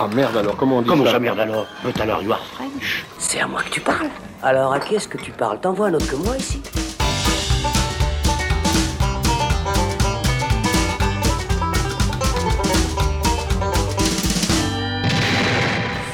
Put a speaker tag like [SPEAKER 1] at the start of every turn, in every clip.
[SPEAKER 1] Ah merde alors, comment on dit
[SPEAKER 2] Comment
[SPEAKER 1] ça
[SPEAKER 2] ça merde alors But alors you are French.
[SPEAKER 3] C'est à moi que tu parles. Alors à qui est-ce que tu parles? T'en vois un autre que moi ici.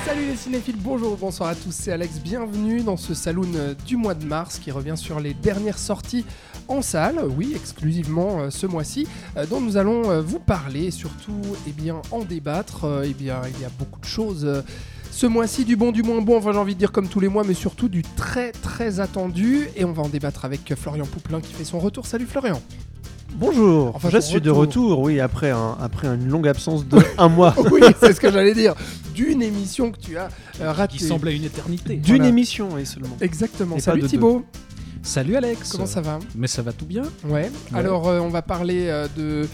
[SPEAKER 4] Salut les cinéphiles, bonjour, bonsoir à tous, c'est Alex, bienvenue dans ce saloon du mois de mars qui revient sur les dernières sorties en salle, oui, exclusivement euh, ce mois-ci, euh, dont nous allons euh, vous parler et surtout eh bien, en débattre. Euh, eh bien, il y a beaucoup de choses euh, ce mois-ci, du bon, du moins bon, enfin j'ai envie de dire comme tous les mois, mais surtout du très très attendu. Et on va en débattre avec Florian Pouplin qui fait son retour. Salut Florian
[SPEAKER 5] Bonjour,
[SPEAKER 4] Enfin,
[SPEAKER 5] je suis de
[SPEAKER 4] retour.
[SPEAKER 5] oui, après, un, après une longue absence de un mois.
[SPEAKER 4] Oui, c'est ce que j'allais dire. D'une émission que tu as euh, ratée.
[SPEAKER 6] qui semblait une éternité.
[SPEAKER 5] D'une
[SPEAKER 4] Voilà.
[SPEAKER 5] émission, et seulement.
[SPEAKER 4] Exactement.
[SPEAKER 5] Et
[SPEAKER 4] Salut Thibaut,
[SPEAKER 6] Salut Alex.
[SPEAKER 4] comment ça va
[SPEAKER 6] Mais ça va tout bien.
[SPEAKER 4] Ouais. Alors, euh, on va parler euh, de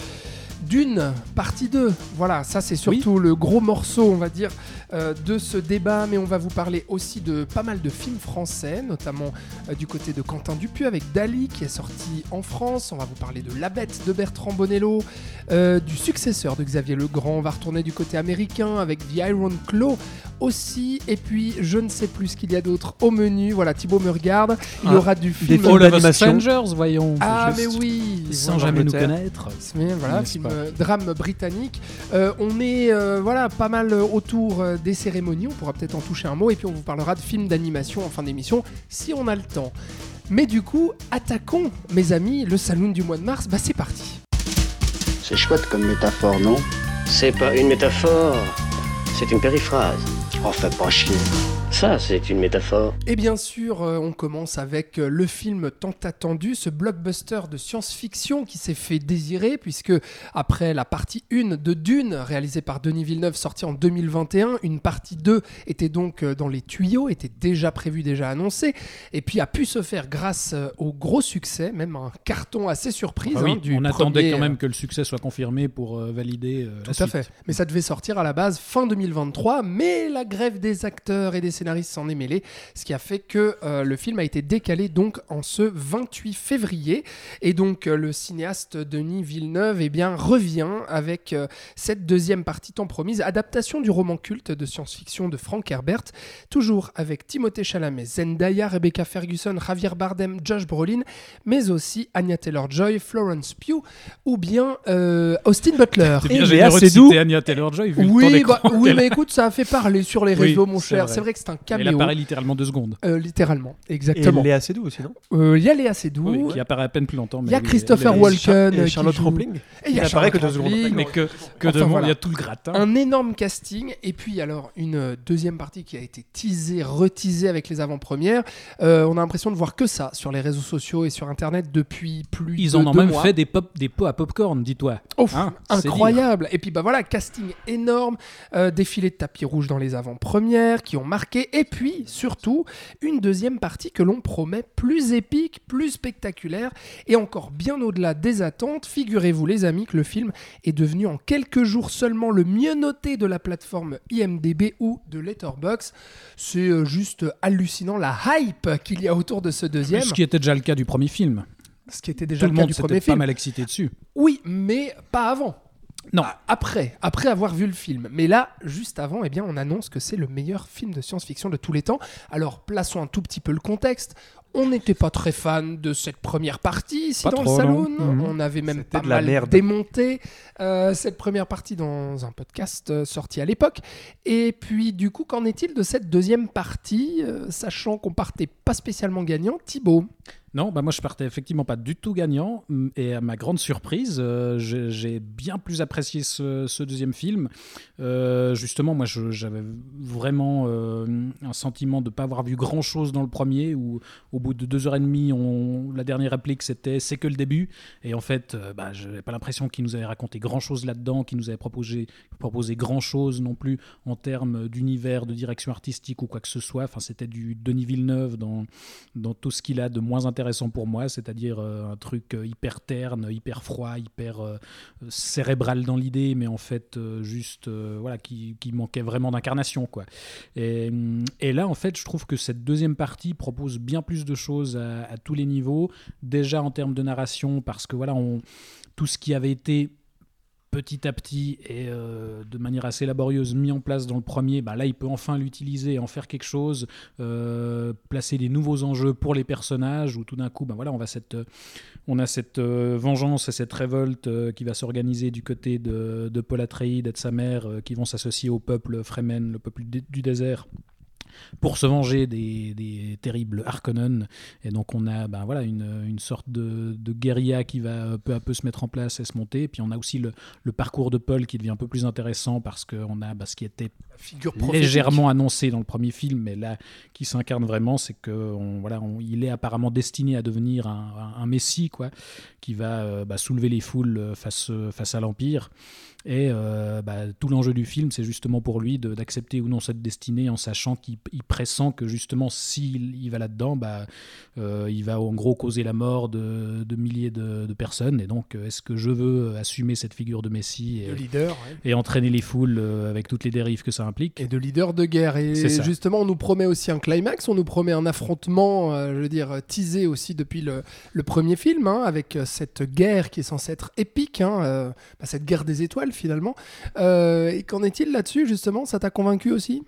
[SPEAKER 4] d'une partie 2. Voilà, ça c'est surtout le gros morceau, on va dire, euh, de ce débat. Mais on va vous parler aussi de pas mal de films français, notamment euh, du côté de Quentin Dupieux avec Dali qui est sorti en France. On va vous parler de La Bête de Bertrand Bonello, euh, du successeur de Xavier Legrand. On va retourner du côté américain avec The Iron Claw aussi. Et puis, je ne sais plus ce qu'il y a d'autre au menu. Voilà, Thibaut me regarde. Il y
[SPEAKER 5] Ah,
[SPEAKER 4] aura du
[SPEAKER 5] des
[SPEAKER 4] film.
[SPEAKER 6] Us
[SPEAKER 5] d'animation.
[SPEAKER 6] Strangers, voyons.
[SPEAKER 4] Ah, mais oui
[SPEAKER 6] Sans
[SPEAKER 4] Voilà.
[SPEAKER 6] jamais nous connaître.
[SPEAKER 4] Mais voilà, film euh, drame britannique. Euh, on est euh, voilà pas mal euh, autour euh, des cérémonies. On pourra peut-être en toucher un mot et puis on vous parlera de films d'animation en fin d'émission si on a le temps. Mais du coup, attaquons, mes amis, le saloon du mois de mars. Bah c'est parti.
[SPEAKER 7] C'est chouette comme métaphore, non?
[SPEAKER 2] C'est pas une métaphore, c'est une périphrase.
[SPEAKER 7] Oh, fais pas chier.
[SPEAKER 2] Ça, c'est une métaphore.
[SPEAKER 4] Et bien sûr, euh, on commence avec euh, le film tant attendu, ce blockbuster de science-fiction qui s'est fait désirer, puisque après la partie 1 de Dune, réalisée par Denis Villeneuve, sortie en 2021, une partie 2 était donc euh, dans les tuyaux, était déjà prévue, déjà annoncée, et puis a pu se faire grâce au gros succès, même un carton assez surprise.
[SPEAKER 6] Ah oui,
[SPEAKER 4] hein, du
[SPEAKER 6] on attendait quand même que le succès soit confirmé pour valider euh, la
[SPEAKER 4] tout à
[SPEAKER 6] suite.
[SPEAKER 4] fait. Mais ça devait sortir à la base fin 2023, mais la grève des acteurs et des scénaristes s'en est mêlée, ce qui a fait que euh, le film a été décalé donc en ce 28 février. Et donc euh, le cinéaste Denis Villeneuve eh bien, revient avec euh, cette deuxième partie tant promise, adaptation du roman culte de science-fiction de Frank Herbert, toujours avec Timothée Chalamet, Zendaya, Rebecca Ferguson, Javier Bardem, Josh Brolin, mais aussi Anya Taylor-Joy, Florence Pugh ou bien euh, Austin Butler.
[SPEAKER 6] C'est bien
[SPEAKER 5] Et
[SPEAKER 6] généreux de citer Anya Taylor-Joy vu le temps
[SPEAKER 4] Oui, bah, oui mais écoute, ça a fait parler sur les
[SPEAKER 6] Oui,
[SPEAKER 4] réseaux, mon
[SPEAKER 6] c'est
[SPEAKER 4] cher.
[SPEAKER 6] vrai.
[SPEAKER 4] C'est vrai que c'est un
[SPEAKER 6] Elle
[SPEAKER 4] caméo.
[SPEAKER 6] apparaît littéralement deux secondes.
[SPEAKER 4] Euh, littéralement,
[SPEAKER 5] Et
[SPEAKER 4] exactement.
[SPEAKER 5] Léa Seydoux aussi, non?
[SPEAKER 4] Euh, Il y a Léa Seydoux,
[SPEAKER 6] Oui, qui apparaît à peine plus longtemps.
[SPEAKER 4] il y a Christopher Walken,
[SPEAKER 5] Et
[SPEAKER 4] euh,
[SPEAKER 5] Charlotte
[SPEAKER 4] joue-
[SPEAKER 5] Rampling
[SPEAKER 4] et il y a
[SPEAKER 5] apparaît que deux secondes.
[SPEAKER 6] Mais que, que
[SPEAKER 4] Enfin,
[SPEAKER 6] de monde,
[SPEAKER 4] voilà.
[SPEAKER 6] il y a tout le gratin.
[SPEAKER 4] Un énorme casting, et puis alors une deuxième partie qui a été teasée, reteasée avec les avant-premières. Euh, on a l'impression de voir que ça sur les réseaux sociaux et sur internet depuis plus
[SPEAKER 6] Ils
[SPEAKER 4] de
[SPEAKER 6] en ont
[SPEAKER 4] deux
[SPEAKER 6] même
[SPEAKER 4] mois.
[SPEAKER 6] fait des, pop, des pots à popcorn, dis-toi.
[SPEAKER 4] Ouf,
[SPEAKER 6] Hein,
[SPEAKER 4] incroyable. Et puis bah voilà, casting énorme, euh, défilé de tapis rouge dans les avant-premières qui ont marqué, et puis surtout une deuxième partie que l'on promet plus épique, plus spectaculaire et encore bien au-delà des attentes. Figurez-vous les amis que le film est devenu en quelques jours seulement le mieux noté de la plateforme IMDB ou de Letterboxd. C'est euh, juste hallucinant la hype qu'il y a autour de ce deuxième,
[SPEAKER 6] Ce qui était déjà le cas du premier film.
[SPEAKER 4] ce qui était déjà
[SPEAKER 6] Tout
[SPEAKER 4] le
[SPEAKER 6] le
[SPEAKER 4] cas
[SPEAKER 6] monde
[SPEAKER 4] du premier
[SPEAKER 6] pas
[SPEAKER 4] film.
[SPEAKER 6] mal excité dessus.
[SPEAKER 4] Oui, mais pas avant.
[SPEAKER 6] Non.
[SPEAKER 4] Ah, Après, après avoir vu le film. Mais là, juste avant, eh bien, on annonce que c'est le meilleur film de science-fiction de tous les temps. Alors, plaçons un tout petit peu le contexte. On n'était pas très fan de cette première partie ici
[SPEAKER 6] Pas
[SPEAKER 4] dans le salon.
[SPEAKER 6] Mhm.
[SPEAKER 4] On avait même pas mal
[SPEAKER 5] merde.
[SPEAKER 4] démonté euh, cette première partie dans un podcast euh, sorti à l'époque. Et puis, du coup, qu'en est-il de cette deuxième partie, euh, sachant qu'on partait pas spécialement gagnant, Thibaut?
[SPEAKER 6] Non, bah moi je partais effectivement pas du tout gagnant et à ma grande surprise, euh, j'ai bien plus apprécié ce, deuxième film. Euh, justement, moi j'avais vraiment euh, un sentiment de ne pas avoir vu grand chose dans le premier où au bout de deux heures et demie, on, la dernière réplique c'était c'est que le début et en fait, bah, je n'avais pas l'impression qu'il nous avait raconté grand chose là-dedans, qu'il nous avait proposé, proposé grand chose non plus en termes d'univers, de direction artistique ou quoi que ce soit. Enfin, c'était du Denis Villeneuve dans, dans tout ce qu'il a de moins intéressant pour moi, c'est-à-dire euh, un truc euh, hyper terne, hyper froid, hyper euh, cérébral dans l'idée, mais en fait juste voilà qui, qui manquait vraiment d'incarnation quoi. Et, hum, et là en fait je trouve que cette deuxième partie propose bien plus de choses à, à tous les niveaux, déjà en termes de narration parce que voilà on tout ce qui avait été petit à petit et euh, de manière assez laborieuse mis en place dans le premier, bah là il peut enfin l'utiliser, en faire quelque chose, euh, placer des nouveaux enjeux pour les personnages, où tout d'un coup, bah voilà, on, va cette, a cette euh, vengeance et cette révolte qui va s'organiser du côté de, de Paul Atreides et de sa mère, qui vont s'associer au peuple Fremen, le peuple du désert pour se venger des, des terribles Harkonnen. Et donc on a ben voilà, une, une sorte de, de guérilla qui va peu à peu se mettre en place et se monter. Puis on a aussi le, le parcours de Paul qui devient un peu plus intéressant parce qu'on a bah, ce qui était
[SPEAKER 4] figure
[SPEAKER 6] légèrement annoncé dans le premier film, mais là qui s'incarne vraiment, c'est que on, voilà, on- il est apparemment destiné à devenir un, un- un messie quoi, qui va euh, bah, soulever les foules face face à l'empire. Et euh, bah, tout l'enjeu du film, c'est justement pour lui d'accepter ou non cette destinée en sachant qu'il il pressent que justement s'il il va là-dedans, bah, euh, il va en gros causer la mort de, de milliers de, de personnes. Et donc, euh, est-ce que je veux assumer cette figure de Messie
[SPEAKER 4] de
[SPEAKER 6] et,
[SPEAKER 4] leader ouais.
[SPEAKER 6] et entraîner les foules avec toutes les dérives que ça implique?
[SPEAKER 4] Et de leader de guerre. Et justement, on nous promet aussi un climax, on nous promet un affrontement, euh, je veux dire, teasé aussi depuis le, le premier film, hein, avec cette guerre qui est censée être épique, hein, bah, cette guerre des étoiles finalement. Euh, et qu'en est-il là-dessus, justement? Ça t'a convaincu aussi?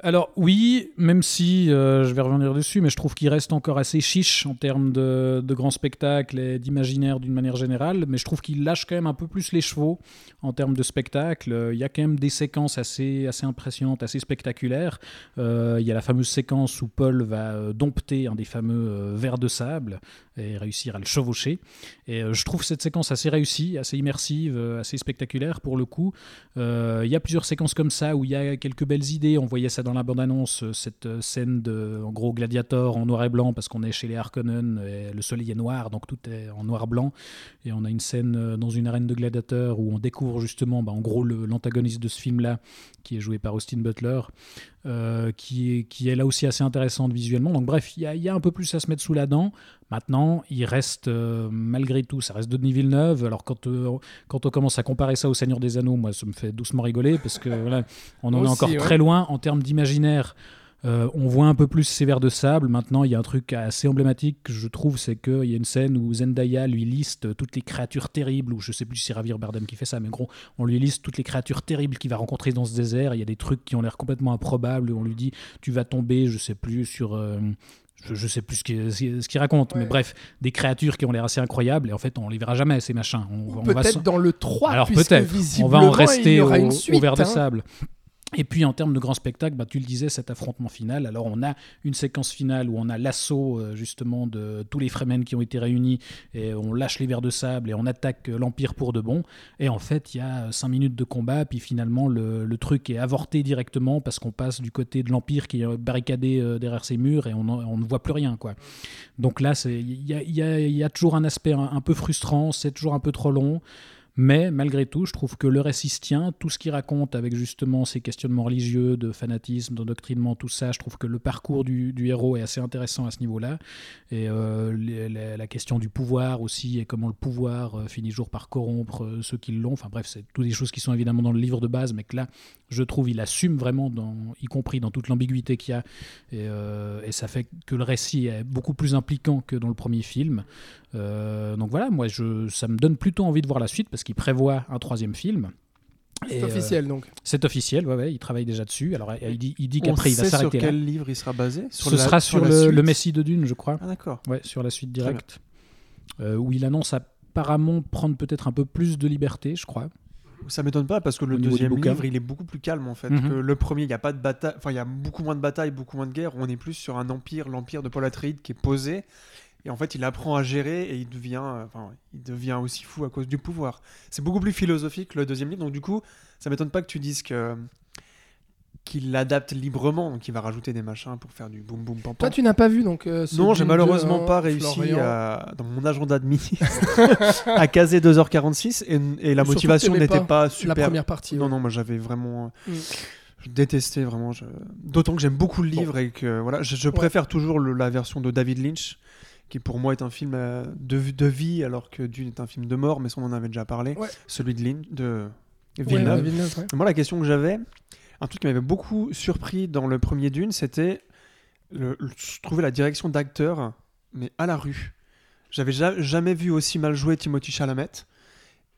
[SPEAKER 6] Alors oui, même si euh, je vais revenir dessus, mais je trouve qu'il reste encore assez chiche en termes de, grands spectacles et d'imaginaire d'une manière générale, mais je trouve qu'il lâche quand même un peu plus les chevaux en termes de spectacle. Il y a quand même des séquences assez, assez impressionnantes, assez spectaculaires. Euh, il y a la fameuse séquence où Paul va euh, dompter un des fameux vers de sable et réussir à le chevaucher. Et je trouve cette séquence assez réussie, assez immersive, assez spectaculaire pour le coup. Il y a plusieurs séquences comme ça où il y a quelques belles idées. On voyait ça dans la bande-annonce, euh, cette euh, scène de, gros, gladiator en noir et blanc, parce qu'on est chez les Harkonnen, et le soleil est noir, donc tout est en noir-blanc. Et on a une scène euh, dans une arène de gladiateurs où on découvre justement, bah, en gros, l'antagoniste de ce film-là, qui est joué par Austin Butler, euh, qui, est, qui est là aussi assez intéressante visuellement. Donc bref, il y, a- il y a un peu plus à se mettre sous la dent. Maintenant, il reste, euh, malgré tout, ça reste Denis Villeneuve. Alors quand, euh, quand on commence à comparer ça au Seigneur des Anneaux, moi, ça me fait doucement rigoler, parce que voilà, on en est encore
[SPEAKER 4] ouais.
[SPEAKER 6] très loin en termes d'imaginaire. Euh, on voit un peu plus ces vers de sable. Maintenant, il y a un truc assez emblématique, je trouve, c'est qu'il y a une scène où Zendaya lui liste toutes les créatures terribles, ou je sais plus si c'est Javier Bardem qui fait ça, mais gros, on lui liste toutes les créatures terribles qu'il va rencontrer dans ce désert. Il y a des trucs qui ont l'air complètement improbables. On lui dit, tu vas tomber, je sais plus, sur... euh, je, je sais plus ce qu'il ce qu'il raconte, mais bref, des créatures qui ont l'air assez incroyables, et en fait, on les verra jamais, ces machins. On,
[SPEAKER 4] Peut-être dans le 3,
[SPEAKER 6] alors peut-être, on va en rester au, verre de
[SPEAKER 4] hein.
[SPEAKER 6] sable. Et puis en termes de grand spectacle, bah, tu le disais, cet affrontement final. Alors on a une séquence finale où on a l'assaut euh, justement de tous les Fremen qui ont été réunis et on lâche les vers de sable et on attaque euh, l'Empire pour de bon. Et en fait, il y a 5 minutes de combat, puis finalement le, truc est avorté directement parce qu'on passe du côté de l'Empire qui est barricadé euh, derrière ses murs et on, ne voit plus rien. quoi. Donc là, il y a, toujours un aspect un peu frustrant, c'est toujours un peu trop long. Mais malgré tout, je trouve que le récit se tient, tout ce qu'il raconte avec justement ces questionnements religieux, de fanatisme, d'endoctrinement, tout ça, je trouve que le parcours du, héros est assez intéressant à ce niveau-là. Et euh, la question du pouvoir aussi, et comment le pouvoir euh, finit jour par corrompre euh, ceux qui l'ont. Enfin bref, c'est toutes des choses qui sont évidemment dans le livre de base, mais que là, je trouve, il assume vraiment, y compris dans toute l'ambiguïté qu'il y a. Et, et ça fait que le récit est beaucoup plus impliquant que dans le premier film. Euh, donc voilà, moi, je, ça me donne plutôt envie de voir la suite parce qu'il prévoit un troisième film.
[SPEAKER 4] C'est
[SPEAKER 6] euh,
[SPEAKER 4] officiel donc.
[SPEAKER 6] c'est officiel, ouais, ouais, il travaille déjà dessus. Alors, il dit, il dit qu'après, il va
[SPEAKER 5] sur
[SPEAKER 6] s'arrêter là.
[SPEAKER 5] quel livre il sera basé?
[SPEAKER 6] Ce
[SPEAKER 5] la-
[SPEAKER 6] sera sur, le, Messie de Dune, je crois.
[SPEAKER 5] Ah d'accord.
[SPEAKER 6] Ouais, sur la suite directe. Euh, où il annonce apparemment prendre peut-être un peu plus de liberté, je crois.
[SPEAKER 5] Ça m'étonne pas parce que le deuxième livre, il est beaucoup plus calme en fait
[SPEAKER 6] Mhm.
[SPEAKER 5] que le premier. Il y a pas de bataille, enfin il y a beaucoup moins de batailles, beaucoup moins de guerres. On est plus sur un empire, l'empire de Paul Atreides qui est posé. Et en fait, il apprend à gérer et il devient, euh, enfin, il devient aussi fou à cause du pouvoir. C'est beaucoup plus philosophique le deuxième livre. Donc du coup, ça m'étonne pas que tu dises que qu'il l'adapte librement, donc il va rajouter des machins pour faire du boum boum pam
[SPEAKER 4] Toi, tu n'as pas vu donc euh, ce
[SPEAKER 5] Non, j'ai malheureusement
[SPEAKER 4] 2,
[SPEAKER 5] pas réussi à- dans mon agenda de midi à caser 2h46 et, et la
[SPEAKER 4] Surtout
[SPEAKER 5] motivation n'était
[SPEAKER 4] pas
[SPEAKER 5] pas,
[SPEAKER 4] La
[SPEAKER 5] super.
[SPEAKER 4] première partie.
[SPEAKER 5] Non,
[SPEAKER 4] ouais.
[SPEAKER 5] non, moi j'avais vraiment.
[SPEAKER 4] Mm.
[SPEAKER 5] Je détestais vraiment. je- D'autant que j'aime beaucoup le livre et que voilà, je, je préfère toujours le- la version de David Lynch, qui pour moi est un film euh, de, de vie, alors que Dune est un film de mort, mais ça on en avait déjà parlé.
[SPEAKER 4] Ouais.
[SPEAKER 5] Celui de Lynch, de Villeneuve.
[SPEAKER 4] ouais, Villeneuve, ouais.
[SPEAKER 5] Moi, la question que j'avais, un truc qui m'avait beaucoup surpris dans le premier Dune, c'était. le- le- Je trouvais la direction d'acteur, mais à la rue. J'avais ja- jamais vu aussi mal jouer Timothy Chalamet.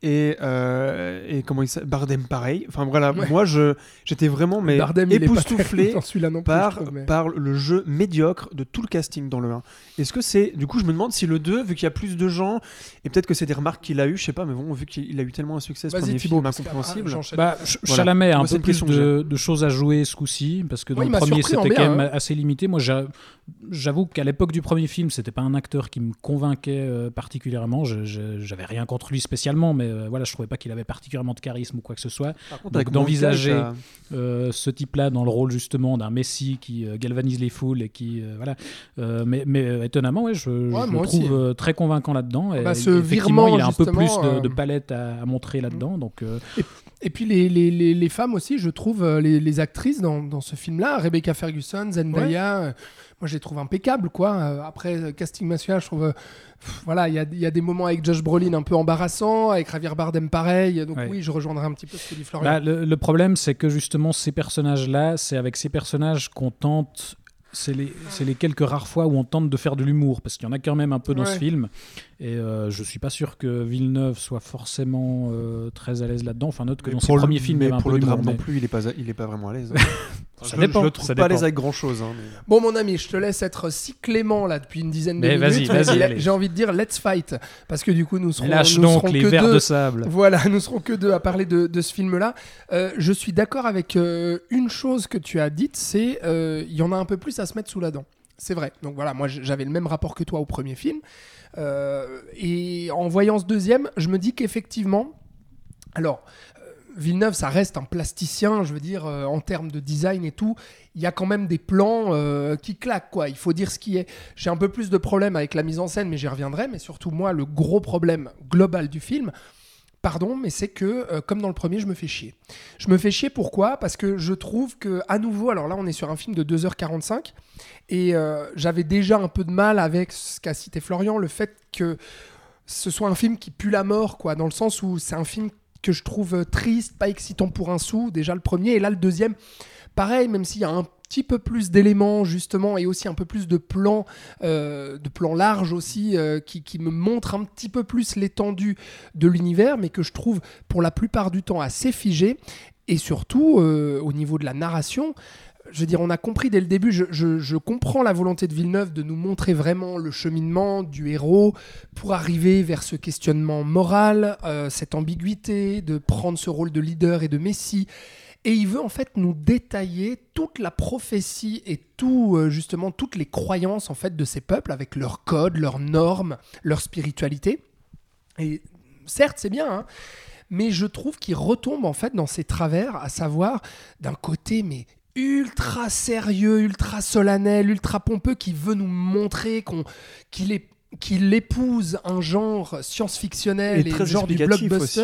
[SPEAKER 5] Et, euh, et comment il s'appelle Bardem pareil. Enfin voilà,
[SPEAKER 4] Ouais.
[SPEAKER 5] moi je j'étais vraiment mais
[SPEAKER 4] Bardem,
[SPEAKER 5] époustouflé
[SPEAKER 4] plus,
[SPEAKER 5] par,
[SPEAKER 4] trouve, mais-
[SPEAKER 5] par le jeu médiocre de tout le casting dans le 1. Est-ce que c'est. Du coup, je me demande si le 2, vu qu'il y a plus de gens, et peut-être que c'est des remarques qu'il a eu, je sais pas, mais bon, vu qu'il a eu tellement un succès, ce premier film incompréhensible.
[SPEAKER 4] ah.
[SPEAKER 6] Bah,
[SPEAKER 5] Voilà.
[SPEAKER 6] Chalamet a un
[SPEAKER 5] Moi,
[SPEAKER 6] peu plus de, de choses à jouer ce coup-ci, parce que dans
[SPEAKER 4] Ouais,
[SPEAKER 6] le premier c'était quand même
[SPEAKER 4] hein.
[SPEAKER 6] assez limité. Moi, j'a- j'avoue qu'à l'époque du premier film, c'était pas un acteur qui me convainquait euh, particulièrement. J'avais rien contre lui spécialement, mais euh, voilà, je trouvais pas qu'il avait particulièrement de charisme ou quoi que ce soit.
[SPEAKER 5] Contre,
[SPEAKER 6] Donc, d'envisager euh, ce type-là dans le rôle justement d'un Messi qui euh, galvanise les foules et qui euh, voilà. Euh, mais, mais euh, étonnamment, ouais, je, je
[SPEAKER 4] Ouais,
[SPEAKER 6] le
[SPEAKER 4] aussi.
[SPEAKER 6] trouve très convaincant là-dedans. Et
[SPEAKER 4] Bah, ce
[SPEAKER 6] effectivement,
[SPEAKER 4] virement,
[SPEAKER 6] il a un peu plus de, de palette à, à montrer là-dedans. Donc euh,
[SPEAKER 4] Et puis les, les, les, les femmes aussi, je trouve, euh, les, les actrices dans, dans ce film-là, Rebecca Ferguson, Zendaya, euh, moi je les trouve impeccables, quoi. Euh, après, casting masculin, je trouve... euh, pff, voilà, il y y a des moments avec Josh Brolin un peu embarrassants, avec Javier Bardem pareil, donc
[SPEAKER 6] Ouais.
[SPEAKER 4] oui, je rejoindrai un petit peu ce que dit Florian.
[SPEAKER 6] Bah, le, le problème, c'est que justement, ces personnages-là, c'est avec ces personnages qu'on tente. C'est les, c'est les quelques rares fois où on tente de faire de l'humour, parce qu'il y en a quand même un peu dans
[SPEAKER 4] Ouais.
[SPEAKER 6] ce film. Et euh, je suis pas sûr que Villeneuve soit forcément euh, très à l'aise là-dedans. Enfin, note que
[SPEAKER 5] mais
[SPEAKER 6] dans ses
[SPEAKER 5] pour le-
[SPEAKER 6] premiers films, il
[SPEAKER 5] mais
[SPEAKER 6] un
[SPEAKER 5] pour
[SPEAKER 6] peu
[SPEAKER 5] le drame non plus, il est pas, il est pas vraiment à l'aise.
[SPEAKER 6] Ça
[SPEAKER 5] je,
[SPEAKER 6] dépend,
[SPEAKER 5] je le trouve
[SPEAKER 6] ça
[SPEAKER 5] pas à l'aise avec grand chose. hein, mais-
[SPEAKER 4] Bon, mon ami, je te laisse être si clément là depuis une dizaine de
[SPEAKER 6] Mais vas-y,
[SPEAKER 4] minutes. J'ai envie de dire let's fight, parce que du coup, nous serons,
[SPEAKER 6] Lâche
[SPEAKER 4] nous
[SPEAKER 6] donc
[SPEAKER 4] serons
[SPEAKER 6] les
[SPEAKER 4] que
[SPEAKER 6] vers
[SPEAKER 4] deux.
[SPEAKER 6] de sable.
[SPEAKER 4] Voilà, nous serons que deux à parler de, de ce film-là. Euh, je suis d'accord avec euh, une chose que tu as dite, c'est euh, il y en a un peu plus à se mettre sous la dent. C'est vrai. Donc voilà, moi j'avais le même rapport que toi au premier film. Euh, et en voyant ce deuxième, je me dis qu'effectivement, alors, euh, Villeneuve, ça reste un plasticien, je veux dire, euh, en termes de design et tout. Il y a quand même des plans qui claquent, quoi. Il faut dire ce qui est. J'ai un peu plus de problèmes avec la mise en scène, mais j'y reviendrai. Mais surtout, moi, le gros problème global du film, pardon, mais c'est que, euh, comme dans le premier, je me fais chier. Je me fais chier pourquoi? Parce que je trouve que, à nouveau, alors là, on est sur un film de 2h45, et euh, j'avais déjà un peu de mal avec ce qu'a cité Florian, le fait que ce soit un film qui pue la mort, quoi, dans le sens où c'est un film que je trouve euh, triste, pas excitant pour un sou, déjà le premier, et là le deuxième, pareil, même s'il y a un petit peu plus d'éléments justement et aussi un peu plus de plans, euh, de plans larges aussi, euh, qui, me montrent un petit peu plus l'étendue de l'univers, mais que je trouve pour la plupart du temps assez figé, et surtout euh, au niveau de la narration, je veux dire, on a compris dès le début, je, comprends la volonté de Villeneuve de nous montrer vraiment le cheminement du héros pour arriver vers ce questionnement moral, cette ambiguïté, de prendre ce rôle de leader et de messie. Et il veut en fait nous détailler toute la prophétie et tout euh, justement toutes les croyances en fait de ces peuples avec leurs codes, leurs normes, leur spiritualité. Et certes, c'est bien, hein, mais je trouve qu'il retombe en fait dans ses travers, à savoir d'un côté mais ultra sérieux, ultra solennel, ultra pompeux, qui veut nous montrer qu'il est qu'il épouse un genre science-fictionnel et, le genre du blockbuster.
[SPEAKER 5] aussi.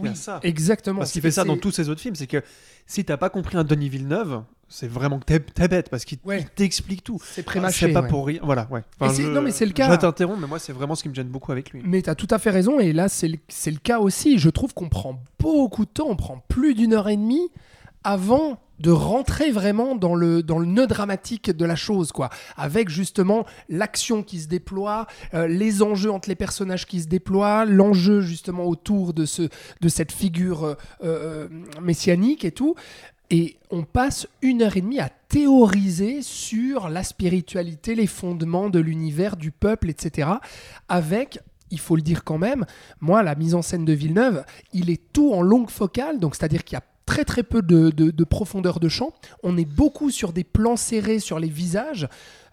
[SPEAKER 4] Oui, exactement.
[SPEAKER 5] Parce qu'il fait ça dans tous ses autres films, c'est que si t'as pas compris un Denis Villeneuve, c'est vraiment que t'es bête parce qu'il
[SPEAKER 4] Ouais.
[SPEAKER 5] t'explique tout.
[SPEAKER 4] C'est prémâché.
[SPEAKER 5] C'est pas
[SPEAKER 4] ouais.
[SPEAKER 5] pour rien. Voilà, ouais.
[SPEAKER 4] C'est- non, mais c'est le cas.
[SPEAKER 5] Je t'interromps, mais moi, c'est vraiment ce qui me gêne beaucoup avec lui.
[SPEAKER 4] Mais tu as tout à fait raison, et là, c'est le, c'est le cas aussi. Je trouve qu'on prend beaucoup de temps, on prend plus d'une heure et demie avant de rentrer vraiment dans le, dans le nœud dramatique de la chose, quoi. Avec justement l'action qui se déploie, euh, les enjeux entre les personnages qui se déploient, l'enjeu justement autour de, ce, de cette figure euh, euh, messianique et tout. Et on passe une heure et demie à théoriser sur la spiritualité, les fondements de l'univers, du peuple, etc. Avec, il faut le dire quand même, moi, la mise en scène de Villeneuve, il est tout en longue focale, donc c'est-à-dire qu'il y a très très peu de, de- de profondeur de champ. On est beaucoup sur des plans serrés sur les visages.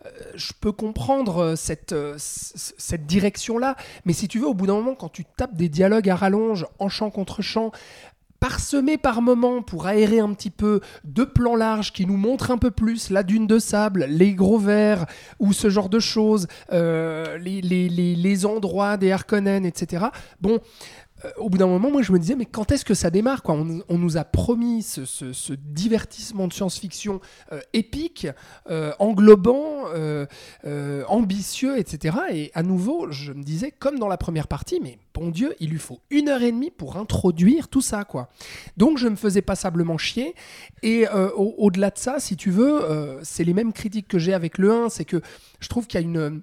[SPEAKER 4] Euh, Je peux comprendre euh, cette, euh, cette direction-là, mais si tu veux, au bout d'un moment, quand tu tapes des dialogues à rallonge, en champ contre champ, parsemés par moments pour aérer un petit peu, de plans larges qui nous montrent un peu plus la dune de sable, les gros vers ou ce genre de choses, les, les- endroits des Harkonnen, etc. Bon, au bout d'un moment, moi je me disais, mais quand est-ce que ça démarre quoi? On, nous a promis ce, divertissement de science-fiction euh, épique, euh, englobant, euh, euh, ambitieux, etc. Et à nouveau, je me disais, comme dans la première partie, mais bon Dieu, il lui faut une heure et demie pour introduire tout ça, quoi. Donc je me faisais passablement chier. Et euh, au- au-delà de ça, si tu veux, euh, c'est les mêmes critiques que j'ai avec le 1, c'est que je trouve qu'il y a une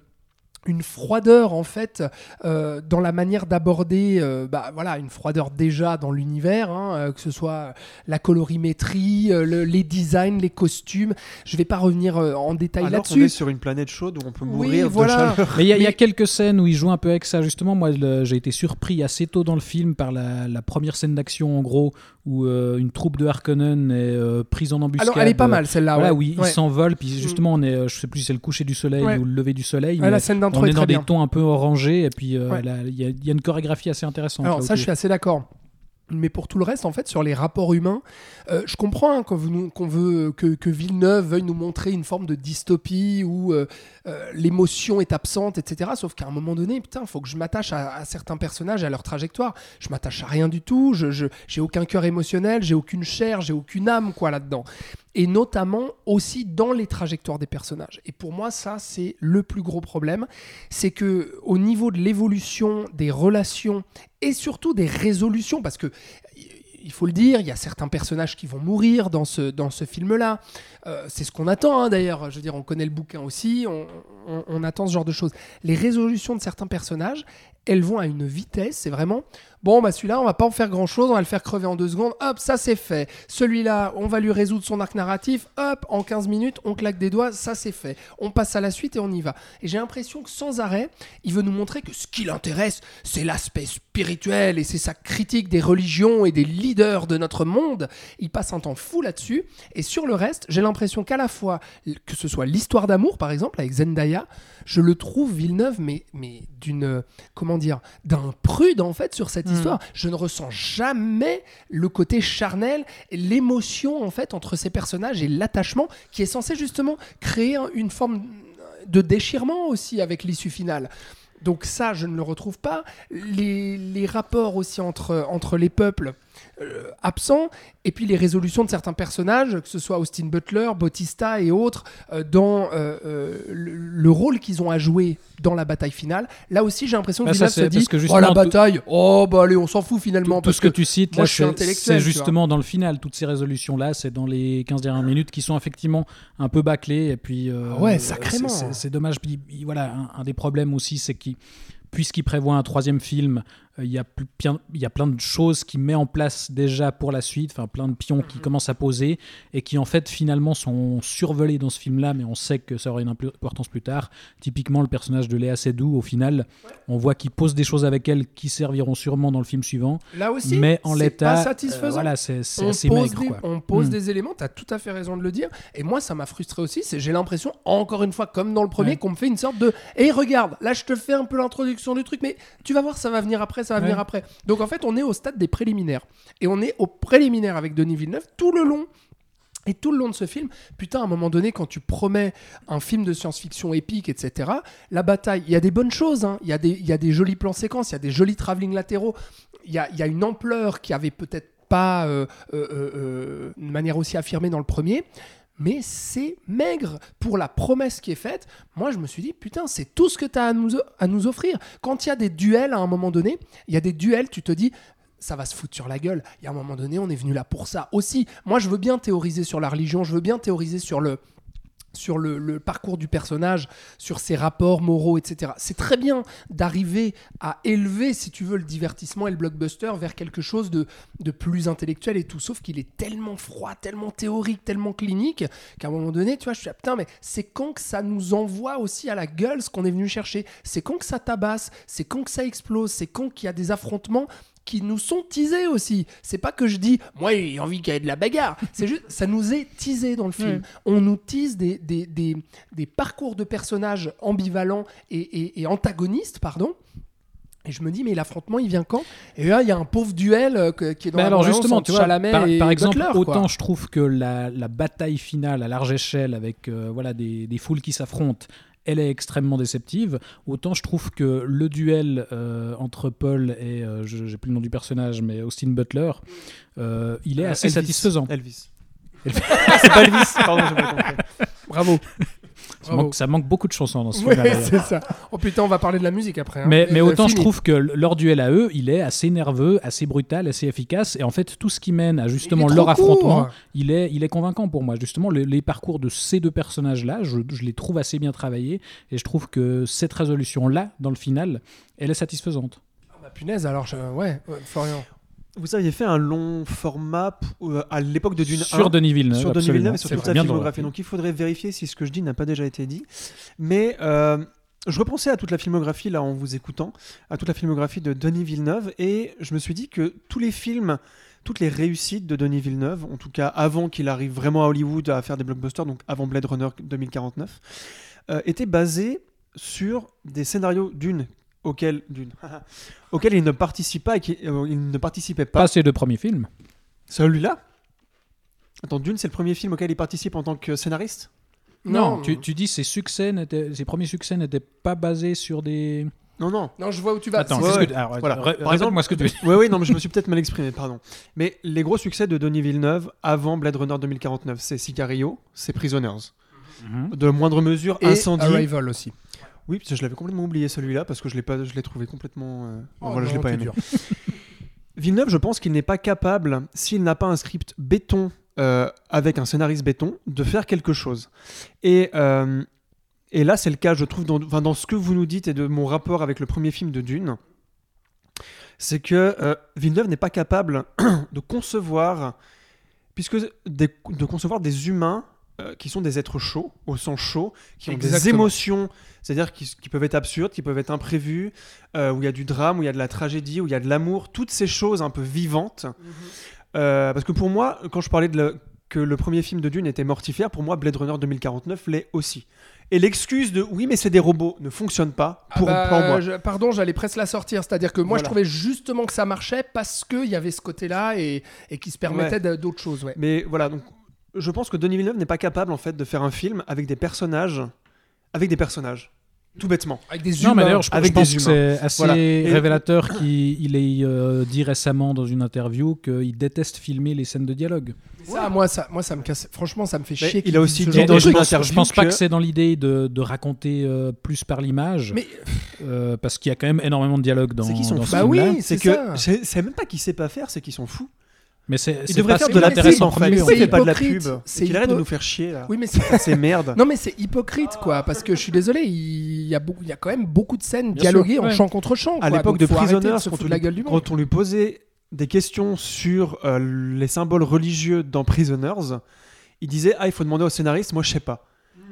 [SPEAKER 4] une froideur en fait euh, dans la manière d'aborder euh, bah, voilà une froideur déjà dans l'univers hein, euh, que ce soit la colorimétrie euh, le- les designs les costumes je vais pas revenir euh, en détail
[SPEAKER 5] Alors qu'on est
[SPEAKER 4] là-dessus
[SPEAKER 5] sur une planète chaude où on peut
[SPEAKER 4] Oui,
[SPEAKER 5] mourir
[SPEAKER 4] voilà.
[SPEAKER 5] de chaleur.
[SPEAKER 6] Mais il y, a- il y a quelques scènes où il joue un peu avec ça, justement. Moi, j'ai été surpris assez tôt dans le film par la, la première scène d'action, en gros, où euh, une troupe de Harkonnen est euh, prise en embuscade.
[SPEAKER 4] alors elle est pas mal celle-là
[SPEAKER 6] Voilà,
[SPEAKER 4] ouais.
[SPEAKER 6] oui,
[SPEAKER 4] Ouais.
[SPEAKER 6] ils s'envolent, puis justement, on est, euh, je sais plus si c'est le coucher du soleil
[SPEAKER 4] Ouais.
[SPEAKER 6] ou le lever du soleil, mais
[SPEAKER 4] la scène d'intro
[SPEAKER 6] on
[SPEAKER 4] est
[SPEAKER 6] dans des
[SPEAKER 4] bien
[SPEAKER 6] tons un peu orangés, et puis euh, il y, a- il y a une chorégraphie assez intéressante.
[SPEAKER 4] Alors
[SPEAKER 6] là,
[SPEAKER 4] ça, je suis assez d'accord. Mais pour tout le reste, en fait, sur les rapports humains, euh, je comprends hein, qu'on veut, que, Villeneuve veuille nous montrer une forme de dystopie où euh, euh, l'émotion est absente, etc. Sauf qu'à un moment donné, putain, faut que je m'attache à, à certains personnages, à leur trajectoire. Je m'attache à rien du tout. Je- j'ai aucun cœur émotionnel, j'ai aucune chair, j'ai aucune âme, quoi, là-dedans. Et notamment aussi dans les trajectoires des personnages. Et pour moi, ça, c'est le plus gros problème, c'est que au niveau de l'évolution des relations et surtout des résolutions, parce que il faut le dire, il y a certains personnages qui vont mourir dans ce, dans ce film-là. Euh, c'est ce qu'on attend, hein, d'ailleurs. Je veux dire, on connaît le bouquin aussi, on, attend ce genre de choses. Les résolutions de certains personnages, elles vont à une vitesse, c'est vraiment, bon, bah celui-là, on va pas en faire grand-chose, on va le faire crever en deux secondes, hop, ça c'est fait. Celui-là, on va lui résoudre son arc narratif, hop, en 15 minutes, on claque des doigts, ça c'est fait. On passe à la suite et on y va. Et j'ai l'impression que sans arrêt, il veut nous montrer que ce qui l'intéresse, c'est l'aspect spirituel et c'est sa critique des religions et des leaders de notre monde. Il passe un temps fou là-dessus. Et sur le reste, j'ai l'impression qu'à la fois, que ce soit l'histoire d'amour, par exemple, avec Zendaya, je le trouve Villeneuve, mais, mais d'une, comment dire, d'un prude en fait sur cette
[SPEAKER 6] Mhm.
[SPEAKER 4] Histoire. Je ne ressens jamais le côté charnel, l'émotion en fait entre ces personnages et l'attachement qui est censé justement créer un- une forme de déchirement aussi avec l'issue finale. Donc ça, je ne le retrouve pas. Les, les rapports aussi entre, entre les peuples euh, absents, et puis les résolutions de certains personnages, que ce soit Austin Butler, Bautista et autres, euh, dans euh, le, le rôle qu'ils ont à jouer dans la bataille finale. Là aussi, j'ai l'impression que
[SPEAKER 6] Bah, ça,
[SPEAKER 4] se dit
[SPEAKER 6] que
[SPEAKER 4] Oh, la bataille Oh, bah allez, on s'en fout finalement.
[SPEAKER 6] Tout, ce que, tu cites,
[SPEAKER 4] moi,
[SPEAKER 6] là,
[SPEAKER 4] je suis
[SPEAKER 6] c'est- justement dans le final. Toutes ces résolutions-là, c'est dans les 15 dernières minutes qui sont effectivement un peu bâclées. Et puis,
[SPEAKER 4] Ah ouais, sacrément.
[SPEAKER 6] c'est- dommage. Puis, voilà, un, un des problèmes aussi, c'est qu'il puisqu'il prévoit un troisième film, il y, a plus- plein- il y a plein de choses qu'il met en place déjà pour la suite, enfin plein de pions
[SPEAKER 4] Mhm.
[SPEAKER 6] qui commencent à poser et qui en fait finalement sont survolés dans ce film-là, mais on sait que ça aura une importance plus tard. Typiquement le personnage de Léa Seydoux, au final, on voit qu'il pose des choses avec elle qui serviront sûrement dans le film suivant,
[SPEAKER 4] Là aussi,
[SPEAKER 6] mais en
[SPEAKER 4] c'est
[SPEAKER 6] l'état, euh,
[SPEAKER 4] satisfaisant.
[SPEAKER 6] voilà, c'est assez
[SPEAKER 4] pose,
[SPEAKER 6] maigre.
[SPEAKER 4] des,
[SPEAKER 6] quoi.
[SPEAKER 4] on pose
[SPEAKER 6] Mm.
[SPEAKER 4] des éléments, tu as tout à fait raison de le dire. Et moi, ça m'a frustré aussi. C'est j'ai l'impression, encore une fois, comme dans le premier,
[SPEAKER 6] Ouais.
[SPEAKER 4] qu'on me fait une sorte de Et regarde, là, je te fais un peu l'introduction du truc, mais tu vas voir, ça va venir après, ça va
[SPEAKER 6] Ouais.
[SPEAKER 4] venir après. Donc en fait, on est au stade des préliminaires. Et on est au préliminaire avec Denis Villeneuve tout le long. Et tout le long de ce film, putain, à un moment donné, quand tu promets un film de science-fiction épique, etc., la bataille, il y a des bonnes choses, hein. il y, a des- il y a des jolis plans séquences, il y a des jolis travelling latéraux, il y a, il y a une ampleur qui avait peut-être pas euh, euh, euh, euh, de manière aussi affirmée dans le premier, mais c'est maigre pour la promesse qui est faite. Moi, je me suis dit, putain, c'est tout ce que tu as à nous, à nous offrir. Quand il y a des duels à un moment donné, il y a des duels, tu te dis, ça va se foutre sur la gueule. Et à un moment donné, on est venu là pour ça aussi. Moi, je veux bien théoriser sur la religion, je veux bien théoriser sur le sur le, parcours du personnage, sur ses rapports moraux, etc. C'est très bien d'arriver à élever, si tu veux, le divertissement et le blockbuster vers quelque chose de, de plus intellectuel et tout. Sauf qu'il est tellement froid, tellement théorique, tellement clinique, qu'à un moment donné, tu vois, je suis là, putain, mais c'est quand que ça nous envoie aussi à la gueule ce qu'on est venu chercher? C'est quand que ça tabasse? C'est quand que ça explose? C'est quand qu'il y a des affrontements qui nous sont teasés aussi. C'est pas que je dis, moi j'ai envie qu'il y ait de la bagarre. C'est juste, ça nous est teasé dans le film. On nous tease des, des, des, des parcours de personnages ambivalents et, et- et antagonistes, pardon. Et je me dis, mais l'affrontement, il vient quand? Et là, il y a un pauvre duel euh, qui est dans
[SPEAKER 6] Mais
[SPEAKER 4] la
[SPEAKER 6] alors justement, tu vois,
[SPEAKER 4] Chalamet
[SPEAKER 6] par,
[SPEAKER 4] et
[SPEAKER 6] par exemple,
[SPEAKER 4] Butler, quoi.
[SPEAKER 6] autant je trouve que la, la bataille finale à large échelle avec euh, voilà des, des foules qui s'affrontent, elle est extrêmement déceptive. Autant je trouve que le duel euh, entre Paul et euh, je j'ai plus le nom du personnage, mais Austin Butler, euh, il est assez
[SPEAKER 5] Elvis.
[SPEAKER 6] satisfaisant.
[SPEAKER 5] Elvis. c'est pas Elvis, pardon, j'ai pas compris.
[SPEAKER 4] Bravo.
[SPEAKER 6] Ça, manque, ça manque beaucoup de chansons dans ce
[SPEAKER 4] Ouais,
[SPEAKER 6] film.
[SPEAKER 4] c'est ça. Oh putain, on va parler de la musique après. hein.
[SPEAKER 6] Mais, mais
[SPEAKER 4] Euh,
[SPEAKER 6] autant je trouve que leur duel à eux, il est assez nerveux, assez brutal, assez efficace. Et en fait, tout ce qui mène à justement leur affrontement, il est, il est convaincant pour moi. Justement, le- les parcours de ces deux personnages-là, je, je les trouve assez bien travaillés. Et je trouve que cette résolution-là, dans le final, elle est satisfaisante.
[SPEAKER 4] Ah bah, punaise, alors, je- ouais, ouais, Florian.
[SPEAKER 5] Vous aviez fait un long format euh, à l'époque de Dune 1.
[SPEAKER 6] Sur Denis Villeneuve.
[SPEAKER 5] sur Denis. Villeneuve et sur toute sa filmographie. Donc il faudrait vérifier si ce que je dis n'a pas déjà été dit. Mais euh, je repensais à toute la filmographie là en vous écoutant, à toute la filmographie de Denis Villeneuve et je me suis dit que tous les films, toutes les réussites de Denis Villeneuve, en tout cas avant qu'il arrive vraiment à Hollywood à faire des blockbusters, donc avant Blade Runner 2049, euh, étaient basés sur des scénarios d'une auxquels, d'une, auxquels il ne participe pas et qui, euh, il ne participait pas.
[SPEAKER 6] Pas ces deux premiers films.
[SPEAKER 5] Celui-là? Attends, Dune, c'est le premier film auquel il participe en tant que scénariste?
[SPEAKER 6] Non, tu, tu dis ses succès, n'étaient- ses premiers succès n'étaient pas basés sur des.
[SPEAKER 5] Non, non.
[SPEAKER 4] Non, je vois où tu vas.
[SPEAKER 6] Attends,
[SPEAKER 5] ouais,
[SPEAKER 6] qu'est-ce
[SPEAKER 5] ouais.
[SPEAKER 6] que- alors,
[SPEAKER 5] Voilà.
[SPEAKER 6] ré-
[SPEAKER 5] Par exemple-
[SPEAKER 6] répète-moi ce que tu veux dire.
[SPEAKER 5] Oui, oui, non, mais je me suis peut-être mal exprimé, pardon. Mais les gros succès de Denis Villeneuve avant Blade Runner 2049, c'est Sicario, c'est Prisoners.
[SPEAKER 6] Mhm.
[SPEAKER 5] De moindre mesure,
[SPEAKER 4] Et
[SPEAKER 5] Incendie.
[SPEAKER 4] Arrival aussi.
[SPEAKER 5] Oui, parce que je l'avais complètement oublié celui-là, parce que je l'ai pas, je l'ai trouvé complètement. euh,
[SPEAKER 4] Oh,
[SPEAKER 5] voilà, je
[SPEAKER 4] non,
[SPEAKER 5] l'ai pas aimé. Villeneuve, je pense qu'il n'est pas capable, s'il n'a pas un script béton euh, avec un scénariste béton, de faire quelque chose. Et, euh, et là, c'est le cas, je trouve, dans, ce que vous nous dites et de mon rapport avec le premier film de Dune, c'est que euh, Villeneuve n'est pas capable de concevoir, puisque des- de concevoir des humains euh, qui sont des êtres chauds, au sens chaud, qui ont des émotions, c'est-à-dire qui, qui peuvent être absurdes, qui peuvent être imprévues, euh, où il y a du drame, où il y a de la tragédie, où il y a de l'amour, toutes ces choses un peu vivantes. Euh, parce que pour moi, quand je parlais de le- que le premier film de Dune était mortifère, pour moi, Blade Runner 2049 l'est aussi. Et l'excuse de oui, mais c'est des robots ne fonctionne pas pour,
[SPEAKER 4] Ah bah,
[SPEAKER 5] moi.
[SPEAKER 4] je- pardon, j'allais presque la sortir. C'est-à-dire que moi,
[SPEAKER 5] Voilà.
[SPEAKER 4] je trouvais justement que ça marchait parce qu'il y avait ce côté-là et, et qui se permettait d'autres choses. Ouais.
[SPEAKER 5] Mais voilà, donc je pense que Denis Villeneuve n'est pas capable en fait de faire un film avec des personnages, avec des personnages, tout bêtement.
[SPEAKER 4] Avec des
[SPEAKER 6] Non, mais
[SPEAKER 4] humains.
[SPEAKER 6] d'ailleurs, je,
[SPEAKER 5] avec
[SPEAKER 6] je pense
[SPEAKER 5] des
[SPEAKER 6] que
[SPEAKER 5] humains.
[SPEAKER 6] c'est assez
[SPEAKER 5] Voilà. Et-
[SPEAKER 6] révélateur qu'il ait euh, dit récemment dans une interview qu'il déteste filmer les scènes de dialogue.
[SPEAKER 4] Ça, moi, ça, moi, ça me casse. Franchement, ça me fait
[SPEAKER 5] Mais
[SPEAKER 4] chier.
[SPEAKER 5] il a aussi dit dans une
[SPEAKER 6] pense, je
[SPEAKER 5] interview
[SPEAKER 6] pense pas
[SPEAKER 5] que-
[SPEAKER 6] que c'est dans l'idée de, de raconter euh, plus par l'image,
[SPEAKER 4] Mais
[SPEAKER 6] euh, parce qu'il y a quand même énormément de dialogue dans,
[SPEAKER 5] C'est qu'ils sont
[SPEAKER 6] dans
[SPEAKER 5] fous.
[SPEAKER 4] Bah oui,
[SPEAKER 5] C'est que
[SPEAKER 4] ça.
[SPEAKER 5] c'est c'est même pas qu'il sait pas faire, c'est qu'ils sont fous.
[SPEAKER 6] Mais c'est
[SPEAKER 5] Il devrait faire de pub
[SPEAKER 6] en premier
[SPEAKER 4] c'est
[SPEAKER 5] fait pas de la
[SPEAKER 4] hypocrite.
[SPEAKER 5] pub
[SPEAKER 4] C'est
[SPEAKER 5] Il arrête de nous faire chier là.
[SPEAKER 4] oui, mais c'est.
[SPEAKER 5] Merde.
[SPEAKER 4] Non mais c'est hypocrite quoi parce que je suis désolé il y a beaucoup il y a quand même beaucoup de scènes dialoguées en chant contre chant
[SPEAKER 5] à l'époque de Prisoners, quand on lui posait des questions sur euh, les symboles religieux dans Prisoners, il disait Ah, il faut demander au scénariste, moi je sais pas.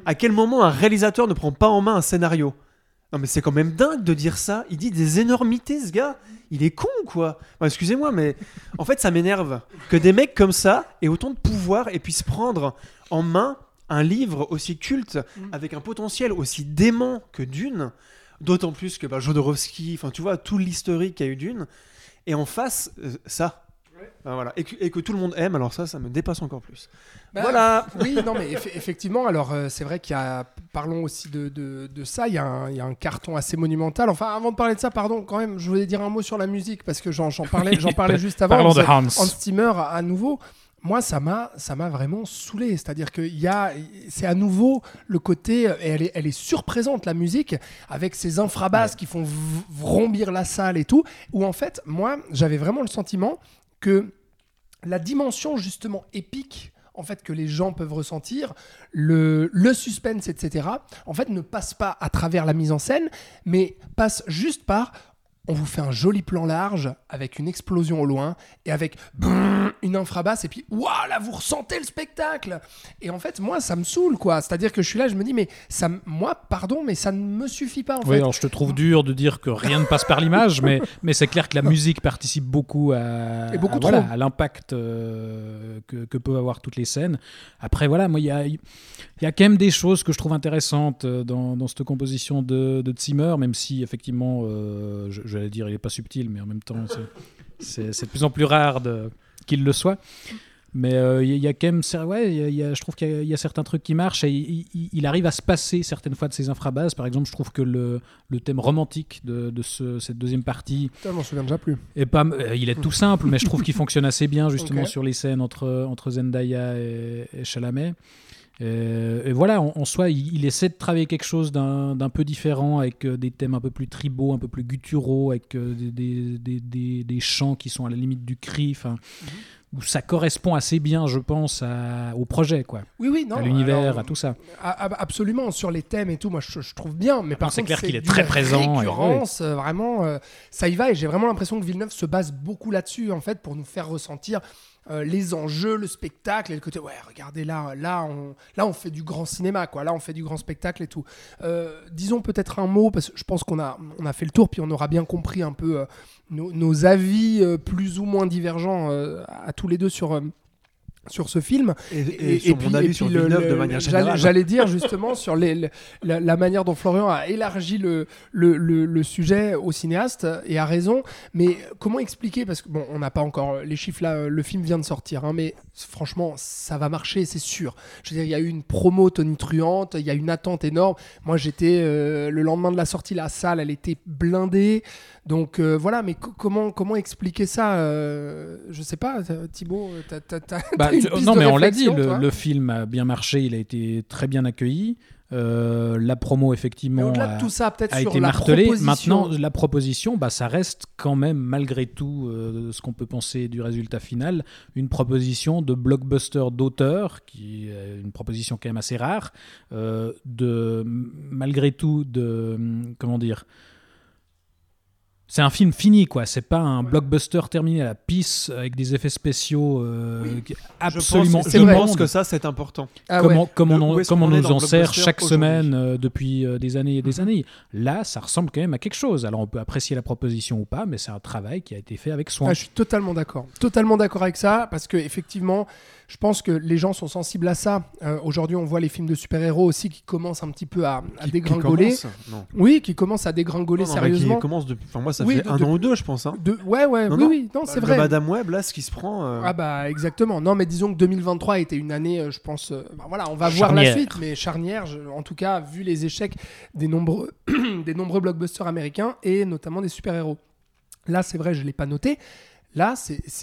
[SPEAKER 5] À quel moment un réalisateur ne prend pas en main un scénario? Non, mais c'est quand même dingue de dire ça. Il dit des énormités, ce gars. Il est con, quoi. Enfin, Excusez-moi, mais en fait, ça m'énerve que des mecs comme ça aient autant de pouvoir et puissent prendre en main un livre aussi culte, avec un potentiel aussi dément que Dune. D'autant plus que bah, Jodorowsky, enfin, tu vois, tout l'historique qu'a eu Dune. Et en face, euh, ça. Ben voilà. Et, que, et que tout le monde aime, alors ça, ça me dépasse encore plus.
[SPEAKER 4] Bah,
[SPEAKER 5] voilà.
[SPEAKER 4] Oui, non, mais eff- effectivement, alors euh, c'est vrai qu'il y a, parlons aussi de, de, de ça, il y, a un, il y a un carton assez monumental. Enfin, avant de parler de ça, pardon, quand même, je voulais dire un mot sur la musique parce que j'en parlais, j'en parlais juste avant.
[SPEAKER 6] Parlons de Hans.
[SPEAKER 4] Hans Zimmer, à nouveau, moi, ça m'a, ça m'a vraiment saoulé. C'est-à-dire que il y a, c'est à nouveau le côté, et elle est, elle est surprésente la musique avec ces infrabasses qui font vrombir la salle et tout. Où en fait, moi, j'avais vraiment le sentiment que la dimension justement épique en fait que les gens peuvent ressentir, le, le suspense, etc., en fait ne passe pas à travers la mise en scène, mais passe juste par on vous fait un joli plan large avec une explosion au loin et avec une infrabasse et puis waouh là vous ressentez le spectacle et en fait moi ça me saoule quoi c'est à dire que je suis là je me dis mais ça moi pardon mais ça ne me suffit pas en
[SPEAKER 6] Oui,
[SPEAKER 4] fait
[SPEAKER 6] alors je te trouve dur de dire que rien ne passe par l'image, mais, mais c'est clair que la musique participe beaucoup à,
[SPEAKER 4] Et beaucoup
[SPEAKER 6] à, voilà,
[SPEAKER 4] trop.
[SPEAKER 6] à l'impact euh, que, que peuvent avoir toutes les scènes. Après, voilà, moi, il y a, il y a quand même des choses que je trouve intéressantes euh, dans, dans cette composition de, de Zimmer, même si, effectivement, euh, je, je vais dire, il n'est pas subtil, mais en même temps, c'est- de plus en plus rare qu'il le soit. Mais euh, il y, a- il y a quand même, ouais, il y a- il y a- je trouve qu'il y, a- certains trucs qui marchent et il, arrive à se passer certaines fois de ses infrabases. Par exemple, je trouve que le, le thème romantique de, de ce- cette deuxième partie
[SPEAKER 4] Putain, je m'en souviens déjà plus
[SPEAKER 6] est pas, euh, il est tout simple, mais je trouve qu'il fonctionne assez bien justement sur les scènes entre entre Zendaya et, et Chalamet. Euh, et voilà, en, en soi, il, il essaie de travailler quelque chose d'un peu différent, avec euh, des thèmes un peu plus tribaux, un peu plus gutturaux, avec euh, des, des, des, chants qui sont à la limite du cri, enfin, où ça correspond assez bien, je pense, à- au projet, quoi,
[SPEAKER 4] Oui, oui, non.
[SPEAKER 6] à l'univers, à tout ça.
[SPEAKER 4] absolument, sur les thèmes et tout, moi je, je trouve bien, mais par
[SPEAKER 6] c'est clair qu'il est très présent, et-
[SPEAKER 4] récurrence, vraiment, ça y va, et j'ai vraiment l'impression que Villeneuve se base beaucoup là-dessus, en fait, pour nous faire ressentir euh, les enjeux, le spectacle, et le côté, ouais, regardez là, là on, là, on fait du grand cinéma, quoi, là, on fait du grand spectacle et tout. Euh, disons peut-être un mot, parce que je pense qu'on a, on a fait le tour, puis on aura bien compris un peu euh, nos, avis plus ou moins divergents à tous les deux sur. Sur ce film.
[SPEAKER 5] Et, et sur mon
[SPEAKER 4] puis-
[SPEAKER 5] avis
[SPEAKER 4] et
[SPEAKER 5] sur
[SPEAKER 4] le-
[SPEAKER 5] de manière
[SPEAKER 4] j'allais-
[SPEAKER 5] générale.
[SPEAKER 4] J'allais dire justement sur les, le- la, la manière dont Florian a élargi le, le, le- le sujet au cinéaste et a raison. Mais comment expliquer Parce que bon, on n'a pas encore les chiffres là. euh, Le film vient de sortir, hein, mais franchement, ça va marcher, c'est sûr. Je veux dire, il y a eu une promo tonitruante, il y a une attente énorme. Moi, j'étais euh, le lendemain de la sortie, la salle, elle était blindée. Donc euh, voilà, mais co- comment comment expliquer ça euh, Je sais pas, euh, Thibaut, t'as- t'as- t'as-
[SPEAKER 6] Bah,
[SPEAKER 4] une piste
[SPEAKER 6] non,
[SPEAKER 4] de
[SPEAKER 6] mais on l'a dit, le, film a bien marché, il a été très bien accueilli. Euh, la promo, effectivement, a,
[SPEAKER 4] tout ça, peut-être
[SPEAKER 6] a
[SPEAKER 4] sur
[SPEAKER 6] été
[SPEAKER 4] la
[SPEAKER 6] martelée.
[SPEAKER 4] proposition.
[SPEAKER 6] Maintenant, la proposition, bah, ça reste quand même, malgré tout, euh, ce qu'on peut penser du résultat final, une proposition de blockbuster d'auteur, qui est une proposition quand même assez rare, euh, de, malgré tout, de, comment dire, c'est un film fini, quoi. C'est pas un blockbuster terminé à la pisse avec des effets spéciaux euh, absolument
[SPEAKER 5] je pense,
[SPEAKER 4] c'est
[SPEAKER 5] je pense que ça c'est important.
[SPEAKER 4] Ah
[SPEAKER 6] comme,
[SPEAKER 4] ouais.
[SPEAKER 6] on, nous en sert chaque semaine euh, depuis euh, des années et des
[SPEAKER 5] Mhm.
[SPEAKER 6] années. Là, ça ressemble quand même à quelque chose. Alors, on peut apprécier la proposition ou pas, mais c'est un travail qui a été fait avec soin.
[SPEAKER 4] Ah, je suis totalement d'accord. Totalement d'accord avec ça, parce que effectivement, je pense que les gens sont sensibles à ça. Euh, Aujourd'hui, on voit les films de super-héros aussi qui commencent un petit peu à, à
[SPEAKER 5] Qui- qui
[SPEAKER 4] dégringoler.
[SPEAKER 5] commence
[SPEAKER 4] oui, qui commencent à dégringoler
[SPEAKER 5] Non, non,
[SPEAKER 4] sérieusement.
[SPEAKER 5] Qui commence depuis. Enfin, moi, ça
[SPEAKER 4] Oui,
[SPEAKER 5] fait
[SPEAKER 4] de-
[SPEAKER 5] un
[SPEAKER 4] de-
[SPEAKER 5] an ou deux, je pense. Hein.
[SPEAKER 4] De... Ouais, ouais,
[SPEAKER 5] Non,
[SPEAKER 4] oui,
[SPEAKER 5] non.
[SPEAKER 4] oui, non, c'est vrai.
[SPEAKER 5] Madame Web, là, ce qui se prend. euh,
[SPEAKER 4] Ah bah exactement. Non mais disons que 2023 a été une année, euh, je pense. euh, bah, voilà, on va voir la suite, mais charnière. je- en tout cas, vu les échecs des nombreux, des nombreux blockbusters américains et notamment des super héros. Là, c'est vrai, je l'ai pas noté. Là,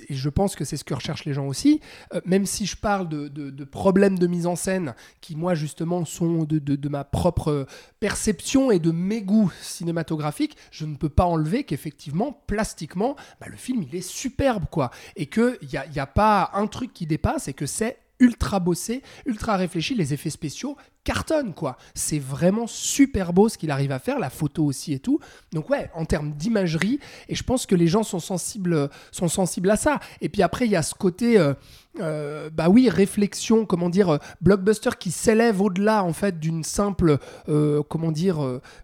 [SPEAKER 4] je pense que c'est ce que recherchent les gens aussi. Euh, même si je parle de, de- problèmes de mise en scène qui, moi, justement, sont de, de- ma propre perception et de mes goûts cinématographiques, je ne peux pas enlever qu'effectivement, plastiquement, bah, le film, il est superbe, quoi. Et qu'il n'y a, y a pas un truc qui dépasse et que c'est ultra bossé, ultra réfléchi. Les effets spéciaux cartonnent, quoi. C'est vraiment super beau ce qu'il arrive à faire, la photo aussi et tout. Donc ouais, en termes d'imagerie, et je pense que les gens sont sensibles, sont sensibles à ça. Et puis après, il y a ce côté, euh, euh, bah oui, réflexion, comment dire, euh, blockbuster qui s'élève au-delà en fait d'une simple, euh, comment dire,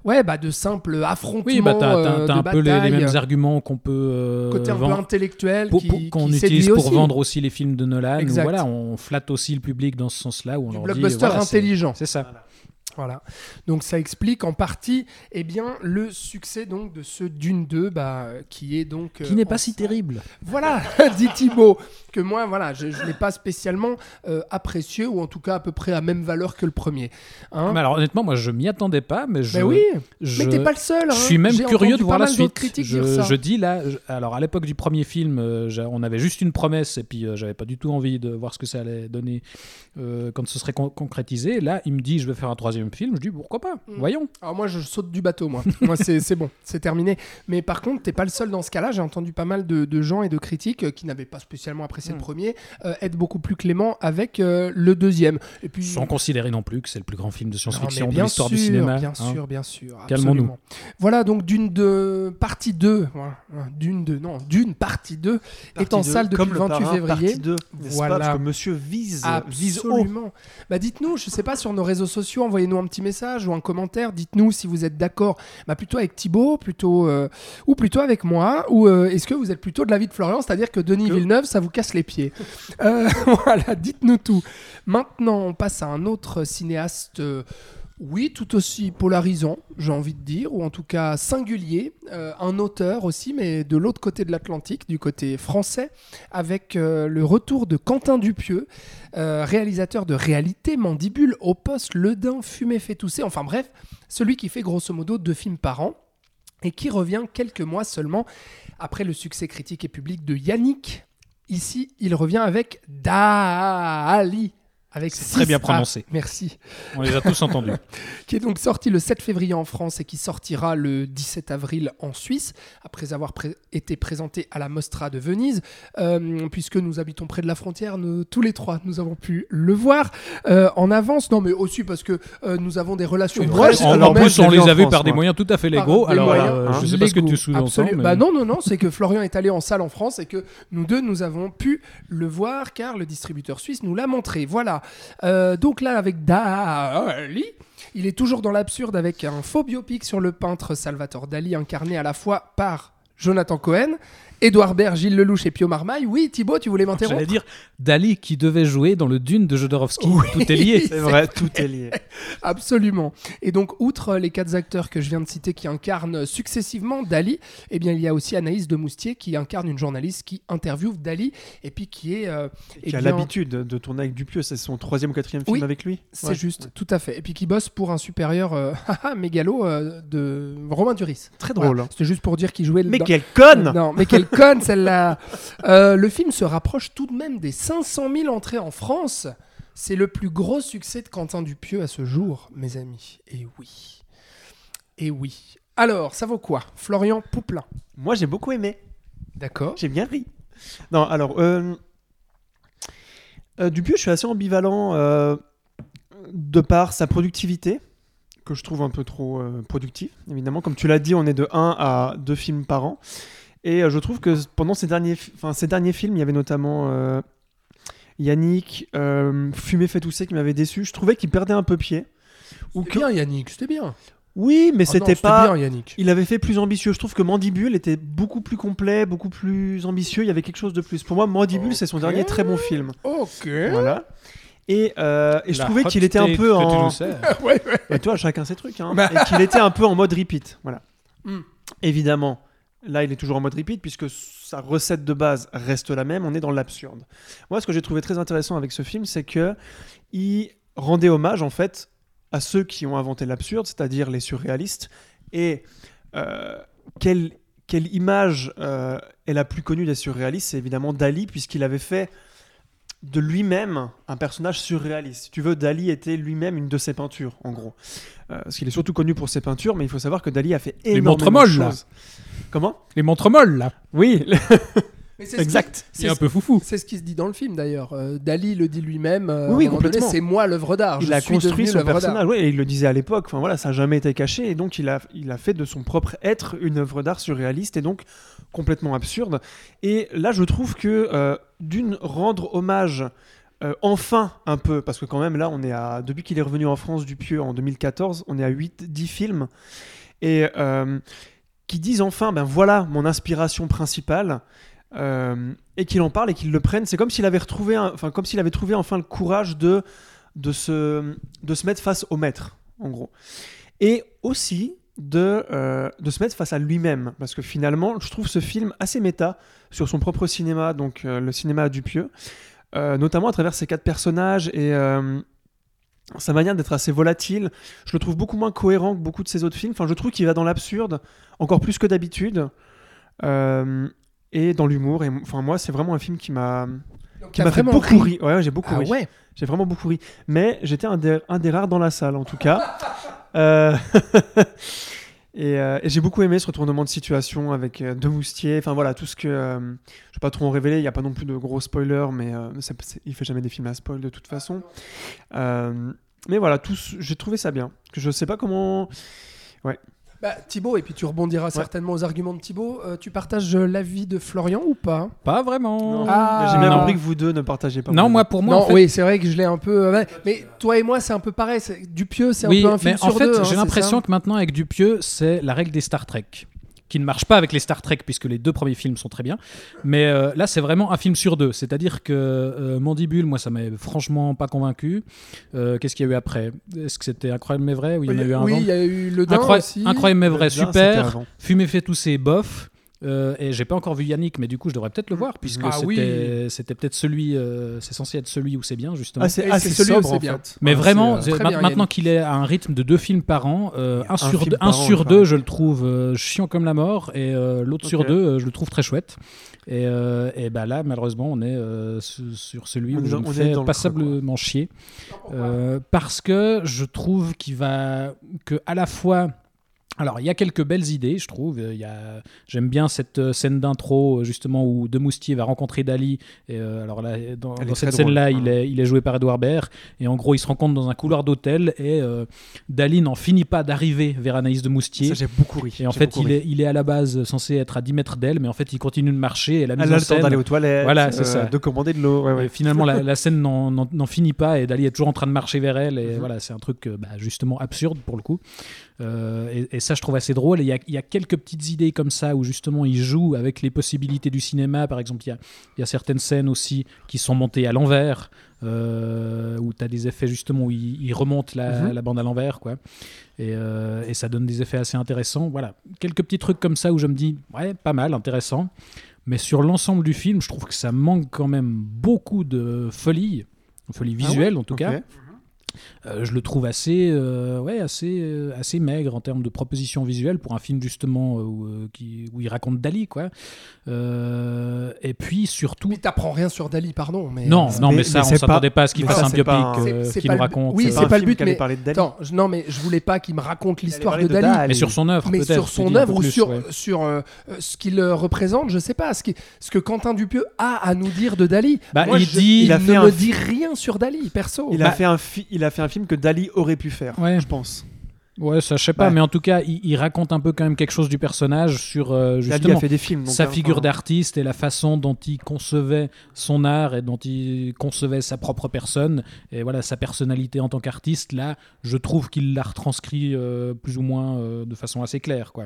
[SPEAKER 4] ouais, bah de simple affrontement
[SPEAKER 6] Oui, bah, t'as, un peu les, mêmes arguments qu'on peut
[SPEAKER 4] côté un peu intellectuel
[SPEAKER 6] qu'on utilise pour
[SPEAKER 4] aussi.
[SPEAKER 6] vendre aussi les films de Nolan. où voilà, on flatte aussi le public dans ce sens-là. Où on
[SPEAKER 4] du
[SPEAKER 6] leur
[SPEAKER 4] blockbuster
[SPEAKER 6] dit, voilà, c'est-
[SPEAKER 4] intelligent.
[SPEAKER 6] C'est ça.
[SPEAKER 4] Voilà. Donc ça explique en partie eh bien, le succès donc de ce Dune 2 bah, qui est donc...
[SPEAKER 6] Qui
[SPEAKER 4] euh,
[SPEAKER 6] n'est
[SPEAKER 4] en
[SPEAKER 6] pas si terrible.
[SPEAKER 4] Voilà, dit Thibaut, que moi, voilà, je ne l'ai pas spécialement euh, apprécié, ou en tout cas à peu près à même valeur que le premier. Hein
[SPEAKER 6] Mais alors honnêtement, moi je m'y attendais pas, mais je.
[SPEAKER 4] Ben oui,
[SPEAKER 6] je-
[SPEAKER 4] mais t'es pas le seul.
[SPEAKER 6] Je
[SPEAKER 4] hein.
[SPEAKER 6] suis même curieux de voir la suite.
[SPEAKER 4] critiques
[SPEAKER 6] Je,
[SPEAKER 4] dire ça.
[SPEAKER 6] je dis là, je- alors à l'époque du premier film, euh, on avait juste une promesse et puis euh, j'avais pas du tout envie de voir ce que ça allait donner euh, quand ce serait con- concrétisé. Là, il me dit je vais faire un troisième film. Je dis pourquoi pas,
[SPEAKER 4] Mm.
[SPEAKER 6] voyons.
[SPEAKER 4] Alors moi, je saute du bateau, moi. moi, c'est c'est bon, c'est terminé. Mais par contre, t'es pas le seul dans ce cas-là. J'ai entendu pas mal de, de gens et de critiques euh, qui n'avaient pas spécialement apprécié
[SPEAKER 6] Mm.
[SPEAKER 4] le premier, euh, être beaucoup plus clément avec euh, le deuxième. Et puis,
[SPEAKER 6] Sans considérer non plus que c'est le plus grand film de science-fiction
[SPEAKER 4] mais
[SPEAKER 6] de l'histoire du cinéma.
[SPEAKER 4] Bien
[SPEAKER 6] hein.
[SPEAKER 4] sûr, bien sûr.
[SPEAKER 6] Calmons-nous.
[SPEAKER 4] Voilà, donc d'une de partie 2, voilà, hein, d'une de non, d'une partie 2 est en salle depuis le 28
[SPEAKER 5] parrain,
[SPEAKER 4] février.
[SPEAKER 5] Partie 2, n'est-ce
[SPEAKER 4] Voilà.
[SPEAKER 5] pas Parce que monsieur vise, vise haut.
[SPEAKER 4] Absolument. Bah dites-nous, je sais pas sur nos réseaux sociaux, envoyez-nous un petit message ou un commentaire. Dites-nous si vous êtes d'accord, bah plutôt avec Thibaut, plutôt euh, ou plutôt avec moi, ou euh, est-ce que vous êtes plutôt de l'avis de Florian, c'est-à-dire que Denis Villeneuve, ça vous casse les pieds. Euh, voilà, dites-nous tout. Maintenant, on passe à un autre cinéaste. Oui, tout aussi polarisant, j'ai envie de dire, ou en tout cas singulier, Euh, un auteur aussi, mais de l'autre côté de l'Atlantique, du côté français, avec euh, le retour de Quentin Dupieux, euh, réalisateur de Réalité, Mandibule, Au poste, Le Dain, Fumée fait tousser, enfin bref, celui qui fait grosso modo deux films par an, et qui revient quelques mois seulement après le succès critique et public de Yannick. Ici, il revient avec Dali. Avec
[SPEAKER 6] C'est très bien
[SPEAKER 4] 6 A.
[SPEAKER 6] prononcé.
[SPEAKER 4] Merci.
[SPEAKER 6] On les a tous entendus.
[SPEAKER 4] qui est donc sorti le 7 février en France et qui sortira le 17 avril en Suisse, après avoir pré- été présenté à la Mostra de Venise. Euh, puisque nous habitons près de la frontière, nous- tous les trois, nous avons pu le voir euh, en avance. Non, mais aussi parce que euh, nous avons des relations proches.
[SPEAKER 6] En,
[SPEAKER 5] alors
[SPEAKER 6] en plus,
[SPEAKER 5] je
[SPEAKER 6] on les a vus par des moyens tout à fait légaux. Alors,
[SPEAKER 4] moyens
[SPEAKER 6] euh,
[SPEAKER 5] hein,
[SPEAKER 6] je sais pas ce que tu sous-entends. Mais-
[SPEAKER 4] Bah non, non, non, c'est que Florian est allé en salle en France et que nous deux, nous avons pu le voir car le distributeur suisse nous l'a montré. Voilà. Euh, donc là, avec Dali, il est toujours dans l'absurde avec un faux biopic sur le peintre Salvatore Dali, incarné à la fois par Jonathan Cohen, Édouard Baird, Gilles Lelouch et Pio Marmaille. Oui, Thibaut, tu voulais m'interrompre
[SPEAKER 6] J'allais dire Dali qui devait jouer dans le Dune de Jodorowsky.
[SPEAKER 4] Oui.
[SPEAKER 6] Tout est lié.
[SPEAKER 5] C'est vrai, tout est lié.
[SPEAKER 4] Absolument. Et donc, outre les quatre acteurs que je viens de citer qui incarnent successivement Dali, eh bien, il y a aussi Anaïs de Moustier qui incarne une journaliste qui interviewe Dali et puis qui est. euh, eh
[SPEAKER 5] Qui a l'habitude de tourner avec Dupieux, c'est son troisième ou quatrième film
[SPEAKER 4] Oui,
[SPEAKER 5] avec lui.
[SPEAKER 4] C'est
[SPEAKER 5] Ouais.
[SPEAKER 4] juste, tout à fait. Et puis qui bosse pour un supérieur euh, mégalo euh, de Romain Duris.
[SPEAKER 5] Très
[SPEAKER 4] Voilà.
[SPEAKER 5] drôle. hein.
[SPEAKER 4] C'était juste pour dire qu'il jouait.
[SPEAKER 5] Mais
[SPEAKER 4] dans-
[SPEAKER 5] quelle conne
[SPEAKER 4] Non, mais quelle conne celle-là Euh, Le film se rapproche tout de même des 500 000 entrées en France. C'est le plus gros succès de Quentin Dupieux à ce jour, mes amis. Et oui. Et oui. Alors, ça vaut quoi? Florian Pouplin.
[SPEAKER 5] Moi, j'ai beaucoup aimé.
[SPEAKER 4] D'accord.
[SPEAKER 5] J'ai bien ri. Non, alors, euh, euh, Dupieux, je suis assez ambivalent de par sa productivité, que je trouve un peu trop euh, productive, évidemment. Comme tu l'as dit, on est de 1 à 2 films par an. Et euh, je trouve que pendant ces derniers, fi- enfin, ces derniers films, il y avait notamment euh, Yannick, euh, Fumé fait tousser qui m'avait déçu. Je trouvais qu'il perdait un peu pied. Ou
[SPEAKER 4] C'était bien, Yannick, c'était bien.
[SPEAKER 5] Oui, mais
[SPEAKER 4] Ah non,
[SPEAKER 5] c'était pas.
[SPEAKER 4] bien, Yannick.
[SPEAKER 5] Il avait fait plus ambitieux. Je trouve que Mandibule était beaucoup plus complet, beaucoup plus ambitieux. Il y avait quelque chose de plus. Pour moi, Mandibule, c'est son dernier très bon film.
[SPEAKER 4] Ok.
[SPEAKER 5] Voilà. Et, euh, et je
[SPEAKER 6] La
[SPEAKER 5] trouvais qu'il était un peu
[SPEAKER 6] que tu
[SPEAKER 5] en.
[SPEAKER 6] sers.
[SPEAKER 4] ouais, ouais.
[SPEAKER 5] Et toi, chacun ses trucs. Hein.
[SPEAKER 4] Bah.
[SPEAKER 5] et qu'il était un peu en mode repeat. Voilà.
[SPEAKER 4] Hmm.
[SPEAKER 5] Évidemment, là, il est toujours en mode repeat puisque sa recette de base reste la même. On est dans l'absurde. Moi, ce que j'ai trouvé très intéressant avec ce film, c'est que il rendait hommage en fait à ceux qui ont inventé l'absurde, c'est-à-dire les surréalistes. Et euh, quelle, quelle image euh, est la plus connue des surréalistes C'est évidemment Dali, puisqu'il avait fait de lui-même un personnage surréaliste. Si tu veux, Dali était lui-même une de ses peintures, en gros. Euh, parce qu'il est surtout connu pour ses peintures, mais il faut savoir que Dali a fait
[SPEAKER 6] Les
[SPEAKER 5] énormément
[SPEAKER 6] montres
[SPEAKER 5] de
[SPEAKER 6] molles, là.
[SPEAKER 5] choses. Comment?
[SPEAKER 6] Les montres molles, là.
[SPEAKER 5] Oui,
[SPEAKER 4] Mais c'est ce
[SPEAKER 5] exact.
[SPEAKER 4] qui-
[SPEAKER 6] C'est un peu foufou.
[SPEAKER 4] C'est ce qui se dit dans le film d'ailleurs. Euh, Dali le dit lui-même. euh,
[SPEAKER 5] Oui, oui.
[SPEAKER 4] C'est moi l'œuvre d'art.
[SPEAKER 5] Il
[SPEAKER 4] Je
[SPEAKER 5] a
[SPEAKER 4] suis
[SPEAKER 5] construit son personnage, et il le disait à l'époque. Enfin voilà, ça n'a jamais été caché, et donc il a, il a fait de son propre être une œuvre d'art surréaliste et donc complètement absurde. Et là, je trouve que euh, d'une rendre hommage euh, enfin un peu, parce que quand même là, on est à depuis qu'il est revenu en France du Pieux en 2014, on est à 8-10 films et euh, qui disent enfin, ben voilà mon inspiration principale. euh, et qu'il en parle et qu'il le prenne, c'est comme s'il avait retrouvé, enfin comme s'il avait trouvé enfin le courage de de se, de se mettre face au maître, en gros. Et aussi de, euh, de se mettre face à lui-même. Parce que finalement, je trouve ce film assez méta sur son propre cinéma, donc euh, le cinéma à Dupieux, euh, notamment à travers ses quatre personnages et euh, sa manière d'être assez volatile. Je le trouve beaucoup moins cohérent que beaucoup de ses autres films. Enfin, je trouve qu'il va dans l'absurde, encore plus que d'habitude. Et dans l'humour. Et enfin, moi, c'est vraiment un film qui m'a qui m'a fait beaucoup
[SPEAKER 4] ri.
[SPEAKER 5] rire. Ouais, j'ai beaucoup
[SPEAKER 4] Ah
[SPEAKER 5] ri.
[SPEAKER 4] ouais.
[SPEAKER 5] J'ai vraiment beaucoup ri. Mais j'étais un des, un des rares dans la salle, en tout cas. Euh, et euh, et j'ai beaucoup aimé ce retournement de situation avec euh, deux moustiers. Enfin voilà, tout ce que. je ne vais pas trop en révéler, il n'y a pas non plus de gros spoilers, mais c'est- il fait jamais des films à spoil de toute façon. Mais voilà, j'ai trouvé ça bien. Je sais pas comment.
[SPEAKER 4] Bah, Thibaut, et puis tu rebondiras certainement aux arguments de Thibaut. euh, tu partages euh, l'avis de Florian ou pas?
[SPEAKER 6] Pas vraiment.
[SPEAKER 4] Ah.
[SPEAKER 5] J'ai bien
[SPEAKER 6] non.
[SPEAKER 5] compris que vous deux ne partagez pas.
[SPEAKER 6] Non, moi, pour moi,
[SPEAKER 4] Non,
[SPEAKER 6] en fait,
[SPEAKER 4] oui, c'est vrai que je l'ai un peu. euh. Mais toi et moi, c'est un peu pareil. c'est- Dupieux, c'est
[SPEAKER 6] oui,
[SPEAKER 4] un peu un film
[SPEAKER 6] mais
[SPEAKER 4] sur
[SPEAKER 6] en fait,
[SPEAKER 4] deux. hein,
[SPEAKER 6] j'ai
[SPEAKER 4] c'est
[SPEAKER 6] l'impression que maintenant, avec Dupieux, c'est la règle des Star Trek. Qui ne marche pas avec les Star Trek, puisque les deux premiers films sont très bien. Mais euh, là, c'est vraiment un film sur deux. C'est-à-dire que euh, Mandibule, moi, ça m'a franchement pas convaincu. Euh, Qu'est-ce qu'il y a eu après? Est-ce que c'était Incroyable mais vrai? Ou il y en a eu un
[SPEAKER 4] Oui,
[SPEAKER 6] avant
[SPEAKER 4] il y a eu le Dain aussi.
[SPEAKER 6] Incroyable mais vrai, super. Fumer fait tousser, bof. Euh, et j'ai pas encore vu Yannick, mais du coup, je devrais peut-être le voir, puisque
[SPEAKER 4] Ah oui.
[SPEAKER 6] c'était peut-être celui, euh, c'est censé être celui où c'est bien, justement.
[SPEAKER 5] Ah, c'est
[SPEAKER 4] c'est celui où
[SPEAKER 5] sobre
[SPEAKER 4] c'est
[SPEAKER 5] en
[SPEAKER 4] bien.
[SPEAKER 5] fait.
[SPEAKER 6] Mais
[SPEAKER 4] Ouais,
[SPEAKER 6] vraiment,
[SPEAKER 4] c'est, euh,
[SPEAKER 6] c'est-
[SPEAKER 4] très
[SPEAKER 6] ma-
[SPEAKER 4] bien,
[SPEAKER 6] maintenant qu'il est à un rythme de deux films par an, euh, un,
[SPEAKER 5] Un
[SPEAKER 6] sur, deux, un
[SPEAKER 5] an,
[SPEAKER 6] sur
[SPEAKER 5] je
[SPEAKER 6] deux, je le trouve euh, chiant comme la mort, et euh, l'autre sur deux, euh, je le trouve très chouette. Et, euh, et bah là, malheureusement, on est euh, su- sur celui
[SPEAKER 5] On
[SPEAKER 6] où je me fais passablement chier. Euh, parce que je trouve qu'il va. que à la fois. Alors, il y a quelques belles idées, je trouve. Il y a... J'aime bien cette euh, scène d'intro, euh, justement, où De Moustier va rencontrer Dali. Et euh, alors là, dans, cette scène-là,
[SPEAKER 5] hein.
[SPEAKER 6] il, est, il est joué par Edouard Baird. Et en gros, ils se rencontrent dans un couloir d'hôtel. Et euh, Dali n'en finit pas d'arriver vers Anaïs De Moustier.
[SPEAKER 5] Ça, j'ai beaucoup ri.
[SPEAKER 6] Et en fait, il est, il est à la base censé être à 10 mètres d'elle, mais en fait, il continue de marcher. Et la mise
[SPEAKER 5] Elle a
[SPEAKER 6] en
[SPEAKER 5] le temps d'aller aux toilettes,
[SPEAKER 6] Voilà, c'est
[SPEAKER 5] euh,
[SPEAKER 6] ça.
[SPEAKER 5] de commander de l'eau. ouais, ouais.
[SPEAKER 6] Et finalement, la, la scène n'en- n'en n'en finit pas et Dali est toujours en train de marcher vers elle. Et
[SPEAKER 5] Mhm.
[SPEAKER 6] voilà, c'est un truc euh, bah, justement absurde pour le coup. Euh, et, et ça, je trouve assez drôle. Il y a, il y a quelques petites idées comme ça où justement il joue avec les possibilités du cinéma. Par exemple, il y a, il y a certaines scènes aussi qui sont montées à l'envers. euh, où tu as des effets justement où il, il remonte la,
[SPEAKER 5] Mhm.
[SPEAKER 6] la bande à l'envers quoi et, euh, et ça donne des effets assez intéressants voilà quelques petits trucs comme ça où je me dis ouais pas mal intéressant mais sur l'ensemble du film, je trouve que ça manque quand même beaucoup de folie, folie visuelle en tout cas. Euh, je le trouve assez, euh, ouais, assez, euh, assez maigre en termes de propositions visuelles pour un film justement où, euh, qui, où il raconte Dali, quoi. Euh, et puis surtout,
[SPEAKER 4] Mais t'apprends rien sur Dali, pardon. Mais
[SPEAKER 6] non, non, mais,
[SPEAKER 5] mais-
[SPEAKER 6] ça,
[SPEAKER 5] mais
[SPEAKER 6] on s'attendait
[SPEAKER 5] pas-
[SPEAKER 6] pas à ce qu'il fasse
[SPEAKER 5] ça,
[SPEAKER 6] un biopic euh, qui nous raconte.
[SPEAKER 4] oui, c'est pas le but, mais-
[SPEAKER 5] parler de Dali.
[SPEAKER 4] Attends, je- non, mais je voulais pas qu'il me raconte l'histoire de Dali.
[SPEAKER 6] Mais sur son œuvre,
[SPEAKER 4] mais sur son œuvre ou sur, ce qu'il représente, je sais pas, ce, que Quentin Dupieux a à nous dire de Dali.
[SPEAKER 6] Bah,
[SPEAKER 4] Moi,
[SPEAKER 6] il dit-
[SPEAKER 4] ne me dit rien sur Dali, perso.
[SPEAKER 5] Il
[SPEAKER 6] Bah-
[SPEAKER 5] a, fait un il a fait un film que Dali aurait pu faire,
[SPEAKER 6] Ouais.
[SPEAKER 5] je pense.
[SPEAKER 6] Ouais, ça, je sais pas,
[SPEAKER 5] Ouais.
[SPEAKER 6] mais en tout cas, il, il raconte un peu quand même quelque chose du personnage sur euh,
[SPEAKER 5] Dali
[SPEAKER 6] justement
[SPEAKER 5] a fait des films. donc,
[SPEAKER 6] sa
[SPEAKER 5] hein,
[SPEAKER 6] figure d'artiste et la façon dont il concevait son art et dont il concevait sa propre personne et voilà sa personnalité en tant qu'artiste là je trouve qu'il l'a retranscrit euh, plus ou moins euh, de façon assez claire quoi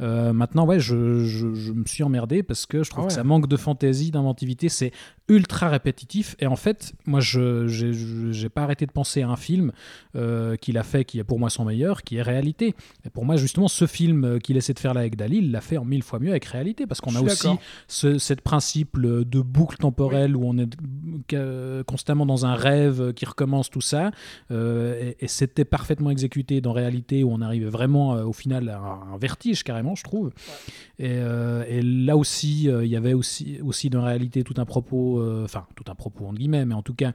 [SPEAKER 6] Euh, maintenant ouais je, je- je me suis emmerdé parce que je trouve
[SPEAKER 4] Ah ouais.
[SPEAKER 6] que ça manque de fantaisie d'inventivité c'est ultra répétitif. Et en fait moi je j'ai pas arrêté de penser à un film euh, qu'il a fait qui est pour moi son meilleur qui est réalité. Et pour moi justement ce film euh, qu'il essaie de faire là avec Dali il l'a fait en mille fois mieux avec réalité parce qu'on a aussi ce cette principe euh, de boucle temporelle où on est euh, constamment dans un rêve qui recommence tout ça. Euh, et, et c'était parfaitement exécuté dans réalité où on arrivait vraiment au final à un, un vertige carrément je trouve. Et, et là aussi il y avait aussi aussi dans réalité tout un propos euh, enfin tout un propos entre guillemets mais en tout cas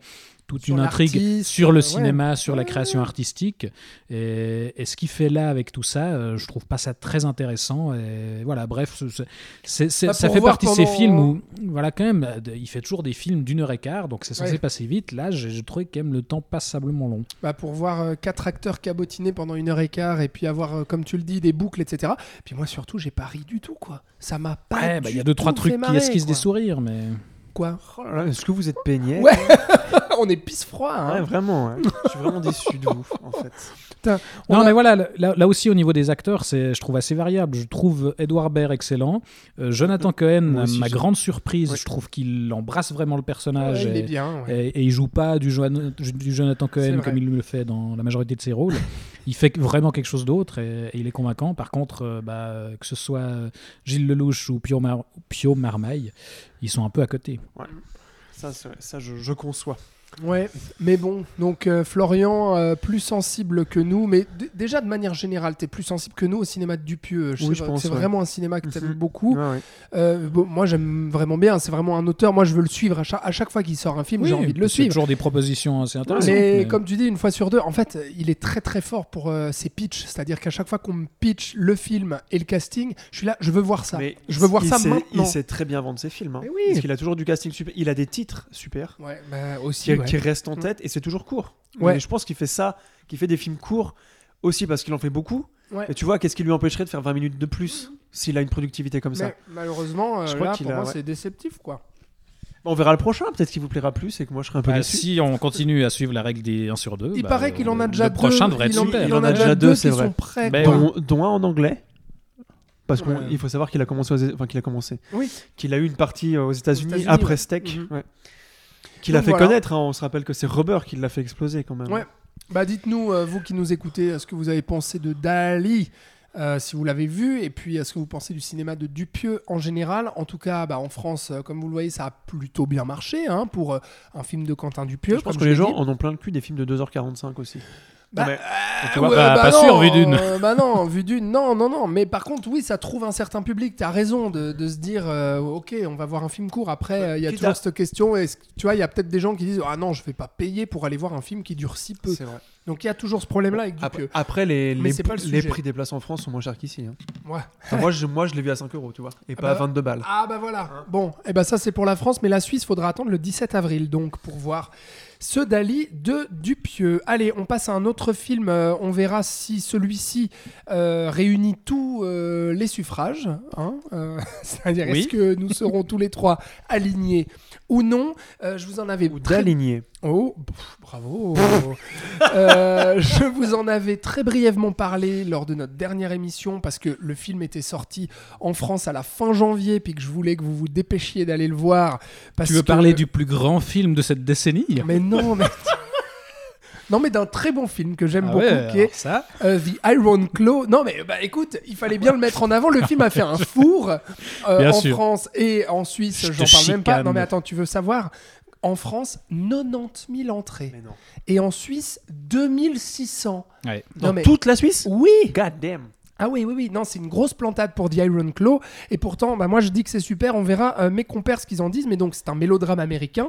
[SPEAKER 6] toute
[SPEAKER 4] Sur
[SPEAKER 6] une intrigue sur le
[SPEAKER 4] euh,
[SPEAKER 6] cinéma, sur la création artistique. Et, et ce qu'il fait là avec tout ça, euh, je trouve pas ça très intéressant. Et voilà, bref, c'est- c'est- c'est-
[SPEAKER 4] Bah,
[SPEAKER 6] ça fait partie de ces films où, voilà, quand même, il fait toujours des films d'une heure et quart, donc c'est censé
[SPEAKER 4] Ouais.
[SPEAKER 6] passer vite. Là, j'ai trouvé quand même le temps passablement long.
[SPEAKER 4] Bah, pour voir euh, quatre acteurs cabotiner pendant une heure et quart et puis avoir, euh, comme tu le dis, des boucles, etc. Puis moi, surtout, j'ai pas ri du tout, quoi. Ça m'a pas.
[SPEAKER 6] Ouais, bah, il y a deux, trois trucs qui esquissent des sourires, mais.
[SPEAKER 4] Quoi
[SPEAKER 5] Oh Est-ce que vous êtes peigné
[SPEAKER 4] Ouais. On est pisse froid, hein.
[SPEAKER 5] Ouais, vraiment. Je suis vraiment déçu de vous, en fait.
[SPEAKER 4] On
[SPEAKER 6] non,
[SPEAKER 4] a-
[SPEAKER 6] mais voilà, là, là aussi au niveau des acteurs, c'est, je trouve assez variable. Je trouve Edouard Baird excellent. Euh, Jonathan Cohen,
[SPEAKER 5] aussi,
[SPEAKER 6] ma grande surprise,
[SPEAKER 5] Ouais.
[SPEAKER 6] je trouve qu'il embrasse vraiment le personnage.
[SPEAKER 4] Ouais, il
[SPEAKER 6] et-
[SPEAKER 4] est bien. ouais.
[SPEAKER 6] Et, et il joue pas du, du Jonathan Cohen comme il le fait dans la majorité de ses rôles. Il fait vraiment quelque chose d'autre et, il est convaincant. Par contre, euh, bah, que ce soit Gilles Lelouch ou Pio, Mar- Marmaille, ils sont un peu à côté.
[SPEAKER 5] Ça, ça je conçois.
[SPEAKER 4] Ouais, mais bon, donc euh, Florian, euh, plus sensible que nous, mais déjà de manière générale, t'es plus sensible que nous au cinéma de Dupieux. Je
[SPEAKER 5] Oui,
[SPEAKER 4] sais
[SPEAKER 5] je
[SPEAKER 4] pas,
[SPEAKER 5] pense,
[SPEAKER 4] C'est
[SPEAKER 5] ouais.
[SPEAKER 4] vraiment un cinéma que t'aimes
[SPEAKER 5] Mhm.
[SPEAKER 4] beaucoup.
[SPEAKER 5] Ouais, ouais.
[SPEAKER 4] Euh, bon, moi, j'aime vraiment bien. C'est vraiment un auteur. Moi, je veux le suivre à chaque, à chaque fois qu'il sort un film. j'ai envie de le
[SPEAKER 6] c'est
[SPEAKER 4] suivre.
[SPEAKER 6] toujours des propositions assez intéressantes.
[SPEAKER 4] Mais,
[SPEAKER 6] mais-
[SPEAKER 4] comme tu dis, une fois sur deux, en fait, il est très très fort pour euh, ses pitchs. C'est-à-dire qu'à chaque fois qu'on me pitch le film et le casting, je suis là, je veux voir ça.
[SPEAKER 5] Mais
[SPEAKER 4] je veux voir
[SPEAKER 5] il
[SPEAKER 4] ça
[SPEAKER 5] sait-
[SPEAKER 4] maintenant.
[SPEAKER 5] Il sait très bien vendre ses films. hein.
[SPEAKER 4] Oui.
[SPEAKER 5] Parce qu'il a toujours du casting super. Il a des titres super
[SPEAKER 4] Ouais, bah, aussi. Ouais.
[SPEAKER 5] qui restent en tête et c'est toujours court.
[SPEAKER 4] Ouais.
[SPEAKER 5] Mais je pense qu'il fait ça, qu'il fait des films courts aussi parce qu'il en fait beaucoup.
[SPEAKER 4] Ouais.
[SPEAKER 5] Et tu vois, qu'est-ce qui lui empêcherait de faire 20 minutes de plus s'il a une productivité comme ça?
[SPEAKER 4] Mais malheureusement, euh,
[SPEAKER 5] Je crois
[SPEAKER 4] là, pour
[SPEAKER 5] a-
[SPEAKER 4] moi,
[SPEAKER 5] ouais.
[SPEAKER 4] c'est déceptif, quoi.
[SPEAKER 5] On verra le prochain, peut-être qu'il vous plaira plus et que moi je serai un peu
[SPEAKER 6] Bah,
[SPEAKER 5] déçu.
[SPEAKER 6] si on continue à suivre la règle des 1 sur 2,
[SPEAKER 4] Il
[SPEAKER 6] bah,
[SPEAKER 4] paraît qu'il en a
[SPEAKER 6] le
[SPEAKER 4] déjà deux.
[SPEAKER 6] prochain devrait
[SPEAKER 4] il
[SPEAKER 6] être
[SPEAKER 4] en,
[SPEAKER 6] super.
[SPEAKER 4] il en a
[SPEAKER 5] déjà
[SPEAKER 4] déjà
[SPEAKER 5] deux, c'est vrai.
[SPEAKER 4] sont prêts.
[SPEAKER 5] Dont, dont un en anglais. Parce qu'il
[SPEAKER 4] Ouais.
[SPEAKER 5] faut savoir qu'il a commencé, aux- enfin qu'il a commencé,
[SPEAKER 4] Oui.
[SPEAKER 5] qu'il a eu une partie euh, aux États-Unis après
[SPEAKER 4] ouais.
[SPEAKER 5] Steak,
[SPEAKER 4] Mhm.
[SPEAKER 5] ouais. Qu'il a
[SPEAKER 4] Donc
[SPEAKER 5] fait
[SPEAKER 4] voilà.
[SPEAKER 5] connaître. hein. On se rappelle que c'est Rubber qui l'a fait exploser quand même.
[SPEAKER 4] Ouais. Bah dites-nous, euh, vous qui nous écoutez, ce que vous avez pensé de Dali. euh, si vous l'avez vu, et puis ce que vous pensez du cinéma de Dupieux en général? En tout cas, bah, en France, euh, comme vous le voyez, ça a plutôt bien marché hein, pour euh, un film de Quentin Dupieux.
[SPEAKER 5] Je pense que les gens en ont plein le cul des films de 2h45 aussi.
[SPEAKER 4] Bah,
[SPEAKER 5] mais-
[SPEAKER 4] euh,
[SPEAKER 5] tu vois,
[SPEAKER 4] ouais,
[SPEAKER 6] bah, pas
[SPEAKER 4] non,
[SPEAKER 6] sûr, vu d'une.
[SPEAKER 4] euh, bah non, vu d'une. Non, non, non. Mais par contre, oui, ça trouve un certain public. T'as raison de, de se dire, euh, ok, on va voir un film court. Après, euh, il y a toujours
[SPEAKER 5] à-
[SPEAKER 4] cette question. Que- tu vois, il y a peut-être des gens qui disent, ah non, je vais pas payer pour aller voir un film qui dure si peu.
[SPEAKER 5] C'est vrai.
[SPEAKER 4] Donc il y a toujours ce problème-là avec
[SPEAKER 5] Après,
[SPEAKER 4] Dupieux.
[SPEAKER 5] après, les, les,
[SPEAKER 4] c'est pas le
[SPEAKER 5] les
[SPEAKER 4] sujet.
[SPEAKER 5] prix des places en France sont moins chers qu'ici. hein.
[SPEAKER 4] Ouais.
[SPEAKER 5] Enfin, moi, je, moi, je l'ai vu à 5 euros, tu vois, et
[SPEAKER 4] Ah
[SPEAKER 5] pas à
[SPEAKER 4] bah-
[SPEAKER 5] 22 balles.
[SPEAKER 4] Ah bah voilà. Bon, et ben ça c'est pour la France, mais la Suisse faudra attendre le 17 avril donc pour voir ce Dali de Dupieux. Allez, on passe à un autre film. euh, on verra si celui-ci euh, réunit tous euh, les suffrages. hein, C'est-à-dire
[SPEAKER 6] Oui.
[SPEAKER 4] est-ce que nous serons tous les trois alignés ou non Euh, Je vous en avais
[SPEAKER 5] Ou
[SPEAKER 4] très
[SPEAKER 5] d'aligner.
[SPEAKER 4] Oh, pff, bravo. Euh, je vous en avais très brièvement parlé lors de notre dernière émission parce que le film était sorti en France à la fin janvier puis que je voulais que vous vous dépêchiez d'aller le voir. Parce
[SPEAKER 6] Tu veux
[SPEAKER 4] que-
[SPEAKER 6] parler du plus grand film de cette décennie?
[SPEAKER 4] Mais non, mais... Non mais d'un très bon film que j'aime
[SPEAKER 6] Ah
[SPEAKER 4] beaucoup
[SPEAKER 6] ouais,
[SPEAKER 4] qui est
[SPEAKER 6] ça
[SPEAKER 4] euh, The Iron Claw. Non mais bah écoute, il fallait bien le mettre en avant. Le film a fait un four euh, en
[SPEAKER 6] sûr.
[SPEAKER 4] France et en Suisse.
[SPEAKER 6] Je
[SPEAKER 4] J'en parle même pas. Non mais attends, tu veux savoir En France, 90 000 entrées.
[SPEAKER 5] Mais non.
[SPEAKER 4] Et en Suisse, 2600.
[SPEAKER 6] Ouais.
[SPEAKER 5] Dans
[SPEAKER 4] Non, mais-
[SPEAKER 5] toute la Suisse?
[SPEAKER 4] Oui
[SPEAKER 5] God damn.
[SPEAKER 4] Ah oui, oui, oui. Non, c'est une grosse plantade pour The Iron Claw. Et pourtant, bah, moi, je dis que c'est super. On verra euh, mes compères ce qu'ils en disent. Mais donc, c'est un mélodrame américain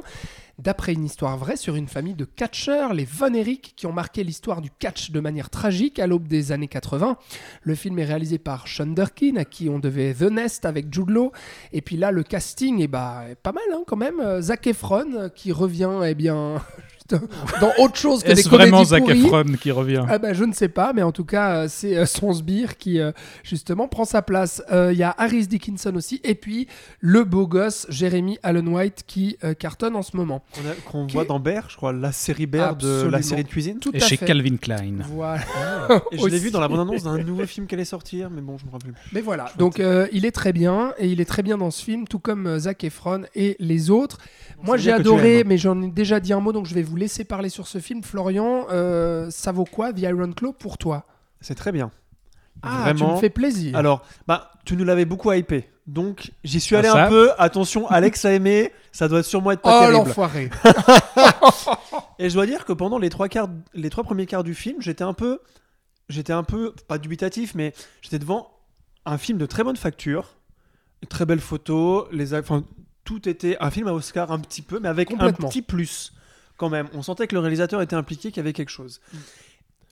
[SPEAKER 4] d'après une histoire vraie sur une famille de catcheurs, les Von Erich, qui ont marqué l'histoire du catch de manière tragique à l'aube des années 80. Le film est réalisé par Sean Durkin, à qui on devait The Nest avec Jude Law. Et puis là, le casting est bah, est pas mal hein, quand même. Euh, Zac Efron, euh, qui revient, eh bien... dans autre chose que des
[SPEAKER 6] Est-ce vraiment
[SPEAKER 4] comédies
[SPEAKER 6] Zac. Efron qui revient
[SPEAKER 4] Ah bah, je ne sais pas, mais en tout cas, euh, c'est euh, son sbire qui, euh, justement, prend sa place. Euh, Il y a Harris Dickinson aussi, et puis le beau gosse Jeremy Allen White qui euh, cartonne en ce moment.
[SPEAKER 5] Qu'on voit dans Bear, je crois, la série Bear de la série de cuisine.
[SPEAKER 4] Tout
[SPEAKER 6] Et
[SPEAKER 4] à
[SPEAKER 6] chez
[SPEAKER 4] fait.
[SPEAKER 6] Calvin Klein.
[SPEAKER 4] Voilà.
[SPEAKER 5] Et je l'ai vu dans la bande-annonce d'un nouveau film qui allait sortir, mais bon, je me rappelle plus.
[SPEAKER 4] Mais voilà, donc euh, il est très bien, et il est très bien dans ce film, tout comme euh, Zac Efron et les autres. Moi j'ai adoré, mais j'en ai déjà dit un mot, donc je vais vous laisser parler sur ce film. Florian, euh, ça vaut quoi The Iron Claw pour toi?
[SPEAKER 5] C'est très bien.
[SPEAKER 4] Ah, tu
[SPEAKER 5] Vraiment.
[SPEAKER 4] me fais plaisir.
[SPEAKER 5] Alors, bah, tu nous l'avais beaucoup hypé. Donc, j'y suis
[SPEAKER 6] Ah,
[SPEAKER 5] allé un peu. Attention, Alex a aimé. Ça doit sûrement être
[SPEAKER 4] oh
[SPEAKER 5] pas terrible.
[SPEAKER 4] l'enfoiré
[SPEAKER 5] Et je dois dire que pendant les trois, quarts, les trois premiers quarts du film, j'étais un peu. J'étais un peu. Pas dubitatif, mais j'étais devant un film de très bonne facture. Très belles photos. Les, enfin, tout était un film à Oscar un petit peu, mais avec un petit plus quand même. On sentait que le réalisateur était impliqué, qu'il y avait quelque chose.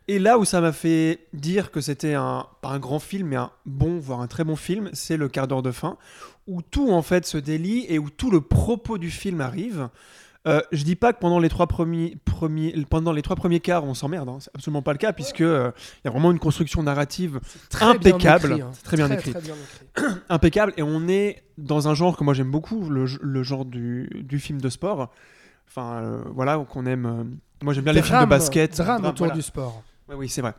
[SPEAKER 5] Et là où ça m'a fait dire que c'était un, pas un grand film, mais un bon, voire un très bon film, c'est le quart d'heure de fin, où tout en fait se délie et où tout le propos du film arrive. Euh, je dis pas que pendant les trois premiers, premiers, pendant les trois premiers quarts on s'emmerde, hein. c'est absolument pas le cas puisque euh, il y a vraiment une construction narrative
[SPEAKER 4] Très bien
[SPEAKER 5] impeccable,
[SPEAKER 4] écrit, hein.
[SPEAKER 5] Très bien
[SPEAKER 4] Très,
[SPEAKER 5] écrit,
[SPEAKER 4] très bien écrit.
[SPEAKER 5] impeccable et on est dans un genre que moi j'aime beaucoup, le, le genre du, du film de sport. Enfin euh, voilà qu'on aime. euh, moi j'aime bien les films de
[SPEAKER 4] Drame,
[SPEAKER 5] basket,
[SPEAKER 4] Drame autour
[SPEAKER 5] voilà.
[SPEAKER 4] du sport.
[SPEAKER 5] Ouais, oui, c'est vrai.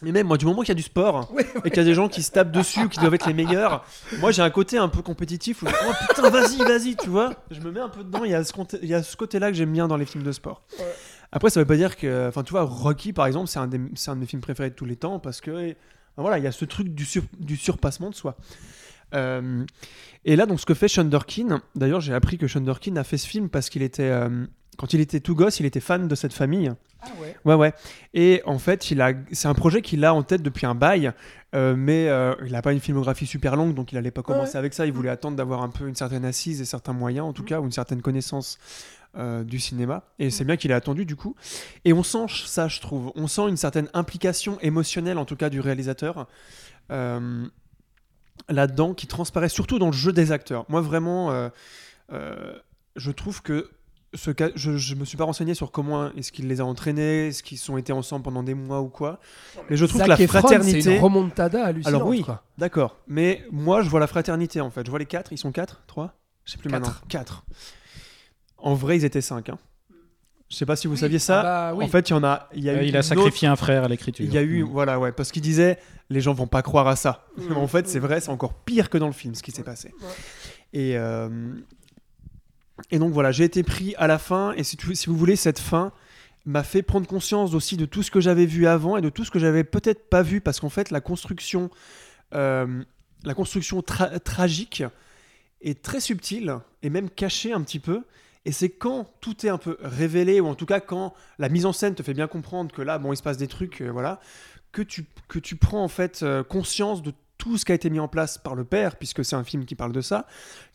[SPEAKER 5] Mais même, moi, du moment qu'il y a du sport
[SPEAKER 4] Oui,
[SPEAKER 5] et qu'il y a des gens qui se tapent dessus qui doivent être les meilleurs, moi, j'ai un côté un peu compétitif où je oh putain, vas-y, vas-y, tu vois. Je me mets un peu dedans. Il y a ce, côté-là que j'aime bien dans les films de sport.
[SPEAKER 4] Ouais.
[SPEAKER 5] Après, ça veut pas dire que. Enfin, tu vois, Rocky, par exemple, c'est un, des- c'est un de mes films préférés de tous les temps parce que. Voilà, il y a ce truc du, sur- du surpassement de soi. Euh, et là, donc, ce que fait Sean Durkin, d'ailleurs, j'ai appris que Sean Durkin a fait ce film parce qu'il était. euh, quand il était tout gosse, il était fan de cette famille.
[SPEAKER 4] Ah ouais.
[SPEAKER 5] Ouais, ouais. Et en fait, il a, c'est un projet qu'il a en tête depuis un bail, euh, mais il n'a pas une filmographie super longue, donc il n'allait pas commencer
[SPEAKER 4] Ouais.
[SPEAKER 5] avec ça. Il voulait attendre d'avoir un peu une certaine assise et certains moyens, en tout cas, ou une certaine connaissance euh, du cinéma. Et c'est bien qu'il ait attendu, du coup. Et on sent ça, je trouve. On sent une certaine implication émotionnelle, en tout cas, du réalisateur. euh, là-dedans, qui transparaît surtout dans le jeu des acteurs. Moi, vraiment, euh, euh, je trouve que ce cas, je, je me suis pas renseigné sur comment est-ce qu'il les a entraînés, est-ce qu'ils ont été ensemble pendant des mois ou quoi. Mais je trouve
[SPEAKER 4] Zac
[SPEAKER 5] que la
[SPEAKER 4] Efron, C'est
[SPEAKER 5] fraternité.
[SPEAKER 4] une remontada hallucinante.
[SPEAKER 5] Alors oui, d'accord. Mais moi, je vois la fraternité en fait. Je vois les quatre. Ils sont quatre, trois? Je sais plus
[SPEAKER 4] Quatre.
[SPEAKER 5] maintenant. Quatre. En vrai, ils étaient cinq. Hein. Je sais pas si vous saviez ça.
[SPEAKER 4] Ah bah oui.
[SPEAKER 5] En fait, il y en a. Il y a
[SPEAKER 6] Euh,
[SPEAKER 5] eu
[SPEAKER 6] il a sacrifié un frère à l'écriture.
[SPEAKER 5] il y a eu,
[SPEAKER 6] Mm.
[SPEAKER 5] voilà, ouais, parce qu'il disait, les gens vont pas croire à ça.
[SPEAKER 4] Mm.
[SPEAKER 5] en fait, c'est vrai, c'est encore pire que dans le film, ce qui s'est passé. Et, euh, et donc voilà, j'ai été pris à la fin, et si, tu- si vous voulez, cette fin, m'a fait prendre conscience aussi de tout ce que j'avais vu avant et de tout ce que j'avais peut-être pas vu parce qu'en fait la construction, euh, la construction tra- tragique est très subtile et même cachée un petit peu. Et c'est quand tout est un peu révélé ou en tout cas quand la mise en scène te fait bien comprendre que là bon il se passe des trucs euh, voilà que tu que tu prends en fait euh, conscience de tout ce qui a été mis en place par le père, puisque c'est un film qui parle de ça,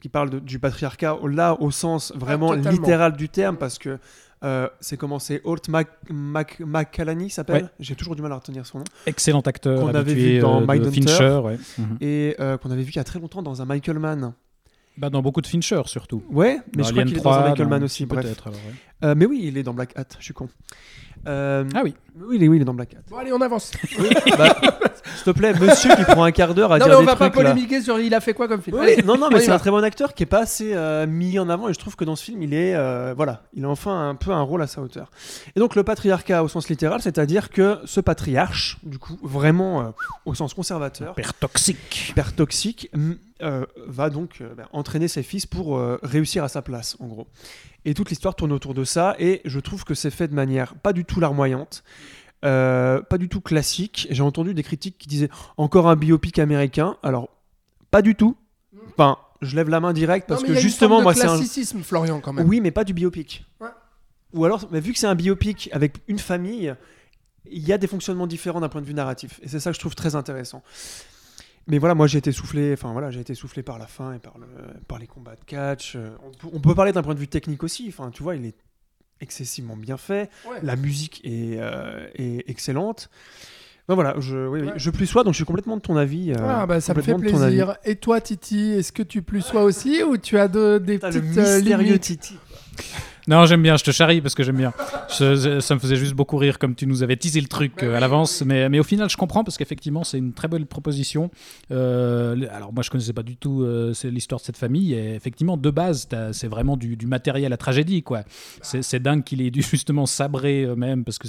[SPEAKER 5] qui parle de- du patriarcat, au- là au sens vraiment littéral du terme, parce que euh, c'est comment c'est Holt Mac, Mac, McCallany s'appelle
[SPEAKER 6] Ouais.
[SPEAKER 5] J'ai toujours du mal à retenir son nom.
[SPEAKER 6] Excellent acteur,
[SPEAKER 5] Qu'on avait vu dans
[SPEAKER 6] euh,
[SPEAKER 5] Mindhunter.
[SPEAKER 6] Fincher, ouais. Mhm.
[SPEAKER 5] Et euh, qu'on avait vu il y a très longtemps dans un Michael Mann.
[SPEAKER 6] Bah, dans beaucoup de Fincher surtout.
[SPEAKER 5] Ouais, mais
[SPEAKER 6] Dans
[SPEAKER 5] je crois qu'il est
[SPEAKER 6] 3,
[SPEAKER 5] dans un Michael Mann aussi, bref.
[SPEAKER 6] Peut-être alors. ouais.
[SPEAKER 5] Euh, mais oui, il est dans Black Hat, je suis con. Euh,
[SPEAKER 6] Ah oui.
[SPEAKER 5] Oui, il est, oui, il est dans Black Hat.
[SPEAKER 4] Bon, allez, on avance.
[SPEAKER 5] Bah, S'il te plaît, monsieur qui prend un quart d'heure à
[SPEAKER 4] non,
[SPEAKER 5] dire
[SPEAKER 4] mais on
[SPEAKER 5] des
[SPEAKER 4] va pas
[SPEAKER 5] là.
[SPEAKER 4] polémiquer sur il a fait quoi comme film.
[SPEAKER 5] Oui,
[SPEAKER 4] Allez,
[SPEAKER 5] non, non,
[SPEAKER 4] on
[SPEAKER 5] mais c'est un très bon acteur qui est pas assez euh, mis en avant et je trouve que dans ce film, il est, euh, voilà, il a enfin un peu un rôle à sa hauteur. Et donc le patriarcat au sens littéral, c'est-à-dire que ce patriarche, du coup, vraiment euh, au sens conservateur,
[SPEAKER 6] Père toxique.
[SPEAKER 5] père toxique, euh, va donc euh, bah, entraîner ses fils pour euh, réussir à sa place, en gros. Et toute l'histoire tourne autour de ça, et je trouve que c'est fait de manière pas du tout larmoyante, pas du tout classique. J'ai entendu des critiques qui disaient encore un biopic américain. Alors, pas du tout. Enfin, je lève la main direct parce
[SPEAKER 4] Non,
[SPEAKER 5] que
[SPEAKER 4] y a une
[SPEAKER 5] justement,
[SPEAKER 4] forme de
[SPEAKER 5] moi, c'est un.
[SPEAKER 4] classicisme, Florian, quand même.
[SPEAKER 5] Oui, mais pas du biopic.
[SPEAKER 4] Ouais.
[SPEAKER 5] Ou alors, mais vu que c'est un biopic avec une famille, il y a des fonctionnements différents d'un point de vue narratif. Et c'est ça que je trouve très intéressant. Mais voilà, moi j'ai été soufflé, enfin voilà, j'ai été soufflé par la fin et par, le, par les combats de catch. Euh, On peut, on peut parler d'un point de vue technique aussi. Enfin, tu vois, il est excessivement bien fait.
[SPEAKER 4] Ouais.
[SPEAKER 5] La musique est, euh, est excellente. Ben voilà, je, oui,
[SPEAKER 4] Ouais.
[SPEAKER 5] je plus sois, donc je suis complètement de ton avis. euh,
[SPEAKER 4] Ah bah ça me fait plaisir. Et toi Titi, est-ce que tu plus sois aussi ou tu as de- des
[SPEAKER 5] le
[SPEAKER 4] petites euh,
[SPEAKER 5] mystérieux Titi.
[SPEAKER 6] Non, j'aime bien, je te charrie parce que j'aime bien. Je- je- ça me faisait juste beaucoup rire comme tu nous avais teasé le truc euh, à l'avance. Mais, mais au final, je comprends parce qu'effectivement, c'est une très belle proposition. Euh, alors, moi, je connaissais pas du tout euh, l'histoire de cette famille. Et effectivement, de base, c'est vraiment du, du matériel à tragédie. quoi. C'est dingue qu'il ait dû justement sabrer même parce que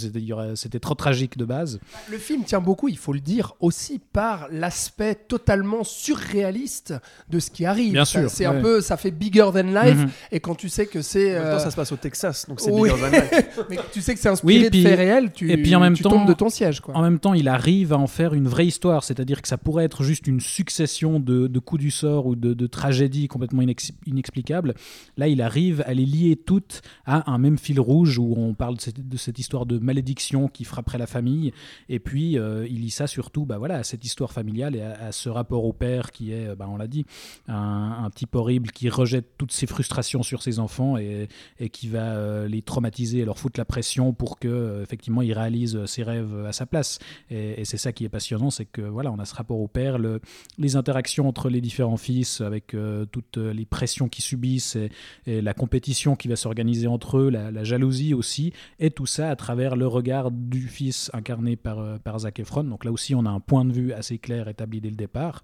[SPEAKER 6] c'était trop tragique de base.
[SPEAKER 4] Le film tient beaucoup, il faut le dire, aussi par l'aspect totalement surréaliste de ce qui arrive.
[SPEAKER 6] Bien
[SPEAKER 4] Ça-
[SPEAKER 6] sûr,
[SPEAKER 4] C'est un peu, ça fait bigger than life.
[SPEAKER 6] Mhm.
[SPEAKER 4] Et quand tu sais que c'est, euh,
[SPEAKER 5] ça se passe au Texas, donc c'est
[SPEAKER 4] oui. mais tu sais que c'est inspiré
[SPEAKER 6] Oui, et puis-
[SPEAKER 4] de faits réels, tu,
[SPEAKER 6] et puis en même
[SPEAKER 4] tu
[SPEAKER 6] temps-
[SPEAKER 4] tombes de ton siège, quoi.
[SPEAKER 6] En même temps, il arrive à en faire une vraie histoire, c'est-à-dire que ça pourrait être juste une succession de, de coups du sort ou de, de tragédies complètement inex- inexplicables. Là, il arrive à les lier toutes à un même fil rouge où on parle de cette, de cette histoire de malédiction qui frapperait la famille, et puis euh, il lie ça surtout bah, voilà, à cette histoire familiale et à, à ce rapport au père qui est, bah, on l'a dit, un, un type horrible qui rejette toutes ses frustrations sur ses enfants et, et qui va euh, les traumatiser leur foutre la pression pour que euh, effectivement ils réalisent euh, ses rêves à sa place. Et, c'est ça qui est passionnant, c'est que voilà, on a ce rapport au père, le- les interactions entre les différents fils, avec toutes les pressions qu'ils subissent et, la compétition qui va s'organiser entre eux, la, jalousie aussi, et tout ça à travers le regard du fils incarné par, par Zac Efron. Donc là aussi, on a un point de vue assez clair établi dès le départ,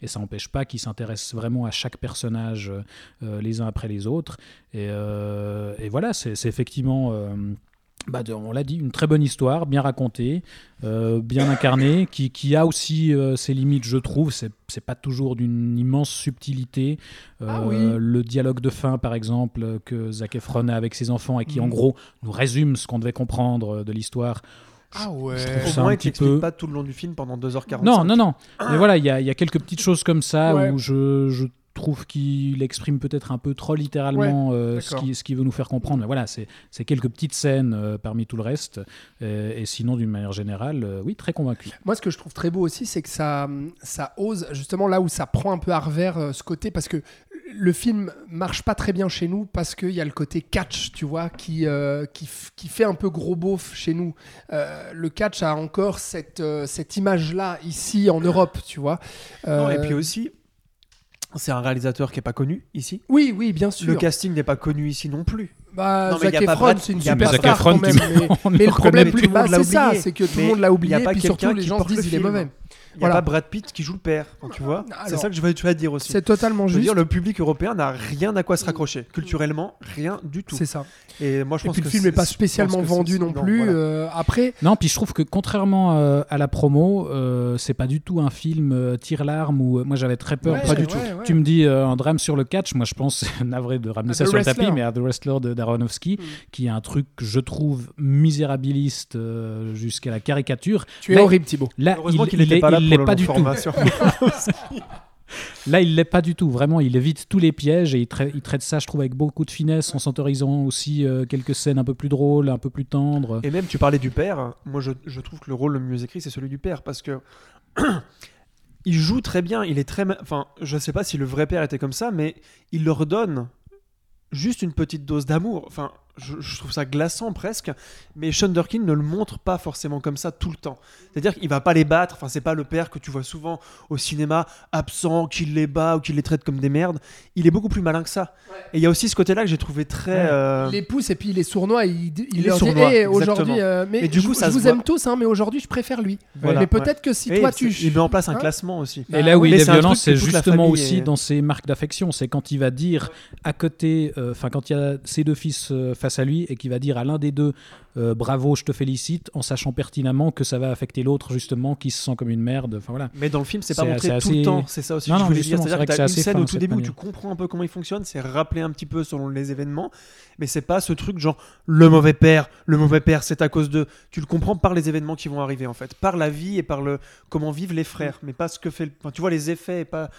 [SPEAKER 6] et ça n'empêche pas qu'il s'intéresse vraiment à chaque personnage les uns après les autres. Et voilà, c'est effectivement, euh, bah, de- on l'a dit, une très bonne histoire, bien racontée, euh, bien incarnée, qui, qui a aussi euh, ses limites, je trouve. C'est pas toujours d'une immense subtilité.
[SPEAKER 4] Ah
[SPEAKER 6] Euh,
[SPEAKER 4] oui.
[SPEAKER 6] Le dialogue de fin, par exemple, que Zac Efron a avec ses enfants et qui, en
[SPEAKER 4] Mhm.
[SPEAKER 6] gros, nous résume ce qu'on devait comprendre de l'histoire.
[SPEAKER 4] Ah ouais.
[SPEAKER 6] je trouve
[SPEAKER 5] Au
[SPEAKER 6] ça
[SPEAKER 5] moins,
[SPEAKER 6] un
[SPEAKER 5] il
[SPEAKER 6] petit
[SPEAKER 5] t'explique
[SPEAKER 6] peu-
[SPEAKER 5] pas tout le long du film pendant 2h45.
[SPEAKER 6] Non, non, non. Mais voilà, il y, a- il y a quelques petites choses comme ça
[SPEAKER 4] Ouais.
[SPEAKER 6] où je, je trouve qu'il exprime peut-être un peu trop littéralement euh, ce qu'il veut nous faire comprendre. Mais voilà, c'est quelques petites scènes euh, parmi tout le reste. Euh, et sinon, d'une manière générale, euh, oui, très convaincu.
[SPEAKER 4] Moi, ce que je trouve très beau aussi, c'est que ça, ça ose, justement là où ça prend un peu à revers euh, ce côté, parce que le film marche pas très bien chez nous, parce qu'il y a le côté catch, tu vois, qui, euh, qui, qui fait un peu gros beauf chez nous. Euh, le catch a encore cette, euh, cette image-là, ici, en Europe, tu vois.
[SPEAKER 5] Non, et puis aussi, c'est un réalisateur qui est pas connu ici.
[SPEAKER 4] Oui, oui, bien sûr.
[SPEAKER 5] Le casting n'est pas connu ici non plus.
[SPEAKER 4] Bah,
[SPEAKER 5] Non, mais
[SPEAKER 4] Zac Efron, c'est une
[SPEAKER 6] Zac Efron
[SPEAKER 4] quand même. Mais, mais
[SPEAKER 6] le
[SPEAKER 4] problème, plus
[SPEAKER 5] l'a
[SPEAKER 4] c'est ça, c'est que tout le monde l'a oublié,
[SPEAKER 5] pas
[SPEAKER 4] puis surtout les gens disent il est mauvais.
[SPEAKER 5] Il n'y a
[SPEAKER 4] Voilà.
[SPEAKER 5] pas Brad Pitt qui joue le père, enfin, tu vois. C'est ça que je veux, tu vas te dire aussi.
[SPEAKER 4] C'est totalement
[SPEAKER 5] Je veux
[SPEAKER 4] juste.
[SPEAKER 5] dire, le public européen n'a rien à quoi se raccrocher. Culturellement, rien du tout.
[SPEAKER 4] C'est ça.
[SPEAKER 5] Et moi, je
[SPEAKER 4] Et
[SPEAKER 5] pense
[SPEAKER 4] puis
[SPEAKER 5] que
[SPEAKER 4] le film n'est pas spécialement vendu non, plus.
[SPEAKER 5] voilà.
[SPEAKER 4] euh, après,
[SPEAKER 6] Non, puis je trouve que contrairement euh, à la promo, euh, c'est pas du tout un film euh, tire-larme où euh, moi j'avais très peur.
[SPEAKER 4] Ouais,
[SPEAKER 6] pas du
[SPEAKER 4] ouais,
[SPEAKER 6] tout.
[SPEAKER 4] ouais.
[SPEAKER 6] Tu me dis euh, un drame sur le catch, moi je pense, navré de ramener
[SPEAKER 4] À
[SPEAKER 6] ça sur le tapis, mais à The Wrestler de d'Aronofsky,
[SPEAKER 4] Mm.
[SPEAKER 6] qui est un truc que je trouve misérabiliste euh, jusqu'à la caricature.
[SPEAKER 4] tu es horrible, Thibaut.
[SPEAKER 6] Là,
[SPEAKER 5] Heureusement
[SPEAKER 6] il,
[SPEAKER 5] qu'il
[SPEAKER 6] il
[SPEAKER 5] n'était pas là
[SPEAKER 6] il l'est
[SPEAKER 5] le
[SPEAKER 6] pas du tout. Là, il l'est pas du tout. Vraiment, il évite tous les pièges et il, trai- il traite ça, je trouve, avec beaucoup de finesse, en s'autorisant aussi euh, quelques scènes un peu plus drôles, un peu plus tendres.
[SPEAKER 5] Et même, tu parlais du père. Moi, je, je trouve que le rôle le mieux écrit, c'est celui du père. Parce que. il joue très bien. Il est très. Enfin, je sais pas si le vrai père était comme ça, mais il leur donne juste une petite dose d'amour. Enfin, je, je trouve ça glaçant presque. Mais Shunderkin ne le montre pas forcément comme ça tout le temps. C'est-à-dire qu'il va pas les battre. Enfin, c'est pas le père que tu vois souvent au cinéma, absent, qui les bat ou qui les traite comme des merdes. Il est beaucoup plus malin que ça. Et il y a aussi ce côté-là que j'ai trouvé très.
[SPEAKER 4] Ouais.
[SPEAKER 5] euh,
[SPEAKER 4] Il les pousse et puis il les sournoie. et Il, il,
[SPEAKER 5] Il est
[SPEAKER 4] leur dit
[SPEAKER 5] sournois,
[SPEAKER 4] Eh, aujourd'hui, euh, mais
[SPEAKER 5] Et du
[SPEAKER 4] je,
[SPEAKER 5] coup, ça
[SPEAKER 4] je vous
[SPEAKER 5] voit.
[SPEAKER 4] aime tous, hein, mais aujourd'hui, je préfère lui.
[SPEAKER 5] Voilà,
[SPEAKER 4] mais peut-être
[SPEAKER 5] ouais.
[SPEAKER 4] que si
[SPEAKER 5] Et
[SPEAKER 4] toi, tu.
[SPEAKER 5] Il met en place un
[SPEAKER 4] Hein
[SPEAKER 5] classement aussi.
[SPEAKER 6] Et là où
[SPEAKER 5] Mais
[SPEAKER 6] il est violent, c'est justement aussi
[SPEAKER 5] est-
[SPEAKER 6] dans ses marques d'affection. C'est quand il va dire à côté, euh, enfin quand il y a ses deux fils euh, face à lui et qu'il va dire à l'un des deux euh, bravo, je te félicite, en sachant pertinemment que ça va affecter l'autre justement qui se sent comme une merde. Enfin voilà.
[SPEAKER 5] Mais dans le film, c'est pas montré
[SPEAKER 6] c'est
[SPEAKER 5] tout le
[SPEAKER 6] assez-
[SPEAKER 5] temps. C'est ça aussi
[SPEAKER 6] Non,
[SPEAKER 5] que je
[SPEAKER 6] non,
[SPEAKER 5] voulais dire. C'est-à-dire
[SPEAKER 6] vrai
[SPEAKER 5] que
[SPEAKER 6] que
[SPEAKER 5] t'as une scène au tout début où
[SPEAKER 6] manière.
[SPEAKER 5] tu comprends un peu comment il fonctionne, c'est rappelé un petit peu selon les événements, mais c'est pas ce truc genre le mauvais père, le mauvais père, c'est à cause de. Tu le comprends par les événements qui vont arriver en fait, par la vie et par le comment vivent les frères, mais pas ce que fait. le- enfin, tu vois les effets et pas.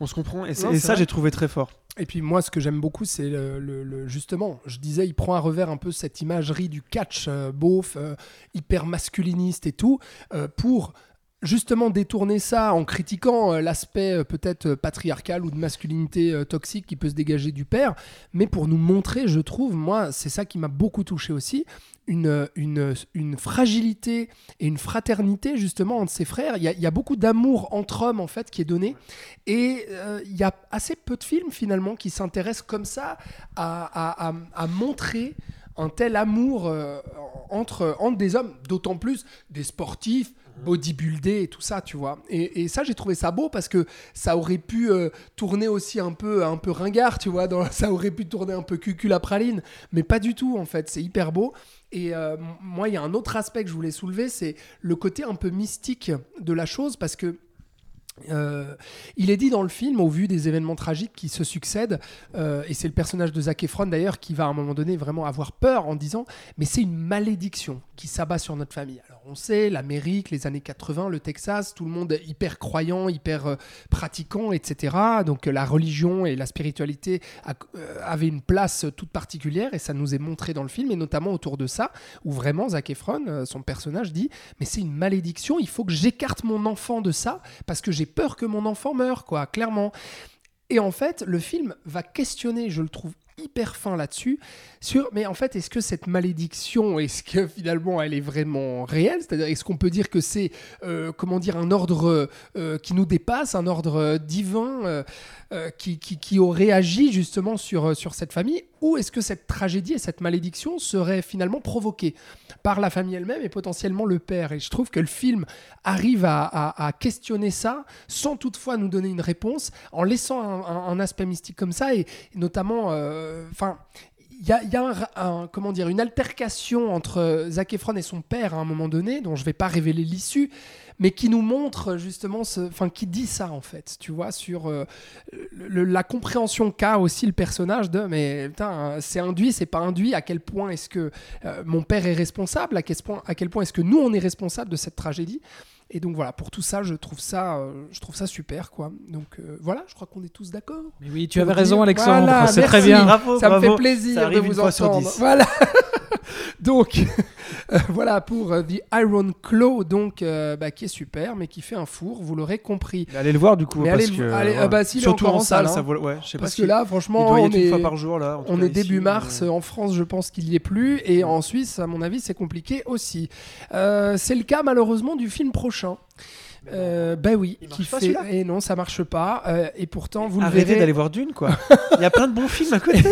[SPEAKER 5] On se comprend et,
[SPEAKER 4] Non,
[SPEAKER 5] et ça j'ai trouvé très fort.
[SPEAKER 4] Et puis moi, ce que j'aime beaucoup, c'est le, le- le- justement, je disais, il prend à revers un peu cette imagerie du catch euh, beauf, euh, hyper masculiniste et tout, euh, pour justement détourner ça en critiquant euh, l'aspect euh, peut-être euh, patriarcal ou de masculinité toxique qui peut se dégager du père, mais pour nous montrer, je trouve, moi, c'est ça qui m'a beaucoup touché aussi, une, une, fragilité et une fraternité justement entre ses frères. Il y a, beaucoup d'amour entre hommes en fait qui est donné. Et il y a assez peu de films finalement qui s'intéressent comme ça à, à- à- montrer un tel amour entre, entre des hommes, d'autant plus des sportifs, bodybuildés et tout ça, tu vois. Et, ça, j'ai trouvé ça beau parce que ça aurait pu euh, tourner aussi un peu, un peu ringard, tu vois. Ça aurait pu tourner un peu cucul à praline, mais pas du tout en fait. C'est hyper beau. Et euh, moi, il y a un autre aspect que je voulais soulever, c'est le côté un peu mystique de la chose parce que euh, il est dit dans le film, au vu des événements tragiques qui se succèdent, et c'est le personnage de Zac Efron d'ailleurs qui va à un moment donné vraiment avoir peur en disant Mais c'est une malédiction qui s'abat sur notre famille. Alors on sait, l'Amérique, les années 80, le Texas, tout le monde hyper croyant, hyper euh, pratiquant, etc. Donc euh, la religion et la spiritualité euh, avaient une place toute particulière, et ça nous est montré dans le film, et notamment autour de ça, où vraiment Zac Efron, son personnage, dit Mais c'est une malédiction, il faut que j'écarte mon enfant de ça, parce que j'ai peur que mon enfant meure, quoi, clairement. Et en fait, le film va questionner, je le trouve hyper fin là-dessus, sur mais en fait, est-ce que cette malédiction, est-ce que finalement elle est vraiment réelle? C'est-à-dire, est-ce qu'on peut dire que c'est, euh, comment dire, un ordre euh, qui nous dépasse, un ordre divin euh, qui, qui, qui aurait agi justement sur, sur cette famille? Ou est-ce que cette tragédie et cette malédiction seraient finalement provoquées par la famille elle-même et potentiellement le père? Et je trouve que le film arrive à, questionner ça sans toutefois nous donner une réponse, en laissant un aspect mystique comme ça, et, notamment, euh, enfin, il y a, comment dire, une altercation entre Zac Efron et son père à un moment donné, dont je vais pas révéler l'issue, mais qui nous montre justement, ce- enfin, qui dit ça en fait, tu vois, sur euh, la compréhension qu'a aussi le personnage de, mais putain, c'est induit, c'est pas induit, à quel point est-ce que euh, mon père est responsable, à quel point, point est-ce que nous on est responsable de cette tragédie. Et donc voilà, pour tout ça, je trouve ça, euh, je trouve ça super, quoi. Donc euh, voilà, je crois qu'on est tous d'accord.
[SPEAKER 6] Mais oui, tu avais
[SPEAKER 4] dire-
[SPEAKER 6] raison, Alexandre.
[SPEAKER 4] Voilà,
[SPEAKER 6] c'est très bien.
[SPEAKER 5] Bravo,
[SPEAKER 4] ça me fait plaisir
[SPEAKER 5] Ça
[SPEAKER 4] de vous entendre. Voilà. donc euh, voilà pour euh, The Iron Claw, donc euh, bah, qui est super, mais qui fait un four. Vous l'aurez compris.
[SPEAKER 5] Mais allez le voir du coup. Parce
[SPEAKER 4] allez le-
[SPEAKER 5] que,
[SPEAKER 4] allez- ah bah,
[SPEAKER 5] Surtout en salle, ça
[SPEAKER 4] hein.
[SPEAKER 5] vaut. Ouais, je sais pas
[SPEAKER 4] Parce
[SPEAKER 5] si-
[SPEAKER 4] que là, franchement, on est,
[SPEAKER 5] fois par jour là. en tout
[SPEAKER 4] on
[SPEAKER 5] cas,
[SPEAKER 4] est début
[SPEAKER 5] ici,
[SPEAKER 4] mars. En France, je pense qu'il y est plus. Et en Suisse, à mon avis, c'est compliqué aussi. C'est le cas malheureusement du film prochain. Euh, bah oui,
[SPEAKER 5] Il
[SPEAKER 4] qui fait. Et non, ça marche pas. Euh, et pourtant, vous le
[SPEAKER 5] Arrêtez
[SPEAKER 4] verrez.
[SPEAKER 5] d'aller voir Dune, quoi. Il y a plein de bons films à côté.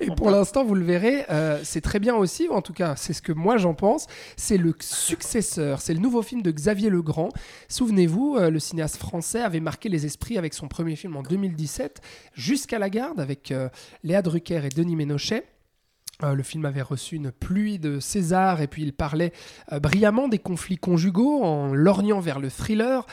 [SPEAKER 4] Et pour l'instant, vous le verrez, euh, c'est très bien aussi, en tout cas, c'est ce que moi j'en pense. C'est le successeur, c'est le nouveau film de Xavier Legrand. Souvenez-vous, euh, le cinéaste français avait marqué les esprits avec son premier film en 2017, Jusqu'à la garde, avec euh, Léa Drucker et Denis Ménochet. Euh, le film avait reçu une pluie de César et puis il parlait euh, brillamment des conflits conjugaux en lorgnant vers le thriller.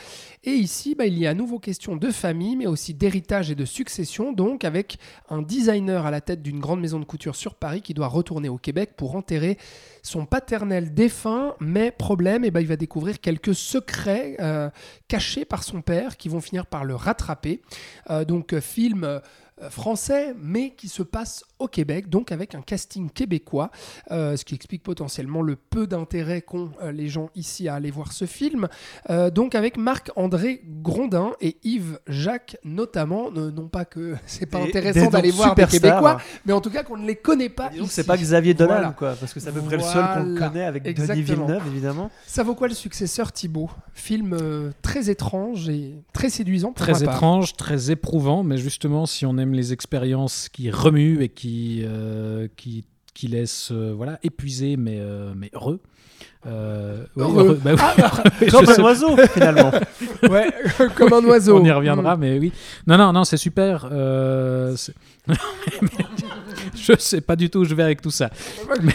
[SPEAKER 4] Et ici, bah, il y a à nouveau question de famille, mais aussi d'héritage et de succession, donc avec un designer à la tête d'une grande maison de couture sur Paris qui doit retourner au Québec pour enterrer son paternel défunt. Mais problème, eh ben, il va découvrir quelques secrets euh, cachés par son père qui vont finir par le rattraper. Donc film français, mais qui se passe au Québec, donc avec un casting québécois, euh, ce qui explique potentiellement le peu d'intérêt qu'ont euh, les gens ici à aller voir ce film. Euh, donc avec Marc-André Grondin et Yves Jacques notamment, Euh, non pas que c'est pas
[SPEAKER 5] Des-
[SPEAKER 4] intéressant d'aller voir des. Québécois, mais en tout cas qu'on ne les connaît pas. Ici.
[SPEAKER 5] c'est pas Xavier Dolan,
[SPEAKER 4] Voilà.
[SPEAKER 5] quoi. Parce que c'est à peu près le seul qu'on connaît avec Denis
[SPEAKER 4] Exactement.
[SPEAKER 5] Villeneuve, évidemment.
[SPEAKER 4] Ça vaut quoi le successeur Thibaut? Film euh, très étrange et très séduisant pour
[SPEAKER 6] Très
[SPEAKER 4] ma part.
[SPEAKER 6] étrange, très éprouvant, mais justement, si on aime les expériences qui remuent et qui, euh, qui, qui laissent euh, voilà, épuisés mais, euh, mais heureux. Euh,
[SPEAKER 4] Heureux.
[SPEAKER 6] bah oui.
[SPEAKER 5] Comme un
[SPEAKER 6] sais-
[SPEAKER 5] oiseau, finalement.
[SPEAKER 4] Ouais, comme un oiseau.
[SPEAKER 6] On y reviendra, mais oui. Non, non, non, c'est super. euh, je sais pas du tout où je vais avec tout ça. Mais,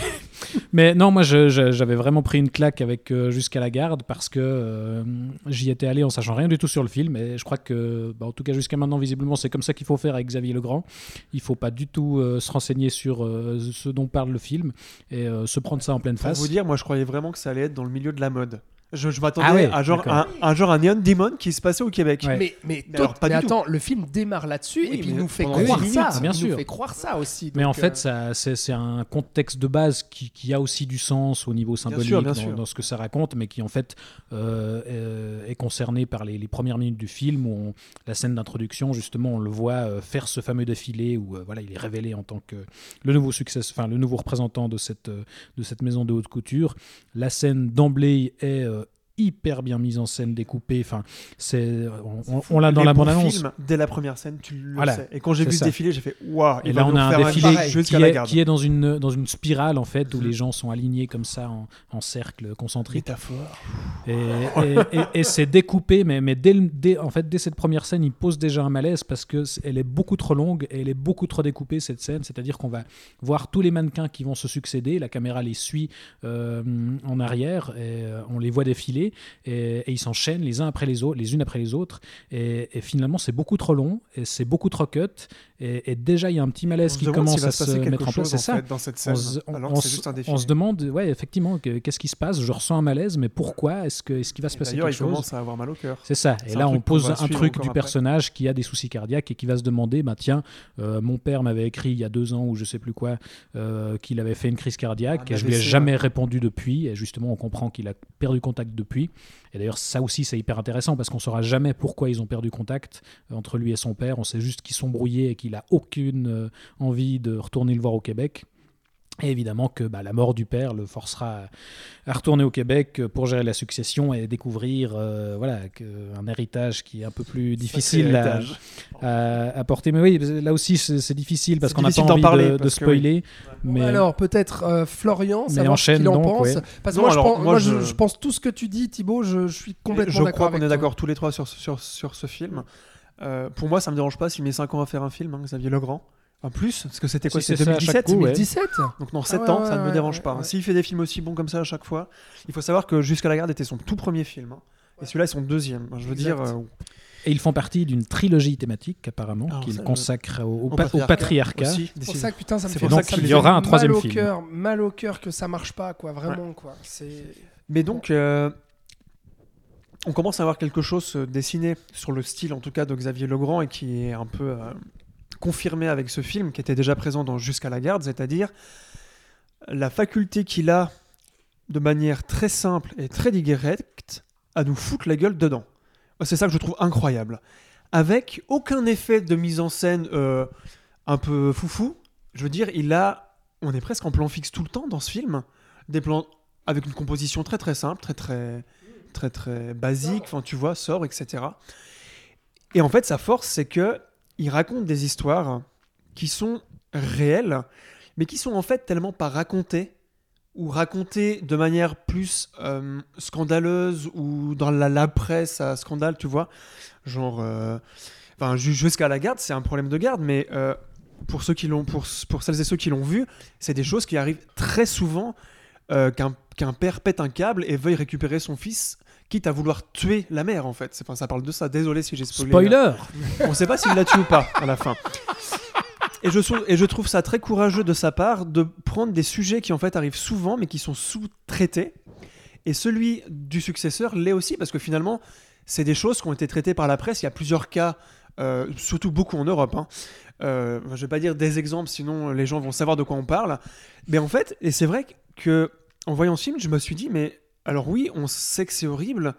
[SPEAKER 6] mais non, moi, j'avais vraiment pris une claque avec euh, Jusqu'à la garde parce que euh, j'y étais allé en sachant rien du tout sur le film. Et je crois que, bah, en tout cas, jusqu'à maintenant, visiblement, c'est comme ça qu'il faut faire avec Xavier Legrand. Il faut pas du tout euh, se renseigner sur ce dont parle le film et se prendre ça en pleine
[SPEAKER 5] Pour
[SPEAKER 6] face.
[SPEAKER 5] vous dire, moi, je croyais vraiment que ça allait être dans le milieu de la mode. Je, je m'attendais
[SPEAKER 6] Ah ouais,
[SPEAKER 5] à genre un, un genre un Neon Demon qui se passait au Québec.
[SPEAKER 6] Ouais.
[SPEAKER 4] Mais, mais,
[SPEAKER 5] Mais alors,
[SPEAKER 4] tout-
[SPEAKER 5] pas
[SPEAKER 4] mais
[SPEAKER 5] du
[SPEAKER 4] attends, le film démarre là-dessus
[SPEAKER 5] Oui,
[SPEAKER 4] et puis il nous fait croire ça.
[SPEAKER 6] bien
[SPEAKER 4] il
[SPEAKER 6] sûr.
[SPEAKER 4] nous fait croire ça aussi.
[SPEAKER 6] Mais en fait,
[SPEAKER 4] euh,
[SPEAKER 6] ça, c'est, c'est un contexte de base qui, qui a aussi du sens au niveau symbolique
[SPEAKER 5] sûr, bien
[SPEAKER 6] dans,
[SPEAKER 5] sûr.
[SPEAKER 6] dans ce que ça raconte, mais qui en fait euh, euh, est concerné par les, les premières minutes du film où on- la scène d'introduction, justement, on le voit faire ce fameux défilé où euh, voilà, il est révélé en tant que le nouveau succès, enfin le nouveau représentant de cette, de cette maison de haute couture. La scène d'emblée est euh, hyper bien mise en scène, découpée. Enfin, c'est on, on- on l'a dans
[SPEAKER 5] Les
[SPEAKER 6] la
[SPEAKER 5] bons
[SPEAKER 6] bande-annonce.
[SPEAKER 5] films, dès la première scène, tu le
[SPEAKER 6] Voilà,
[SPEAKER 5] sais. Et quand j'ai vu ce défilé, j'ai fait waouh.
[SPEAKER 6] Et là, on a un défilé qui est,
[SPEAKER 5] garde.
[SPEAKER 6] qui est dans une, dans une spirale, en fait, où
[SPEAKER 5] Mhm.
[SPEAKER 6] les gens sont alignés comme ça, en, en cercle concentrique.
[SPEAKER 5] Métaphore.
[SPEAKER 6] Et, et- et- et c'est découpé, mais, mais dès, dès- en fait, dès cette première scène, il pose déjà un malaise parce que elle est beaucoup trop longue et elle est beaucoup trop découpée, cette scène. C'est-à-dire qu'on va voir tous les mannequins qui vont se succéder, la caméra les suit euh, en arrière, et euh, on les voit défiler, et, et ils s'enchaînent les uns après les autres, les unes après les autres. Et, et finalement, c'est beaucoup trop long, et c'est beaucoup trop cut, et, et déjà, il y a un petit malaise
[SPEAKER 5] se
[SPEAKER 6] qui commence à
[SPEAKER 5] se
[SPEAKER 6] mettre en place. C'est ça
[SPEAKER 5] fait, dans cette scène.
[SPEAKER 6] on se, on- on demande, ouais, effectivement, que- qu'est-ce qui se passe Je ressens un malaise, mais pourquoi Est-ce que- est-ce qu'il va se passer
[SPEAKER 5] D'ailleurs,
[SPEAKER 6] quelque
[SPEAKER 5] il
[SPEAKER 6] chose
[SPEAKER 5] commence à avoir mal au cœur.
[SPEAKER 6] C'est ça. Et là, on pose un truc du personnage qui a des soucis cardiaques et qui va se demander, bah tiens, euh, mon père m'avait écrit il y a deux ans ou je sais plus quoi, euh, qu'il avait fait une crise cardiaque et je lui ai jamais répondu depuis. Et justement, on comprend qu'il a perdu contact depuis. Et d'ailleurs, ça aussi, c'est hyper intéressant parce qu'on saura jamais pourquoi ils ont perdu contact euh, entre lui et son père. On sait juste qu'ils sont brouillés et qu'il a aucune euh, envie de retourner le voir au Québec. Et évidemment que bah, la mort du père le forcera à retourner au Québec pour gérer la succession et découvrir euh, voilà, un héritage qui est un peu plus difficile à,
[SPEAKER 5] héritage.
[SPEAKER 6] à, à porter. Mais oui, là aussi, c'est difficile parce qu'on n'a pas envie
[SPEAKER 5] parler
[SPEAKER 6] de, spoiler. Mais
[SPEAKER 4] alors peut-être euh, Florian, savoir ce qu'il en
[SPEAKER 6] donc,
[SPEAKER 4] pense.
[SPEAKER 6] ouais.
[SPEAKER 4] Parce que moi, je,
[SPEAKER 5] alors,
[SPEAKER 4] pense,
[SPEAKER 5] moi,
[SPEAKER 4] moi, je,
[SPEAKER 5] je-
[SPEAKER 4] je pense tout ce que tu dis, Thibaut, je, je suis complètement
[SPEAKER 5] je
[SPEAKER 4] d'accord
[SPEAKER 5] crois qu'on est d'accord tous les trois sur, sur, sur ce film. Euh, pour moi, ça me dérange pas s'il met 5 ans à faire un film, hein, Xavier Legrand. En plus, parce que c'était quoi
[SPEAKER 6] Si
[SPEAKER 5] C'était
[SPEAKER 6] c'est ça à chaque
[SPEAKER 5] 2017
[SPEAKER 6] coup, ouais.
[SPEAKER 4] 2017
[SPEAKER 5] Donc dans 7
[SPEAKER 4] ouais,
[SPEAKER 5] ans, ça ne me dérange
[SPEAKER 4] ouais,
[SPEAKER 5] pas. hein.
[SPEAKER 4] ouais.
[SPEAKER 5] S'il fait des films aussi bons comme ça à chaque fois, il faut savoir que Jusqu'à la garde était son tout premier film. hein. Et celui-là est son deuxième. Je veux
[SPEAKER 4] Exact.
[SPEAKER 5] dire, euh,
[SPEAKER 6] et ils font partie d'une trilogie thématique apparemment
[SPEAKER 5] Alors,
[SPEAKER 6] qu'ils consacrent au, au
[SPEAKER 5] au
[SPEAKER 6] pa- au
[SPEAKER 5] patriarcat
[SPEAKER 4] C'est pour ça que putain, ça me fait,
[SPEAKER 5] ça qu'il
[SPEAKER 4] me
[SPEAKER 5] y
[SPEAKER 6] aura un
[SPEAKER 4] mal
[SPEAKER 6] troisième
[SPEAKER 4] au
[SPEAKER 6] film.
[SPEAKER 4] cœur, mal au cœur que ça marche pas, quoi. Vraiment, quoi.
[SPEAKER 5] Mais donc, euh, on commence à avoir quelque chose dessiné sur le style, en tout cas, de Xavier Legrand et qui est un peu euh, confirmé avec ce film, qui était déjà présent dans Jusqu'à la garde, c'est-à-dire la faculté qu'il a, de manière très simple et très directe, à nous foutre la gueule dedans. C'est ça que je trouve incroyable. Avec aucun effet de mise en scène euh, un peu foufou. Je veux dire, il a. On est presque en plan fixe tout le temps dans ce film. Des plans avec une composition très très simple, très très très très basique, enfin tu vois, sort, etc. Et en fait, sa force, c'est que il raconte des histoires qui sont réelles, mais qui sont en fait tellement pas racontées ou racontées de manière plus euh, scandaleuse ou dans la, presse à scandale, tu vois, genre, euh, enfin ju- jusqu'à la garde, c'est un problème de garde, mais euh, pour ceux qui l'ont, pour, pour celles et ceux qui l'ont vu, c'est des choses qui arrivent très souvent euh, qu'un qu'un père pète un câble et veuille récupérer son fils, quitte à vouloir tuer la mère en fait. C'est- Enfin, ça parle de ça. Désolé si j'ai spoilé.
[SPEAKER 6] Spoiler
[SPEAKER 5] On sait pas s'il l'a tué ou pas à la fin. Et je, sou- et je trouve ça très courageux de sa part de prendre des sujets qui en fait arrivent souvent mais qui sont sous-traités. Et celui du successeur l'est aussi parce que finalement, c'est des choses qui ont été traitées par la presse. Il y a plusieurs cas, euh, surtout beaucoup en Europe. Hein. Euh, je vais pas dire des exemples, sinon les gens vont savoir de quoi on parle. Mais en fait, et c'est vrai que en voyant ce film, je me suis dit, mais alors oui, on sait que c'est horrible,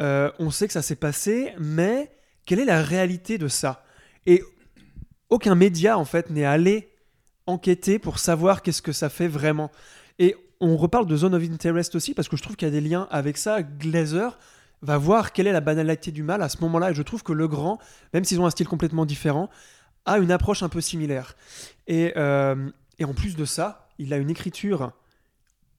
[SPEAKER 5] euh, on sait que ça s'est passé, mais quelle est la réalité de ça? Et aucun média en fait n'est allé enquêter pour savoir qu'est-ce que ça fait vraiment. Et on reparle de Zone of Interest aussi parce que je trouve qu'il y a des liens avec ça. Glazer va voir quelle est la banalité du mal à ce moment-là et je trouve que Le Grand, même s'ils ont un style complètement différent, a une approche un peu similaire. Et, euh, et en plus de ça, il a une écriture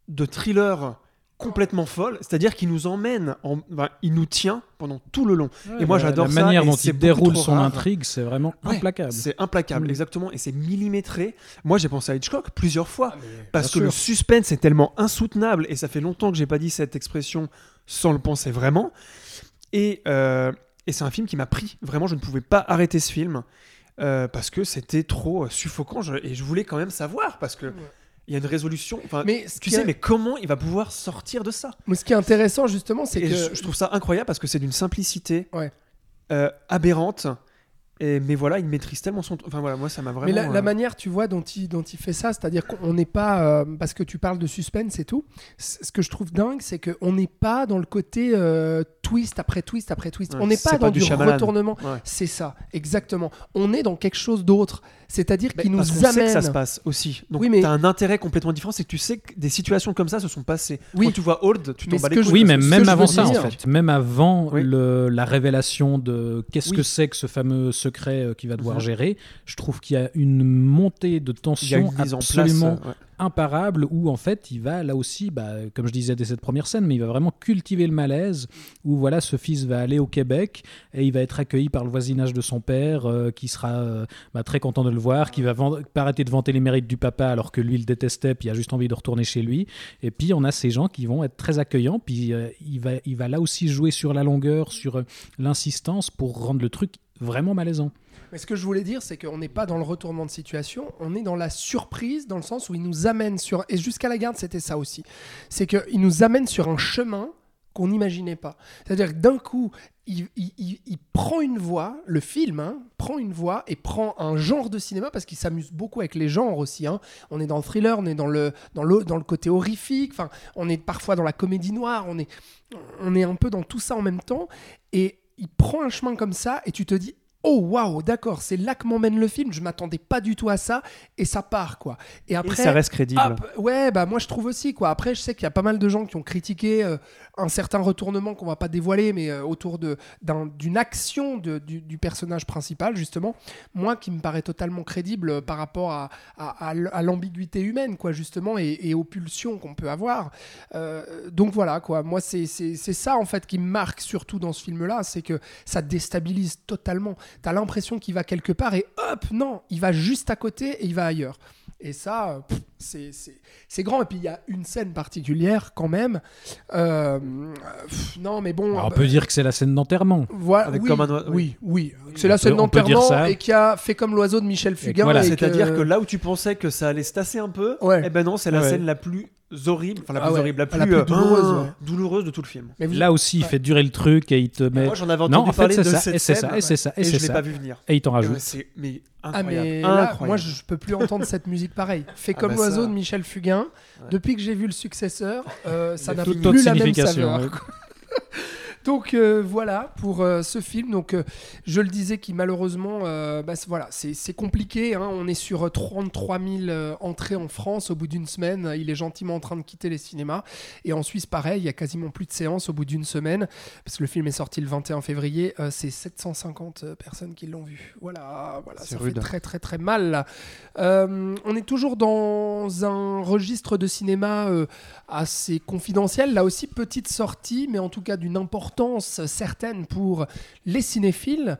[SPEAKER 5] de thriller complètement folle, c'est-à-dire qu'il nous emmène, en, enfin, il nous tient pendant tout le long. Et moi,
[SPEAKER 6] La-
[SPEAKER 5] j'adore
[SPEAKER 6] La
[SPEAKER 5] ça,
[SPEAKER 6] manière
[SPEAKER 5] et
[SPEAKER 6] dont il déroule son
[SPEAKER 5] rare.
[SPEAKER 6] intrigue, c'est vraiment
[SPEAKER 5] Ouais,
[SPEAKER 6] implacable.
[SPEAKER 5] C'est implacable,
[SPEAKER 6] Mm.
[SPEAKER 5] exactement, et c'est millimétré. Moi, j'ai pensé à Hitchcock plusieurs fois, parce que le suspense est tellement insoutenable, et ça fait longtemps que j'ai pas dit cette expression sans le penser vraiment. Et, euh, et c'est un film qui m'a pris. Vraiment, je ne pouvais pas arrêter ce film euh, parce que c'était trop euh, suffocant, je- et je voulais quand même savoir parce que il y a une résolution. Enfin,
[SPEAKER 4] Mais
[SPEAKER 5] tu sais, mais comment il va pouvoir sortir de ça?
[SPEAKER 4] Mais ce qui est intéressant justement, c'est que
[SPEAKER 5] je, je trouve ça incroyable parce que c'est d'une simplicité
[SPEAKER 4] Ouais.
[SPEAKER 5] euh, aberrante. Et, mais voilà, il maîtrise tellement son. Enfin voilà, moi ça m'a vraiment.
[SPEAKER 4] Mais la, la
[SPEAKER 5] euh,
[SPEAKER 4] manière, tu vois, dont il, dont il fait ça, c'est-à-dire qu'on n'est pas, euh, parce que tu parles de suspense et tout, ce que je trouve dingue, c'est qu'on n'est pas dans le côté euh, twist après twist après twist.
[SPEAKER 5] Ouais,
[SPEAKER 4] on n'est pas
[SPEAKER 5] pas
[SPEAKER 4] dans
[SPEAKER 5] du
[SPEAKER 4] retournement.
[SPEAKER 5] Ouais.
[SPEAKER 4] C'est ça, exactement. On est dans quelque chose d'autre. C'est-à-dire qu'il nous
[SPEAKER 5] parce qu'on sait que
[SPEAKER 4] amène.
[SPEAKER 5] ça se passe aussi. Donc
[SPEAKER 4] Oui, mais-
[SPEAKER 5] t'as un intérêt complètement différent, c'est que tu sais que des situations comme ça se sont passées.
[SPEAKER 4] Oui.
[SPEAKER 5] Quand tu vois Old, tu
[SPEAKER 4] ce
[SPEAKER 5] bats les
[SPEAKER 4] je-
[SPEAKER 6] Oui, mais même avant ça, en fait. Même avant
[SPEAKER 5] Oui.
[SPEAKER 6] le- la révélation de qu'est-ce
[SPEAKER 5] Oui.
[SPEAKER 6] que c'est que ce fameux secret euh, qu'il va devoir
[SPEAKER 5] Mhm.
[SPEAKER 6] gérer, je trouve qu'il y a une montée de tension
[SPEAKER 5] place.
[SPEAKER 6] absolument
[SPEAKER 5] euh, ouais.
[SPEAKER 6] imparable où en fait il va là aussi, bah, comme je disais dès cette première scène, mais il va vraiment cultiver le malaise où voilà ce fils va aller au Québec et il va être accueilli par le voisinage de son père euh, qui sera euh, bah, très content de le voir, qui va pas arrêter de vanter les mérites du papa alors que lui il le détestait puis il a juste envie de retourner chez lui et puis on a ces gens qui vont être très accueillants puis euh, il, va, il va là aussi jouer sur la longueur, sur l'insistance pour rendre le truc vraiment malaisant.
[SPEAKER 4] Mais ce que je voulais dire, c'est qu'on n'est pas dans le retournement de situation, on est dans la surprise, dans le sens où il nous amène sur. Et jusqu'à la garde, c'était ça aussi. C'est qu'il nous amène sur un chemin qu'on n'imaginait pas. C'est-à-dire que d'un coup, il, prend une voie, le film hein, prend une voie et prend un genre de cinéma parce qu'il s'amuse beaucoup avec les genres aussi. hein. On est dans le thriller, on est dans le, dans le, dans le côté horrifique, on est parfois dans la comédie noire, on est, on est un peu dans tout ça en même temps. Et il prend un chemin comme ça et tu te dis Oh waouh, d'accord, c'est là que m'emmène le film. Je m'attendais pas du tout à ça et ça part quoi. Et
[SPEAKER 5] Et
[SPEAKER 4] après,
[SPEAKER 5] ça reste crédible.
[SPEAKER 4] hop, ouais, bah moi je trouve aussi quoi. Après, je sais qu'il y a pas mal de gens qui ont critiqué euh, un certain retournement qu'on va pas dévoiler, mais euh, autour d'une action du, personnage principal justement. Moi, qui me paraît totalement crédible euh, par rapport à, à, l'ambiguïté humaine quoi justement et, aux pulsions qu'on peut avoir. Euh, donc voilà quoi. Moi, c'est ça en fait qui me marque surtout dans ce film-là, c'est que ça déstabilise totalement. T'as l'impression qu'il va quelque part et hop, non, il va juste à côté et il va ailleurs. Et ça, c'est- c'est c'est grand. Et puis il y a une scène particulière quand même. Euh, pff, non, mais bon.
[SPEAKER 6] Alors, on
[SPEAKER 4] euh,
[SPEAKER 6] peut dire que c'est la scène d'enterrement.
[SPEAKER 4] voilà,
[SPEAKER 5] Avec
[SPEAKER 4] oui,
[SPEAKER 5] comme un
[SPEAKER 4] oui, oui. C'est la scène d'enterrement et qui a fait comme l'oiseau de Michel Fugain.
[SPEAKER 6] voilà,
[SPEAKER 4] et
[SPEAKER 5] C'est-à-dire
[SPEAKER 4] que-
[SPEAKER 5] que là où tu pensais que ça allait se tasser un peu,
[SPEAKER 4] Ouais.
[SPEAKER 5] eh ben non, c'est la
[SPEAKER 6] Ouais.
[SPEAKER 5] scène la plus horrible, enfin la
[SPEAKER 4] Ah
[SPEAKER 5] plus
[SPEAKER 4] ouais,
[SPEAKER 5] horrible, la plus,
[SPEAKER 4] la plus
[SPEAKER 5] euh,
[SPEAKER 4] douloureuse,
[SPEAKER 5] ah,
[SPEAKER 4] ouais.
[SPEAKER 5] douloureuse de tout le film.
[SPEAKER 4] Mais vous-
[SPEAKER 6] Là aussi, il
[SPEAKER 4] Ouais.
[SPEAKER 6] fait durer le truc et il te met.
[SPEAKER 5] Moi j'en avais
[SPEAKER 6] Non,
[SPEAKER 5] entendu
[SPEAKER 6] en fait,
[SPEAKER 5] parler
[SPEAKER 6] c'est
[SPEAKER 5] de
[SPEAKER 6] ça,
[SPEAKER 5] cette
[SPEAKER 6] et c'est
[SPEAKER 5] scène
[SPEAKER 6] ça, et c'est ça, et
[SPEAKER 5] et je l'ai pas vu venir.
[SPEAKER 6] Et il t'en
[SPEAKER 5] Et
[SPEAKER 6] rajoute.
[SPEAKER 5] c'est mais
[SPEAKER 4] Ah
[SPEAKER 5] incroyable.
[SPEAKER 4] mais là,
[SPEAKER 5] incroyable.
[SPEAKER 4] moi je, je peux plus entendre cette musique pareille. Fait
[SPEAKER 5] Ah
[SPEAKER 4] comme
[SPEAKER 5] bah
[SPEAKER 4] de Michel Fugain.
[SPEAKER 5] Ouais.
[SPEAKER 4] Depuis que j'ai vu le successeur, euh, ça n'a plus la même saveur. Donc euh, voilà pour euh, ce film. Donc euh, je le disais qui malheureusement, bah, voilà, c'est compliqué. hein. On est sur euh, 33 000 euh, entrées en France au bout d'une semaine. Il est gentiment en train de quitter les cinémas. Et en Suisse, pareil, il y a quasiment plus de séances au bout d'une semaine parce que le film est sorti le 21 février. C'est 750 personnes qui l'ont vu. Voilà, voilà, ça
[SPEAKER 5] rude.
[SPEAKER 4] fait très très très mal. On est toujours dans un registre de cinéma assez confidentiel. Là aussi, petite sortie, mais en tout cas d'une importance certaine pour les cinéphiles.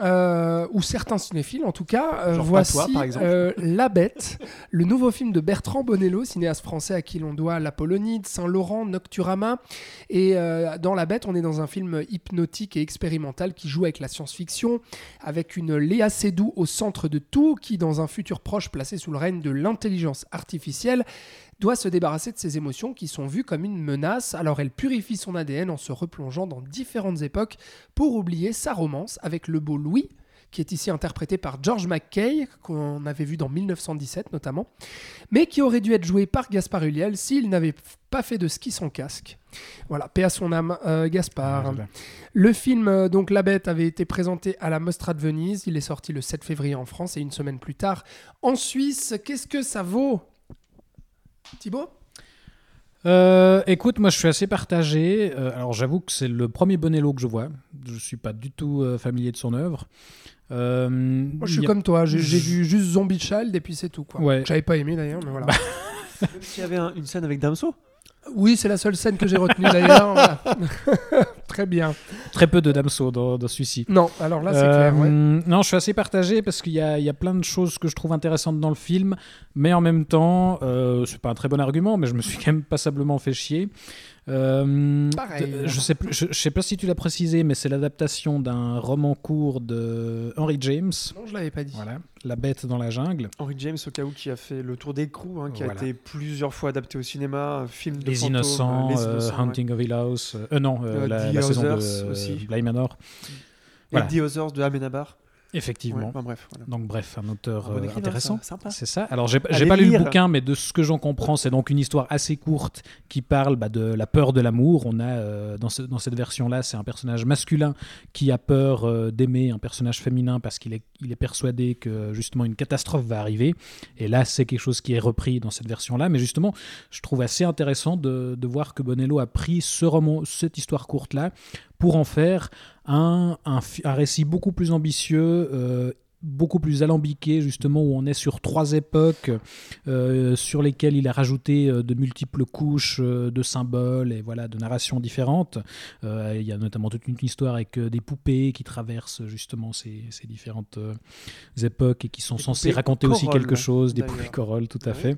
[SPEAKER 4] euh, ou certains cinéphiles en tout cas. Euh, voici
[SPEAKER 5] toi, par exemple.
[SPEAKER 4] euh, La Bête, le nouveau film de Bertrand Bonello, cinéaste français à qui l'on doit L'Apollonide, Saint-Laurent, Nocturama. Et dans La Bête, on est dans un film hypnotique et expérimental qui joue avec la science-fiction, avec une Léa Seydoux au centre de tout, qui, dans un futur proche placé sous le règne de l'intelligence artificielle, doit se débarrasser de ses émotions qui sont vues comme une menace. Alors elle purifie son ADN en se replongeant dans différentes époques pour oublier sa romance avec le beau Louis, qui est ici interprété par George McKay, qu'on avait vu dans 1917 notamment, mais qui aurait dû être joué par Gaspard Ulliel s'il n'avait pas fait de ski sans casque. Voilà, paix à son âme, euh, Gaspard.
[SPEAKER 6] Voilà.
[SPEAKER 4] Le film, euh, donc La Bête, avait été présenté à la Mostra de Venise. Il est sorti le 7 février en France et une semaine plus tard en Suisse. Qu'est-ce que ça vaut? Thibaut
[SPEAKER 6] Euh, écoute, moi je suis assez partagé. Euh, alors j'avoue que c'est le premier Bonello que je vois. Je suis pas du tout euh, familier de son œuvre. Euh,
[SPEAKER 4] Moi, je suis
[SPEAKER 6] a-
[SPEAKER 4] comme toi. J'ai j'ai vu juste Zombie Child et puis c'est tout. Quoi.
[SPEAKER 6] Ouais.
[SPEAKER 4] J'avais pas aimé d'ailleurs, mais voilà.
[SPEAKER 5] Même s'il y avait un- une scène avec Damso.
[SPEAKER 4] Oui, c'est la seule scène que j'ai retenue d'ailleurs. Voilà. Très bien.
[SPEAKER 6] Très peu de Damso dans, dans celui-ci.
[SPEAKER 4] Non, alors là, c'est
[SPEAKER 6] Euh,
[SPEAKER 4] clair. ouais.
[SPEAKER 6] Non, je suis assez partagé parce qu'il y a, il y a plein de choses que je trouve intéressantes dans le film, mais en même temps, euh, c'est pas un très bon argument, mais je me suis quand même passablement fait chier. Euh,
[SPEAKER 4] Pareil.
[SPEAKER 6] je sais plus, je, je sais pas si tu l'as précisé, mais c'est l'adaptation d'un roman court de Henry James.
[SPEAKER 4] Non, je l'avais pas dit.
[SPEAKER 6] Voilà, La Bête dans la jungle.
[SPEAKER 5] Henry James, au cas où, qui a fait le tour d'écrou, hein, qui
[SPEAKER 6] Voilà.
[SPEAKER 5] a été plusieurs fois adapté au cinéma, un film de
[SPEAKER 6] Les
[SPEAKER 5] fantômes,
[SPEAKER 6] Innocents,
[SPEAKER 5] Les
[SPEAKER 6] euh,
[SPEAKER 5] Innocents, ouais.
[SPEAKER 6] Hunting of Hill House. euh, non, euh,
[SPEAKER 5] Euh,
[SPEAKER 6] la, la saison de euh,
[SPEAKER 5] aussi.
[SPEAKER 6] Bly Manor.
[SPEAKER 5] Et
[SPEAKER 6] Voilà.
[SPEAKER 5] The Others de Amenabar.
[SPEAKER 6] Effectivement.
[SPEAKER 5] Ouais, bref. voilà.
[SPEAKER 6] Donc bref, un auteur
[SPEAKER 5] Un bon
[SPEAKER 6] euh,
[SPEAKER 5] écrivain,
[SPEAKER 6] intéressant. C'est ça. Alors j'ai pas lu le bouquin, mais de ce que j'en comprends, c'est donc une histoire assez courte qui parle bah, de la peur de l'amour. On a euh, dans, ce- dans cette version-là, c'est un personnage masculin qui a peur euh, d'aimer un personnage féminin parce qu'il est, il est persuadé que justement une catastrophe va arriver. Et là, c'est quelque chose qui est repris dans cette version-là. Mais justement, je trouve assez intéressant de, de voir que Bonello a pris ce roman, cette histoire courte-là pour en faire un, un, un récit beaucoup plus ambitieux. euh, beaucoup plus alambiqué justement où on est sur trois époques euh, sur lesquelles il a rajouté euh, de multiples couches euh, de symboles et voilà de narrations différentes. Il y a notamment toute une histoire avec des poupées qui traversent justement ces, ces différentes époques et qui sont
[SPEAKER 5] Des
[SPEAKER 6] censées raconter aussi quelque chose des poupées corolles tout à fait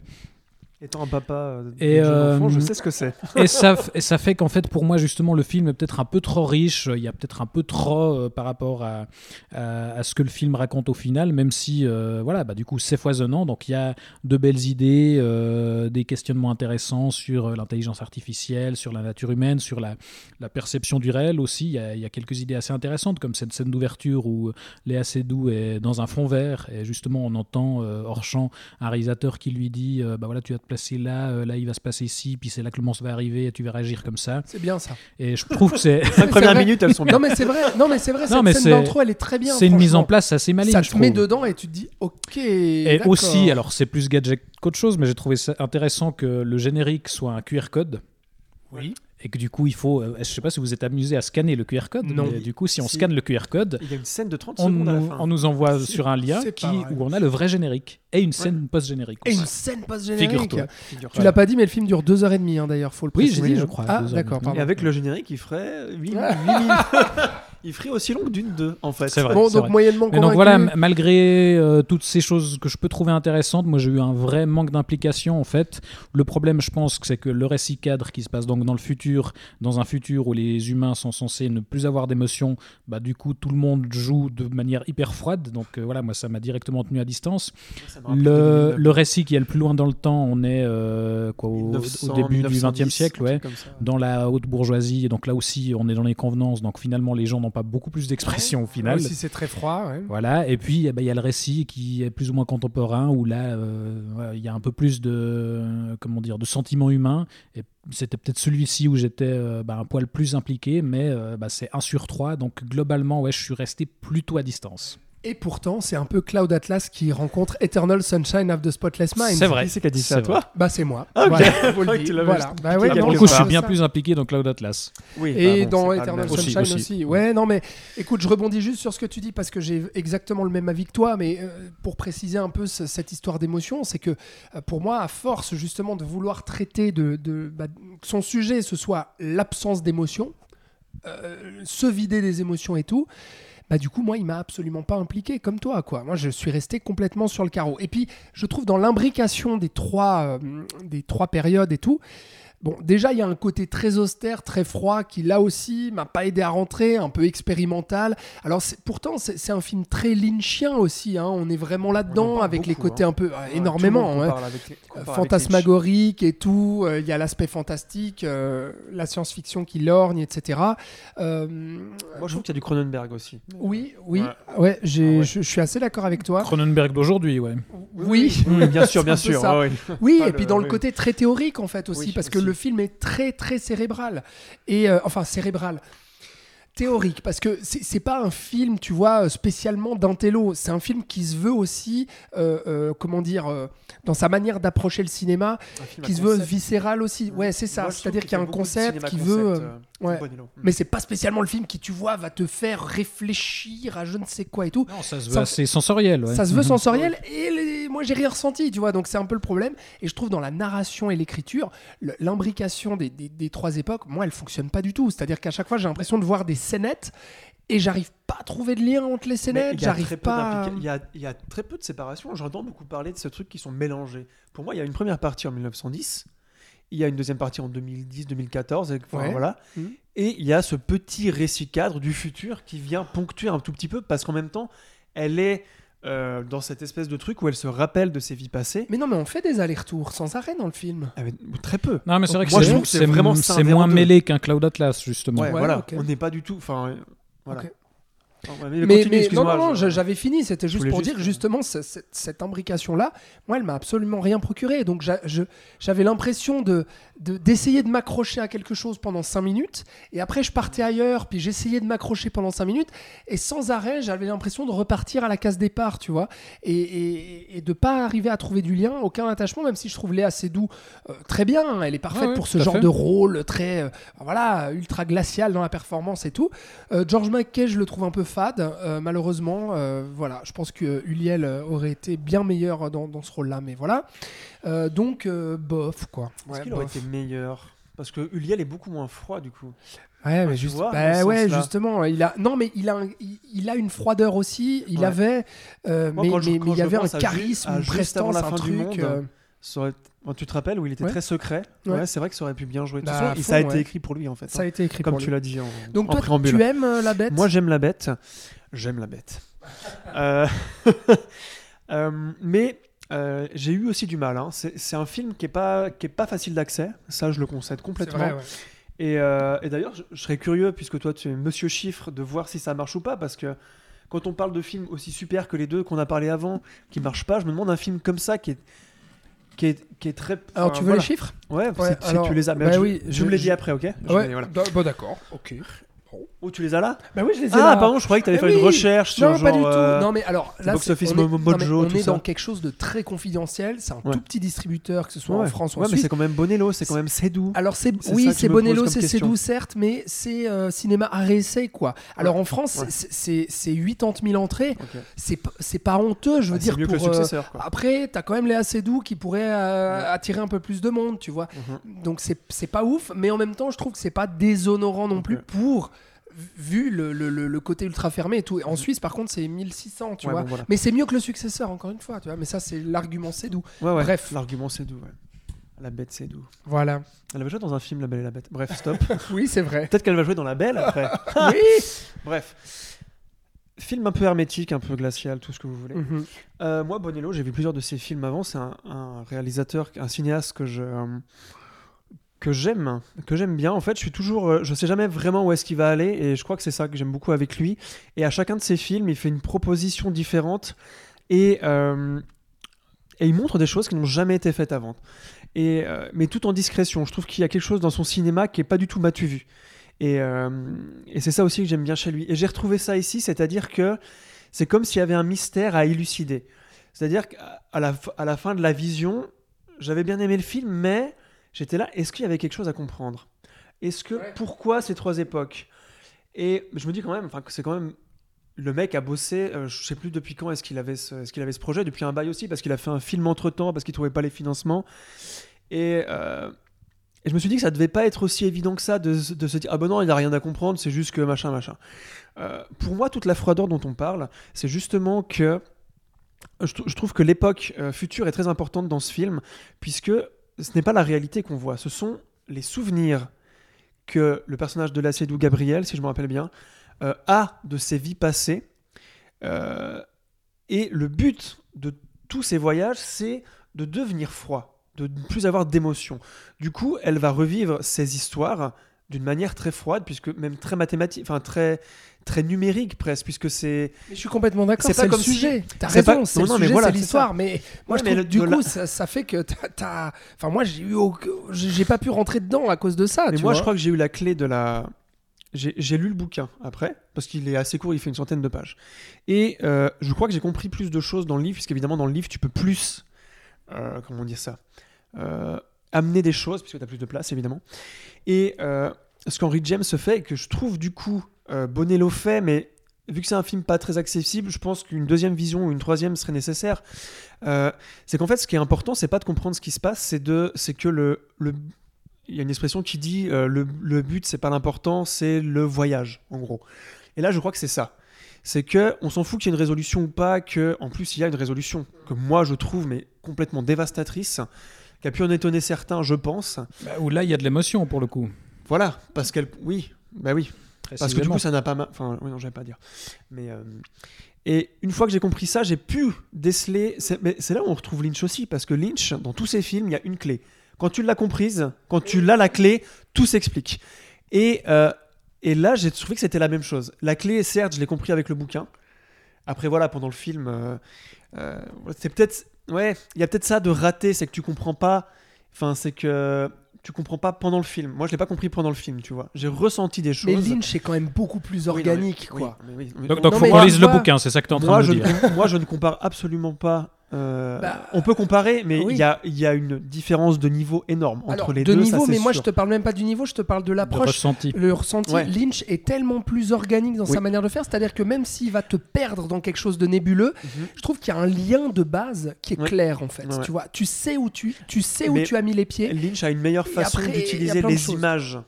[SPEAKER 5] Étant un papa euh,
[SPEAKER 6] Et,
[SPEAKER 5] de jeune enfant, je
[SPEAKER 6] euh,
[SPEAKER 5] sais ce que c'est.
[SPEAKER 6] et ça, et fait qu'en fait, pour moi, justement, le film est peut-être un peu trop riche. Il y a peut-être un peu trop euh, par rapport à, à, à ce que le film raconte au final, même si, euh, voilà, bah, du coup, c'est foisonnant. Donc, il y a de belles idées, euh, des questionnements intéressants sur euh, l'intelligence artificielle, sur la nature humaine, sur la, la perception du réel aussi. Il y, a, il y a quelques idées assez intéressantes, comme cette scène d'ouverture où Léa Seydoux est dans un fond vert et justement, on entend euh, hors champ un réalisateur qui lui dit euh, bah voilà, tu vas te placer là, euh, là, il va se passer ici, puis c'est là que le monstre va arriver et tu vas réagir comme ça.
[SPEAKER 4] C'est bien ça.
[SPEAKER 6] Et je trouve que c'est.
[SPEAKER 5] Les
[SPEAKER 4] C'est
[SPEAKER 5] premières minutes, elles sont bien.
[SPEAKER 4] Non mais c'est vrai. Non mais c'est vrai.
[SPEAKER 6] Non,
[SPEAKER 4] Cette
[SPEAKER 6] mais
[SPEAKER 4] scène
[SPEAKER 6] c'est-
[SPEAKER 4] d'intro, elle est très bien.
[SPEAKER 6] C'est une mise en place assez maligne.
[SPEAKER 4] Ça
[SPEAKER 6] je
[SPEAKER 4] te met dedans et tu te dis ok.
[SPEAKER 6] Et aussi, alors c'est plus gadget qu'autre chose, mais j'ai trouvé ça intéressant que le générique soit un QR code.
[SPEAKER 4] Oui.
[SPEAKER 6] Et que du coup, il faut. euh, je sais pas si vous êtes amusé à scanner le QR code.
[SPEAKER 4] Non.
[SPEAKER 6] mais du coup, si on
[SPEAKER 5] Si.
[SPEAKER 6] scanne le QR code,
[SPEAKER 5] Il y a une scène de 30
[SPEAKER 6] on
[SPEAKER 5] secondes à la
[SPEAKER 6] nous,
[SPEAKER 5] fin.
[SPEAKER 6] on nous envoie sur un lien qui, où on a le vrai générique et une scène post-générique.
[SPEAKER 4] Et
[SPEAKER 6] aussi.
[SPEAKER 4] une scène post-générique.
[SPEAKER 6] Figure-toi.
[SPEAKER 5] Figure-toi.
[SPEAKER 4] Tu l'as pas dit, mais le film dure 2h30 hein, d'ailleurs, faut le
[SPEAKER 6] Oui,
[SPEAKER 4] préciser.
[SPEAKER 6] j'ai dit, je
[SPEAKER 4] hein.
[SPEAKER 6] crois,
[SPEAKER 4] Ah,
[SPEAKER 6] 2h30.
[SPEAKER 4] d'accord.
[SPEAKER 5] Et avec le générique, il ferait 8, minutes. il ferait aussi long d'une deux, en fait.
[SPEAKER 6] C'est vrai.
[SPEAKER 4] Bon, donc
[SPEAKER 6] vrai.
[SPEAKER 4] moyennement
[SPEAKER 6] Mais donc
[SPEAKER 4] convaincu.
[SPEAKER 6] voilà, malgré euh, toutes ces choses que je peux trouver intéressantes, moi j'ai eu un vrai manque d'implication en fait. Le problème, je pense, que c'est que le récit cadre qui se passe donc dans le futur, dans un futur où les humains sont censés ne plus avoir d'émotions, bah du coup tout le monde joue de manière hyper froide. Donc euh, voilà, moi ça m'a directement tenu à distance. Le,
[SPEAKER 5] 2009.
[SPEAKER 6] le récit qui est le plus loin dans le temps, on est euh, quoi, au,
[SPEAKER 5] 1900,
[SPEAKER 6] au début du
[SPEAKER 5] 1910,
[SPEAKER 6] XXe siècle, ouais dans la haute bourgeoisie. Et donc là aussi, on est dans les convenances. Donc finalement, les gens pas beaucoup plus d'expression au final.
[SPEAKER 4] Aussi, c'est très froid. ouais.
[SPEAKER 6] Voilà, et puis eh ben, il y a le récit qui est plus ou moins contemporain, où là, euh, il y a un peu plus de, comment dire, de sentiments humains. Et c'était peut-être celui-ci où j'étais euh, bah, un poil plus impliqué, mais euh, bah, c'est 1 sur 3, donc globalement, ouais, je suis resté plutôt à distance.
[SPEAKER 4] Et pourtant, c'est un peu Cloud Atlas qui rencontre Eternal Sunshine of the Spotless Mind.
[SPEAKER 6] C'est vrai.
[SPEAKER 5] Qui c'est qui a dit ça à toi
[SPEAKER 4] Bah, c'est moi.
[SPEAKER 5] Ah, ok.
[SPEAKER 4] Voilà, faut le
[SPEAKER 5] l'avais
[SPEAKER 4] Voilà. Bah ouais, non,
[SPEAKER 6] coup, je suis
[SPEAKER 4] ça.
[SPEAKER 6] bien plus impliqué dans Cloud Atlas.
[SPEAKER 5] Oui,
[SPEAKER 4] Et
[SPEAKER 5] bah bon,
[SPEAKER 4] dans Eternal
[SPEAKER 5] même.
[SPEAKER 6] Aussi,
[SPEAKER 4] Sunshine aussi,
[SPEAKER 6] aussi.
[SPEAKER 4] Ouais, non, mais écoute, je rebondis juste sur ce que tu dis parce que j'ai exactement le même avis que toi. Mais euh, pour préciser un peu ce- cette histoire d'émotion, c'est que euh, pour moi, à force justement de vouloir traiter de, de- bah, que son sujet ce soit l'absence d'émotion, euh, se vider des émotions et tout. Bah du coup moi il m'a absolument pas impliqué comme toi quoi. Moi je suis resté complètement sur le carreau. Et puis je trouve dans l'imbrication des trois euh, des trois périodes et tout, Bon, déjà, il y a un côté très austère, très froid, qui là aussi m'a pas aidé à rentrer, un peu expérimental. Alors, c'est- pourtant, c'est c'est un film très lynchien aussi. hein. On est vraiment là-dedans, avec les côtés
[SPEAKER 5] hein.
[SPEAKER 4] un peu euh,
[SPEAKER 5] Ouais,
[SPEAKER 4] énormément. hein.
[SPEAKER 5] les-
[SPEAKER 4] fantasmagorique et tout. euh, Il y a l'aspect fantastique, euh, la science-fiction qui lorgne, etc. Euh,
[SPEAKER 5] Moi, je trouve qu'il y a du Cronenberg aussi.
[SPEAKER 4] oui, oui,
[SPEAKER 5] Ouais.
[SPEAKER 4] ouais, j'ai-
[SPEAKER 5] Ah ouais.
[SPEAKER 4] Je, suis assez d'accord avec toi.
[SPEAKER 6] Cronenberg d'aujourd'hui, ouais.
[SPEAKER 4] Oui,
[SPEAKER 5] Oui, bien sûr, bien sûr. ouais.
[SPEAKER 4] Oui, et
[SPEAKER 5] le-
[SPEAKER 4] puis dans le côté très théorique en fait aussi,
[SPEAKER 5] Oui,
[SPEAKER 4] parce que
[SPEAKER 5] aussi.
[SPEAKER 4] Le film est très très cérébral. Et euh, enfin cérébral. Théorique, parce que c'est c'est pas un film, tu vois, spécialement d'intello. C'est un film qui se veut aussi, euh, euh, comment dire, euh, dans sa manière d'approcher le cinéma,
[SPEAKER 5] à
[SPEAKER 4] qui se veut viscéral aussi. Ouais, c'est ça.
[SPEAKER 5] Je trouve
[SPEAKER 4] C'est-à-dire qu'il y a un concept qui
[SPEAKER 5] concept,
[SPEAKER 4] veut. Ouais. Mais c'est pas spécialement le film qui, tu vois, va te faire réfléchir à je ne sais quoi et tout.
[SPEAKER 6] Non, ça se
[SPEAKER 4] Ça-
[SPEAKER 6] veut assez sensoriel. ouais.
[SPEAKER 4] Ça se veut
[SPEAKER 6] Mhm.
[SPEAKER 4] sensoriel et les- moi j'ai rien ressenti, tu vois, donc c'est un peu le problème. Et je trouve dans la narration et l'écriture, l'imbrication des, des- des trois époques, moi elle fonctionne pas du tout. C'est-à-dire qu'à chaque fois j'ai l'impression de voir des scénettes et j'arrive pas à trouver de lien entre les scénettes, j'arrive pas.
[SPEAKER 5] Il y a, il y a très peu de séparation. J'entends beaucoup parler de ce truc qui sont mélangés. Pour moi, il y a une première partie en 1910. Il y a une deuxième partie en 2010-2014. et- enfin,
[SPEAKER 4] Ouais.
[SPEAKER 5] voilà.
[SPEAKER 4] Mhm.
[SPEAKER 5] Et il y a ce petit récit cadre du futur qui vient ponctuer un tout petit peu parce qu'en même temps, elle est euh, dans cette espèce de truc où elle se rappelle de ses vies passées.
[SPEAKER 4] Mais non, mais on fait des allers-retours sans arrêt dans le film.
[SPEAKER 5] Avec- très peu.
[SPEAKER 6] Non, mais c'est vrai que
[SPEAKER 5] Moi, je
[SPEAKER 6] c'est
[SPEAKER 5] trouve que c'est
[SPEAKER 6] c'est-
[SPEAKER 5] vraiment
[SPEAKER 6] c'est moins mêlé qu'un Cloud Atlas, justement.
[SPEAKER 5] Ouais,
[SPEAKER 4] Ouais,
[SPEAKER 5] voilà. On n'est pas du tout. Enfin, voilà. Ouais, mais
[SPEAKER 4] Mais,
[SPEAKER 5] continue,
[SPEAKER 4] mais non, non, non, j'avais fini. C'était juste pour
[SPEAKER 5] juste,
[SPEAKER 4] dire justement ce- ce- cette imbrication-là, moi, elle m'a absolument rien procuré. Donc j'avais l'impression de- d'essayer de, m'accrocher à quelque chose pendant 5 minutes, et après je partais ailleurs, puis j'essayais de m'accrocher pendant 5 minutes, et sans arrêt, j'avais l'impression de repartir à la case départ, tu vois, et, et, et de pas arriver à trouver du lien, aucun attachement, même si je trouve Léa Seydoux euh, très bien. hein, elle est parfaite
[SPEAKER 6] ouais,
[SPEAKER 4] pour ce genre
[SPEAKER 6] fait.
[SPEAKER 4] de rôle très, euh, voilà, ultra glacial dans la performance et tout. Euh, George McKay, je le trouve un peu fade, malheureusement. Voilà, je pense que Uliel aurait été bien meilleur dans, dans ce rôle-là, mais voilà. Euh, donc, euh, bof, quoi.
[SPEAKER 5] Est-ce
[SPEAKER 4] Ouais,
[SPEAKER 5] qu'il aurait
[SPEAKER 4] bof.
[SPEAKER 5] été meilleur? Parce que Uliel est beaucoup moins froid du coup.
[SPEAKER 4] Ouais, mais
[SPEAKER 5] tu
[SPEAKER 4] juste,
[SPEAKER 5] vois,
[SPEAKER 4] bah ouais, justement, il a, non, mais il a, un- il, il a une froideur aussi. Il
[SPEAKER 5] Ouais.
[SPEAKER 4] avait, euh,
[SPEAKER 5] Moi,
[SPEAKER 4] mais,
[SPEAKER 5] je-
[SPEAKER 4] mais- mais il y avait un charisme,
[SPEAKER 5] à
[SPEAKER 4] une prestance,
[SPEAKER 5] la
[SPEAKER 4] un
[SPEAKER 5] fin du
[SPEAKER 4] truc.
[SPEAKER 5] monde,
[SPEAKER 4] euh,
[SPEAKER 5] Ça aurait- tu te rappelles où il était
[SPEAKER 4] Ouais.
[SPEAKER 5] très secret?
[SPEAKER 4] Ouais.
[SPEAKER 5] Ouais, c'est vrai que ça aurait pu bien jouer. De toute
[SPEAKER 4] Bah,
[SPEAKER 5] et
[SPEAKER 4] fond,
[SPEAKER 5] ça a été
[SPEAKER 4] ouais.
[SPEAKER 5] écrit pour lui en fait.
[SPEAKER 4] ça a
[SPEAKER 5] hein.
[SPEAKER 4] été écrit
[SPEAKER 5] Comme
[SPEAKER 4] pour
[SPEAKER 5] tu l'as dit en,
[SPEAKER 4] Donc
[SPEAKER 5] en
[SPEAKER 4] toi,
[SPEAKER 5] préambule.
[SPEAKER 4] tu aimes euh, la bête?
[SPEAKER 5] Moi, j'aime la bête. J'aime la bête. Mais euh, j'ai eu aussi du mal. hein. C'est un film qui est pas qui est pas facile d'accès. Ça, je le concède complètement.
[SPEAKER 4] vrai, ouais.
[SPEAKER 5] Et, euh, et d'ailleurs, je, je serais curieux, puisque toi tu es Monsieur Chiffre, de voir si ça marche ou pas, parce que quand on parle de films aussi super que les deux qu'on a parlé avant, qui marchent pas, je me demande un film comme ça qui est qui est, qui est très.
[SPEAKER 4] Alors,
[SPEAKER 5] enfin,
[SPEAKER 4] tu veux
[SPEAKER 5] voilà.
[SPEAKER 4] les chiffres?
[SPEAKER 5] Ouais,
[SPEAKER 4] Ouais, alors,
[SPEAKER 5] tu les as. Mais
[SPEAKER 4] bah
[SPEAKER 5] je,
[SPEAKER 4] oui,
[SPEAKER 5] je
[SPEAKER 4] je-
[SPEAKER 5] me les dis après, ok?
[SPEAKER 4] Ouais,
[SPEAKER 5] voilà.
[SPEAKER 4] bah, bah, d'accord, ok.
[SPEAKER 5] Oh, tu les as là
[SPEAKER 4] Bah oui, je les ai
[SPEAKER 5] Ah,
[SPEAKER 4] là.
[SPEAKER 5] pardon, je croyais que tu allais
[SPEAKER 4] Mais
[SPEAKER 5] faire une
[SPEAKER 4] oui.
[SPEAKER 5] recherche sur
[SPEAKER 4] Non,
[SPEAKER 5] genre.
[SPEAKER 4] pas du tout.
[SPEAKER 5] euh,
[SPEAKER 4] Non, mais alors là,
[SPEAKER 5] Box Office
[SPEAKER 4] on est,
[SPEAKER 5] Mo-
[SPEAKER 4] non, mais
[SPEAKER 5] Mojo,
[SPEAKER 4] on
[SPEAKER 5] tout
[SPEAKER 4] est
[SPEAKER 5] ça.
[SPEAKER 4] dans quelque chose de très confidentiel. C'est un
[SPEAKER 5] Ouais.
[SPEAKER 4] tout petit distributeur, que ce soit
[SPEAKER 5] ouais,
[SPEAKER 4] en France ou en
[SPEAKER 5] ouais, mais c'est quand même Bonello, c'est quand même Cédou.
[SPEAKER 4] Alors c'est oui, c'est Bonello, c'est. Cédou certes, mais c'est euh, cinéma à réessai quoi. Alors en France, c'est- c'est c'est 80 000 entrées. C'est pas honteux, je veux
[SPEAKER 5] Ah,
[SPEAKER 4] dire
[SPEAKER 5] c'est mieux
[SPEAKER 4] pour.
[SPEAKER 5] que le
[SPEAKER 4] euh,
[SPEAKER 5] successeur. Quoi.
[SPEAKER 4] Après, t'as quand même Léa Seydoux qui pourrait euh, attirer un peu plus de monde, tu vois.
[SPEAKER 5] Mhm.
[SPEAKER 4] Donc c'est pas ouf, mais en même temps, je trouve que c'est pas déshonorant non plus pour vu le, le- le- le côté ultra fermé et tout. En Suisse, par contre, c'est 1600, tu.
[SPEAKER 5] Ouais,
[SPEAKER 4] vois.
[SPEAKER 5] bon, voilà.
[SPEAKER 4] Mais c'est mieux que le successeur, encore une fois, tu vois. Mais ça, c'est l'argument Seydoux.
[SPEAKER 5] Ouais, ouais.
[SPEAKER 4] Bref.
[SPEAKER 5] L'argument Cédou, ouais. La bête Cédou.
[SPEAKER 4] Voilà.
[SPEAKER 5] Elle avait joué dans un film, La Belle et la Bête. Bref, stop.
[SPEAKER 4] Oui, c'est vrai.
[SPEAKER 5] Peut-être qu'elle va jouer dans La Belle après.
[SPEAKER 4] oui.
[SPEAKER 5] Bref. Film un peu hermétique, un peu glacial, tout ce que vous voulez.
[SPEAKER 4] Mhm.
[SPEAKER 5] Euh, moi, Bonello, j'ai vu plusieurs de ses films avant. C'est un, un réalisateur, un cinéaste que je, euh, que j'aime, que j'aime bien. En fait, je suis toujours, euh, je sais jamais vraiment où est-ce qu'il va aller, et je crois que c'est ça que j'aime beaucoup avec lui. Et à chacun de ses films, il fait une proposition différente et euh, et il montre des choses qui n'ont jamais été faites avant. Et euh, mais tout en discrétion. Je trouve qu'il y a quelque chose dans son cinéma qui est pas du tout matu vu. Et, et c'est ça aussi que j'aime bien chez lui. Et j'ai retrouvé ça ici, c'est-à-dire que c'est comme s'il y avait un mystère à élucider. C'est-à-dire qu'à la, à la fin de la vision, j'avais bien aimé le film, mais j'étais là, est-ce qu'il y avait quelque chose à comprendre? Est-ce que pourquoi ces trois époques? Et je me dis quand même, enfin, c'est quand même le mec a bossé, euh, je sais plus depuis quand est-ce qu'il avait ce, qu'il avait ce projet, depuis un bail aussi, parce qu'il a fait un film entre temps, parce qu'il trouvait pas les financements. Et, euh, et je me suis dit que ça devait pas être aussi évident que ça de, se- de se dire ah ben non il n'y a rien à comprendre, c'est juste que machin machin. Euh, pour moi toute la froideur dont on parle, c'est justement que je trouve que l'époque euh, future est très importante dans ce film, puisque ce n'est pas la réalité qu'on voit, ce sont les souvenirs que le personnage de Lacédou Gabriel, si je me rappelle bien, euh, a de ses vies passées. Euh, et le but de tous ces voyages, c'est de devenir froid, de ne plus avoir d'émotion. Du coup, elle va revivre ces histoires d'une manière très froide, puisque même très mathématique, enfin très, très numérique presque, puisque c'est
[SPEAKER 4] Mais je suis complètement d'accord,
[SPEAKER 5] C'est pas
[SPEAKER 4] le
[SPEAKER 5] comme si-
[SPEAKER 4] sujet. T'as
[SPEAKER 5] c'est
[SPEAKER 4] raison,
[SPEAKER 5] pas-
[SPEAKER 4] c'est
[SPEAKER 5] voilà,
[SPEAKER 4] l'histoire. Mais moi,
[SPEAKER 5] Ouais,
[SPEAKER 4] je
[SPEAKER 5] mais
[SPEAKER 4] trouve,
[SPEAKER 5] le-
[SPEAKER 4] du coup,
[SPEAKER 5] la-
[SPEAKER 4] ça, ça fait que t'as- t'as. Enfin, moi, j'ai eu. J'ai pas pu rentrer dedans à cause de ça.
[SPEAKER 5] Mais
[SPEAKER 4] tu
[SPEAKER 5] moi,
[SPEAKER 4] vois.
[SPEAKER 5] je crois que j'ai eu la clé de la. J'ai j'ai lu le bouquin après, parce qu'il est assez court, il fait une centaine de pages. Et euh, je crois que j'ai compris plus de choses dans le livre, puisqu'évidemment, dans le livre, tu peux plus. euh, comment dire ça euh, Amener des choses, puisque tu as plus de place, évidemment. Et euh, ce qu'Henry James fait, et que je trouve du coup euh, Bonello fait, mais vu que c'est un film pas très accessible, je pense qu'une deuxième vision ou une troisième serait nécessaire. Euh, c'est qu'en fait, ce qui est important, c'est pas de comprendre ce qui se passe, c'est de, c'est que le, le, il y a une expression qui dit euh, le, le but c'est pas l'important, c'est le voyage, en gros. Et là, je crois que c'est ça. C'est que on s'en fout qu'il y ait une résolution ou pas, que en plus il y a une résolution que moi je trouve mais complètement dévastatrice, qui a pu en étonner certains, je pense.
[SPEAKER 6] Bah, où là, il y a de l'émotion pour le coup.
[SPEAKER 5] Voilà, parce qu'elle, oui, bah oui, parce que du coup, ça n'a pas. ma- Enfin, oui, non, j'avais pas dire. Mais. euh, Et une fois que j'ai compris ça, j'ai pu déceler. Mais c'est là où on retrouve Lynch aussi, parce que Lynch, dans tous ses films, il y a une clé. Quand tu l'as comprise, quand tu l'as la clé, tout s'explique. Et, euh, et là, j'ai trouvé que c'était la même chose. La clé, certes, je l'ai compris avec le bouquin. Après, voilà, pendant le film, euh, c'est peut-être. Ouais, il y a peut-être ça de rater, c'est que tu comprends pas. Enfin, c'est que tu comprends pas pendant le film. Moi, je l'ai pas compris pendant le film, tu vois. J'ai ressenti des choses.
[SPEAKER 4] Mais Lynch est quand même beaucoup plus
[SPEAKER 5] Oui, non, mais-
[SPEAKER 4] organique,
[SPEAKER 5] oui,
[SPEAKER 4] quoi.
[SPEAKER 5] mais oui, mais-
[SPEAKER 6] Donc, donc
[SPEAKER 4] Non,
[SPEAKER 6] faut qu'on lise le bouquin, c'est ça que tu es en train
[SPEAKER 5] moi,
[SPEAKER 6] de me dire.
[SPEAKER 5] moi, je ne compare absolument pas. Euh,
[SPEAKER 4] Bah,
[SPEAKER 5] on peut comparer, mais il
[SPEAKER 4] oui.
[SPEAKER 5] y, a, il y a une différence de niveau énorme entre
[SPEAKER 4] Alors,
[SPEAKER 5] les
[SPEAKER 4] de
[SPEAKER 5] deux.
[SPEAKER 4] niveau,
[SPEAKER 5] ça, c'est
[SPEAKER 4] mais moi, je te parle même pas du niveau, je te parle de
[SPEAKER 6] De
[SPEAKER 4] l'approche.
[SPEAKER 6] ressenti.
[SPEAKER 4] Le ressenti,
[SPEAKER 5] Ouais.
[SPEAKER 4] Lynch est tellement plus organique dans
[SPEAKER 5] Oui.
[SPEAKER 4] sa manière de faire, c'est-à-dire que même s'il va te perdre dans quelque chose de nébuleux,
[SPEAKER 5] Mhm.
[SPEAKER 4] je trouve qu'il y a un lien de base qui est
[SPEAKER 5] Ouais.
[SPEAKER 4] clair en fait.
[SPEAKER 5] Ouais.
[SPEAKER 4] Tu vois, tu sais où tu, tu sais où
[SPEAKER 5] Mais
[SPEAKER 4] tu as mis les pieds.
[SPEAKER 5] Lynch a une meilleure façon d'utiliser
[SPEAKER 4] de
[SPEAKER 5] les images.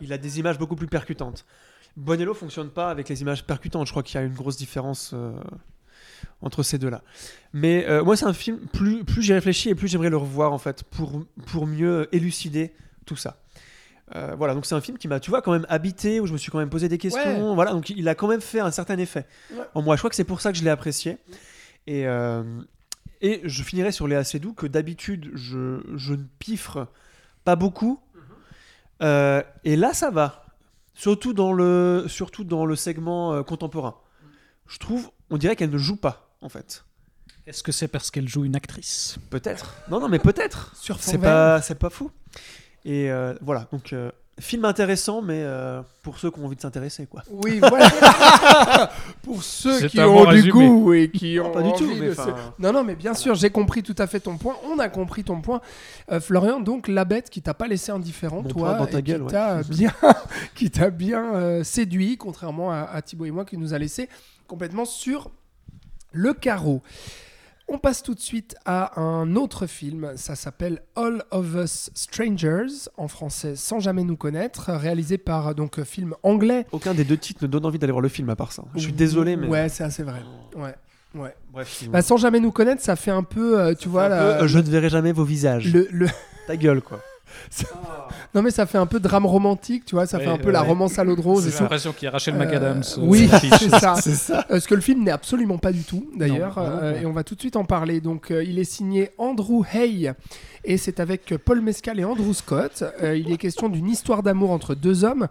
[SPEAKER 5] Il a des images beaucoup plus percutantes. Bonello fonctionne pas avec les images percutantes. Je crois qu'il y a une grosse différence euh, entre ces deux-là. Mais euh, moi, c'est un film, plus, plus j'y réfléchis et plus j'aimerais le revoir, en fait, pour, pour mieux élucider tout ça. Euh, voilà, donc c'est un film qui m'a, tu vois, quand même habité, où je me suis quand même posé des questions. Voilà, donc il a quand même fait un certain effet
[SPEAKER 4] Ouais.
[SPEAKER 5] en moi. Je crois que c'est pour ça que je l'ai apprécié. Et, euh, et je finirai sur Léa Seydoux, que d'habitude, je, je ne piffre pas beaucoup. Euh, et là, ça va. Surtout dans le, surtout dans le segment contemporain. Je trouve, on dirait qu'elle ne joue pas, en fait.
[SPEAKER 6] Est-ce que c'est parce qu'elle joue une actrice?
[SPEAKER 5] Peut-être. Non, non, mais peut-être.
[SPEAKER 4] Sur fond
[SPEAKER 5] C'est
[SPEAKER 4] vert.
[SPEAKER 5] pas, c'est pas fou. Et euh, voilà, donc euh, film intéressant, mais euh, pour ceux qui ont envie de s'intéresser, quoi.
[SPEAKER 4] Oui, voilà. Pour ceux
[SPEAKER 6] C'est
[SPEAKER 4] qui
[SPEAKER 6] un
[SPEAKER 4] ont
[SPEAKER 6] bon
[SPEAKER 4] du
[SPEAKER 6] résumé.
[SPEAKER 4] goût et qui ont
[SPEAKER 5] pas du tout,
[SPEAKER 4] envie
[SPEAKER 5] mais
[SPEAKER 4] de se-
[SPEAKER 5] enfin-
[SPEAKER 4] Non, non, mais bien sûr, j'ai compris tout à fait ton point. On a compris ton point, Euh, Florian. Donc la bête qui t'a pas laissé indifférent,
[SPEAKER 5] Mon
[SPEAKER 4] toi,
[SPEAKER 5] point dans ta
[SPEAKER 4] et
[SPEAKER 5] gueule,
[SPEAKER 4] qui
[SPEAKER 5] ouais.
[SPEAKER 4] t'a bien, qui t'a bien euh, séduit, contrairement à, à Thibaut et moi, qui nous a laissé complètement sur le carreau. On passe tout de suite à un autre film, ça s'appelle All of Us Strangers, en français Sans jamais nous connaître, réalisé par donc euh, film anglais.
[SPEAKER 5] Aucun des deux titres ne donne envie d'aller voir le film à part ça. Je suis désolé, mais.
[SPEAKER 4] Ouais, c'est assez vrai. Ouais, ouais.
[SPEAKER 5] Bref.
[SPEAKER 4] Bah, sans jamais nous connaître, ça fait un peu, euh, tu vois,
[SPEAKER 5] peu, euh, je ne verrai jamais vos visages.
[SPEAKER 4] le, le-
[SPEAKER 5] Ta gueule, quoi.
[SPEAKER 4] Non, mais ça fait un peu drame romantique, tu vois. Ça
[SPEAKER 6] Ouais,
[SPEAKER 4] fait un peu la romance à l'eau de rose.
[SPEAKER 6] J'ai l'impression qu'il y a Rachel
[SPEAKER 4] Euh,
[SPEAKER 6] McAdams. euh,
[SPEAKER 4] oui, c'est ça. Euh, ce que le film n'est absolument pas du tout, d'ailleurs. Euh, et on va tout de suite en parler. Donc, euh, il est signé Andrew Hay. Et c'est avec Paul Mescal et Andrew Scott. Euh, il est question d'une histoire d'amour entre deux hommes.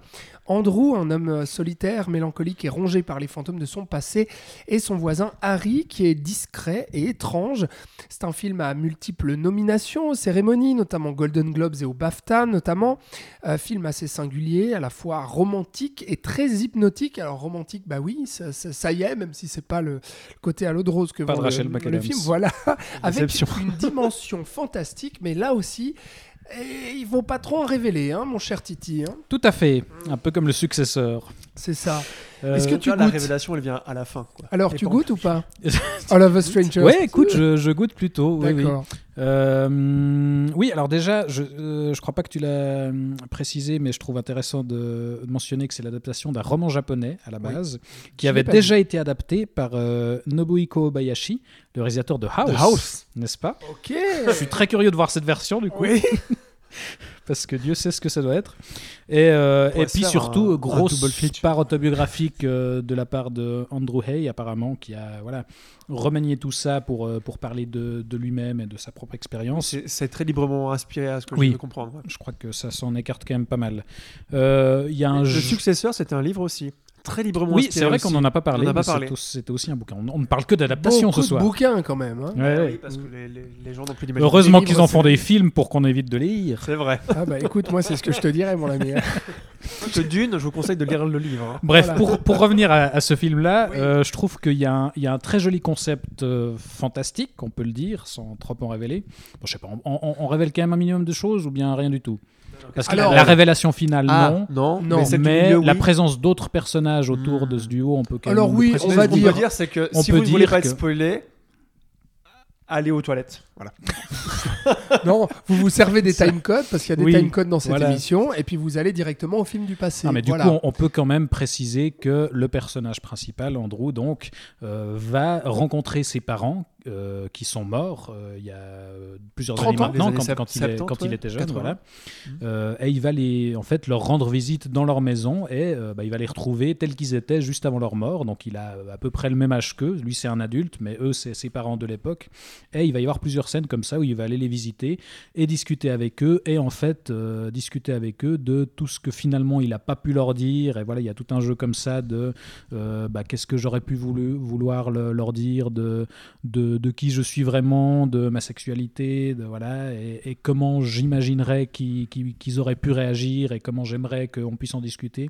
[SPEAKER 4] Andrew, un homme euh, solitaire, mélancolique et rongé par les fantômes de son passé, et son voisin Harry, qui est discret et étrange. C'est un film à multiples nominations aux cérémonies, notamment Golden Globes et au BAFTA, notamment. Euh, film assez singulier, à la fois romantique et très hypnotique. Alors romantique, bah oui, ça, ça- ça y est, même si c'est pas le, le côté à l'eau de rose que
[SPEAKER 6] Pas de
[SPEAKER 4] vend
[SPEAKER 6] Rachel
[SPEAKER 4] le, le film. Voilà, avec une dimension fantastique, mais là aussi, eh, il faut pas trop en révéler, hein, mon cher Titi. hein.
[SPEAKER 6] Tout à fait. Un peu comme le successeur.
[SPEAKER 4] C'est ça.
[SPEAKER 6] Euh,
[SPEAKER 4] Est-ce que tu
[SPEAKER 5] la révélation, elle vient à la fin. quoi.
[SPEAKER 4] Alors,
[SPEAKER 5] Et
[SPEAKER 4] tu goûtes ou pas All of a Stranger.
[SPEAKER 6] Ouais, écoute, je, je goûte plutôt. Oui, oui.
[SPEAKER 4] D'accord.
[SPEAKER 6] Euh, oui, alors déjà, je ne crois pas que tu l'as précisé, mais je trouve intéressant de, mentionner que c'est l'adaptation d'un roman japonais à la base, qui
[SPEAKER 4] Je
[SPEAKER 6] avait déjà été adapté par euh, Nobuhiko Obayashi, le réalisateur de House,
[SPEAKER 5] The House.
[SPEAKER 6] n'est-ce pas?
[SPEAKER 4] Ok.
[SPEAKER 6] Je suis très curieux de voir cette version du coup,
[SPEAKER 4] Oui.
[SPEAKER 6] parce que Dieu sait ce que ça doit être. Et, euh, et puis surtout,
[SPEAKER 5] un-
[SPEAKER 6] grosse part autobiographique euh, de la part de Andrew Hay, apparemment, qui a voilà, remanié tout ça pour, euh, pour parler de, de lui-même et de sa propre expérience.
[SPEAKER 5] C'est très librement inspiré à ce que
[SPEAKER 6] Oui.
[SPEAKER 5] je veux comprendre. ouais.
[SPEAKER 6] Je crois que ça s'en écarte quand même pas mal. Il y a un
[SPEAKER 5] Le
[SPEAKER 6] jeu-
[SPEAKER 5] successeur, c'était un livre aussi. Très librement
[SPEAKER 6] Oui, c'est vrai qu'on n'en a pas parlé. C'était aussi un bouquin. On on ne parle que d'adaptation ce soir.
[SPEAKER 4] de bouquins quand même. hein.
[SPEAKER 6] Ouais, ouais.
[SPEAKER 5] oui, parce que les, les- les gens n'ont plus d'imagination.
[SPEAKER 6] Heureusement
[SPEAKER 4] Les
[SPEAKER 6] qu'ils en font des films pour qu'on évite de lire.
[SPEAKER 5] C'est vrai.
[SPEAKER 4] Ah bah écoute, moi c'est ce que je te dirais, mon ami.
[SPEAKER 5] Que Dune, je vous conseille de lire le livre. hein.
[SPEAKER 6] Bref,
[SPEAKER 4] Voilà.
[SPEAKER 6] pour, pour revenir à, à ce film-là,
[SPEAKER 4] Oui.
[SPEAKER 6] euh, je trouve qu'il y, a un- il y a un très joli concept euh, fantastique, on peut le dire, sans trop en révéler. Bon, je sais pas, on, on- on révèle quand même un minimum de choses ou bien rien du tout? Parce que la-
[SPEAKER 4] Alors-
[SPEAKER 6] la, révélation finale, non.
[SPEAKER 5] Ah, non,
[SPEAKER 4] Non,
[SPEAKER 5] mais, du
[SPEAKER 6] Mais
[SPEAKER 5] milieu,
[SPEAKER 6] la
[SPEAKER 5] oui.
[SPEAKER 6] présence d'autres personnages autour de ce duo, on peut quand
[SPEAKER 4] Alors
[SPEAKER 6] même
[SPEAKER 4] oui,
[SPEAKER 6] le
[SPEAKER 4] on
[SPEAKER 6] préciser.
[SPEAKER 4] va
[SPEAKER 5] Ce qu'on
[SPEAKER 4] dire-
[SPEAKER 5] peut dire, c'est que
[SPEAKER 6] on
[SPEAKER 5] si
[SPEAKER 6] peut
[SPEAKER 5] vous ne voulez
[SPEAKER 6] dire
[SPEAKER 5] pas être
[SPEAKER 6] que-
[SPEAKER 5] spoilé, allez aux toilettes. Voilà.
[SPEAKER 4] Non, vous vous servez des timecodes parce qu'il y a des
[SPEAKER 6] Oui,
[SPEAKER 4] timecodes dans cette
[SPEAKER 6] voilà.
[SPEAKER 4] émission et puis vous allez directement au film du passé.
[SPEAKER 6] Non, mais du coup, on, on peut quand même préciser que le personnage principal, Andrew, donc, euh, va rencontrer ses parents euh, qui sont morts euh, il y a plusieurs
[SPEAKER 4] 30
[SPEAKER 6] années maintenant, quand, il, est-
[SPEAKER 5] 70,
[SPEAKER 6] quand il
[SPEAKER 5] ouais.
[SPEAKER 6] était jeune.
[SPEAKER 5] 80.
[SPEAKER 6] Voilà. Euh, et il va les, en fait, leur rendre visite dans leur maison et bah, il va les retrouver tels qu'ils étaient juste avant leur mort. Donc, il a à peu près le même âge qu'eux. Lui, c'est un adulte, mais eux, c'est ses parents de l'époque. Et il va y avoir plusieurs scènes comme ça où il va aller les visiter et discuter avec eux et en fait euh, discuter avec eux de tout ce que finalement il n'a pas pu leur dire. Et voilà il y a tout un jeu comme ça de euh, bah, qu'est-ce que j'aurais pu vouloir le- leur dire de, de, qui je suis vraiment de ma sexualité de voilà et, comment j'imaginerais qu'ils auraient pu réagir et comment j'aimerais qu'on puisse en discuter.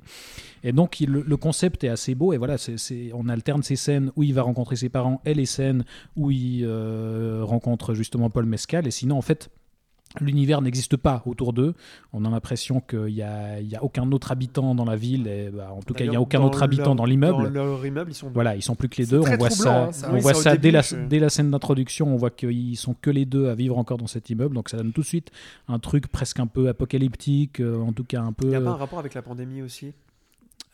[SPEAKER 6] Et donc le, concept est assez beau et voilà c'est- on alterne ces scènes où il va rencontrer ses parents et les scènes où il euh, rencontre justement Paul Mescal et sinon en fait L'univers n'existe pas autour d'eux. On a l'impression qu'il n'y a, il y a aucun autre habitant dans la ville. Et, bah, en tout cas, il n'y a aucun autre habitant dans l'immeuble.
[SPEAKER 5] Dans leur immeuble, ils sont deux.
[SPEAKER 6] Voilà, ils sont plus que les deux. On voit
[SPEAKER 4] troublant,
[SPEAKER 6] ça,
[SPEAKER 4] hein, ça.
[SPEAKER 6] on
[SPEAKER 5] Oui,
[SPEAKER 6] voit ça dès, la,
[SPEAKER 5] je-
[SPEAKER 6] dès la scène d'introduction. On voit qu'ils sont que les deux à vivre encore dans cet immeuble. Donc ça donne tout de suite un truc presque un peu apocalyptique, euh, en tout cas un peu.
[SPEAKER 5] Il n'y a pas un rapport avec la pandémie aussi?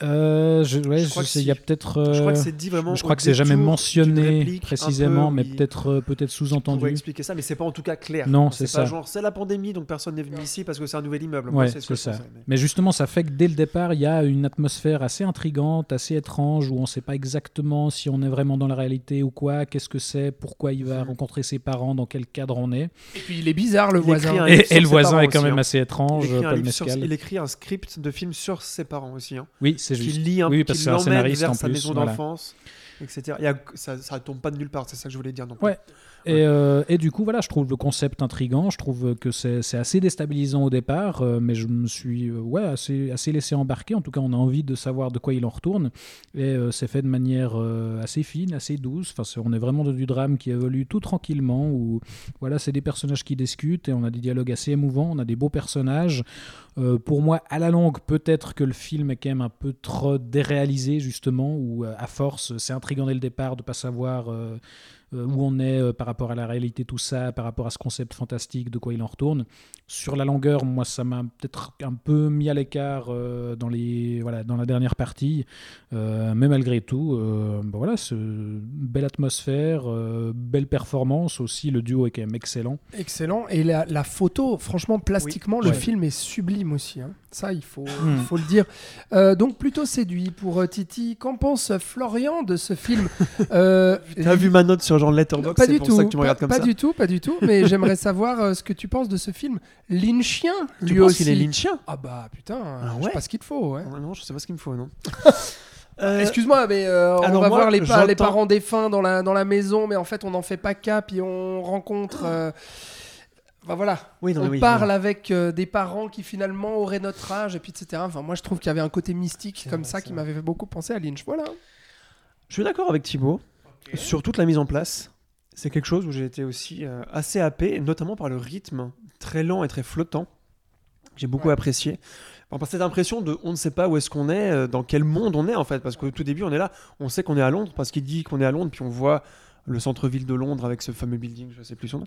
[SPEAKER 6] Euh, je, ouais,
[SPEAKER 5] Je crois
[SPEAKER 6] je
[SPEAKER 5] que
[SPEAKER 6] sais, il y a
[SPEAKER 5] si.
[SPEAKER 6] peut-être.
[SPEAKER 5] Je crois que
[SPEAKER 6] euh,
[SPEAKER 5] c'est dit vraiment.
[SPEAKER 6] je crois que c'est jamais mentionné précisément,
[SPEAKER 5] peu,
[SPEAKER 6] mais peut-être euh, peut-être
[SPEAKER 5] On
[SPEAKER 6] sous-entendu.
[SPEAKER 5] pourrait expliquer ça, mais c'est pas en tout cas clair.
[SPEAKER 6] Non, c'est
[SPEAKER 5] pas
[SPEAKER 6] ça.
[SPEAKER 5] genre c'est la pandémie, donc personne n'est venu ici parce que c'est un nouvel immeuble.
[SPEAKER 6] Ouais,
[SPEAKER 5] c'est ce
[SPEAKER 6] ça.
[SPEAKER 5] pensais, mais-
[SPEAKER 6] Mais justement, ça fait que dès le départ, il y a une atmosphère assez intrigante, assez étrange, où on ne sait pas exactement si on est vraiment dans la réalité ou quoi, qu'est-ce que c'est, pourquoi il va
[SPEAKER 5] Mhm.
[SPEAKER 6] rencontrer ses parents, dans quel cadre on est.
[SPEAKER 4] Et puis il est bizarre le
[SPEAKER 5] Il
[SPEAKER 4] voisin.
[SPEAKER 6] Et, le voisin
[SPEAKER 5] parents
[SPEAKER 6] est quand même
[SPEAKER 5] hein.
[SPEAKER 6] assez étrange,
[SPEAKER 5] il écrit un script de film sur ses parents aussi. Hein,
[SPEAKER 6] Oui, c'est juste.
[SPEAKER 5] qui lit un
[SPEAKER 6] oui,
[SPEAKER 5] qui
[SPEAKER 6] parce un
[SPEAKER 5] l'emmène vers
[SPEAKER 6] en
[SPEAKER 5] sa
[SPEAKER 6] plus.
[SPEAKER 5] maison
[SPEAKER 6] voilà.
[SPEAKER 5] d'enfance, etc. Ça, ça tombe pas de nulle part, c'est ça que je voulais dire.
[SPEAKER 6] Ouais. Et, euh, et du coup, voilà, je trouve le concept intrigant. Je trouve que c'est assez déstabilisant au départ, euh, mais je me suis euh, ouais, assez, assez laissé embarquer. En tout cas, on a envie de savoir de quoi il en retourne. Et c'est fait de manière assez fine, assez douce. Enfin, on est vraiment dans du drame qui évolue tout tranquillement. Où voilà, c'est des personnages qui discutent et on a des dialogues assez émouvants. On a des beaux personnages. Pour moi, à la longue, peut-être que le film est quand même un peu trop déréalisé, justement, ou à force, c'est intriguant dès le départ de pas savoir où on est euh, par rapport à la réalité, tout ça, par rapport à ce concept fantastique, de quoi il en retourne. Sur la longueur, moi, ça m'a peut-être un peu mis à l'écart euh, dans, les, voilà, dans la dernière partie. Euh, mais malgré tout, euh, bah voilà, ce, belle atmosphère, euh, belle performance aussi. Le duo est quand même excellent.
[SPEAKER 4] Excellent. Et la, la photo, franchement, plastiquement, le
[SPEAKER 6] Ouais.
[SPEAKER 4] film est sublime aussi. hein. Ça, il faut,
[SPEAKER 6] Hmm.
[SPEAKER 4] il faut le dire. Euh, donc, plutôt séduit pour euh, Titi. Qu'en pense Florian de ce film? Euh,
[SPEAKER 5] T'as vu ma note sur genre Letterboxd
[SPEAKER 4] Pas du
[SPEAKER 5] pour
[SPEAKER 4] tout.
[SPEAKER 5] ça que tu me
[SPEAKER 4] pas
[SPEAKER 5] regardes comme
[SPEAKER 4] pas
[SPEAKER 5] ça.
[SPEAKER 4] du tout, pas du tout. Mais j'aimerais savoir euh, ce que tu penses de ce film. Lynchien,
[SPEAKER 5] Tu
[SPEAKER 4] lui
[SPEAKER 5] penses
[SPEAKER 4] aussi.
[SPEAKER 5] qu'il est lynchien
[SPEAKER 4] Ah bah putain,
[SPEAKER 5] Ah
[SPEAKER 4] je sais pas ce qu'il te faut. ouais.
[SPEAKER 5] Non, je sais pas ce qu'il me faut, non. Euh,
[SPEAKER 4] Excuse-moi, mais euh, on
[SPEAKER 5] alors
[SPEAKER 4] va
[SPEAKER 5] moi,
[SPEAKER 4] voir les, pa- les
[SPEAKER 5] j'entends-
[SPEAKER 4] parents défunts dans la, dans la maison, mais en fait, on n'en fait pas cap et on rencontre. euh, Bah voilà,
[SPEAKER 5] Oui, non, mais
[SPEAKER 4] on
[SPEAKER 5] oui,
[SPEAKER 4] parle
[SPEAKER 5] oui.
[SPEAKER 4] avec euh, des parents qui finalement auraient notre âge, et puis etc. Enfin, moi, je trouve qu'il y avait un côté mystique comme
[SPEAKER 5] vrai,
[SPEAKER 4] ça qui m'avait fait beaucoup penser à Lynch. Voilà.
[SPEAKER 5] Je suis d'accord avec Thibaut sur toute la mise en place. C'est quelque chose où j'ai été aussi euh, assez happé, notamment par le rythme très lent et très flottant. J'ai beaucoup
[SPEAKER 4] Ouais.
[SPEAKER 5] apprécié. Enfin, par cette impression de on ne sait pas où est-ce qu'on est, euh, dans quel monde on est en fait. Parce qu'au tout début, on est là, on sait qu'on est à Londres parce qu'il dit qu'on est à Londres, puis on voit le centre-ville de Londres avec ce fameux building, je sais plus son nom.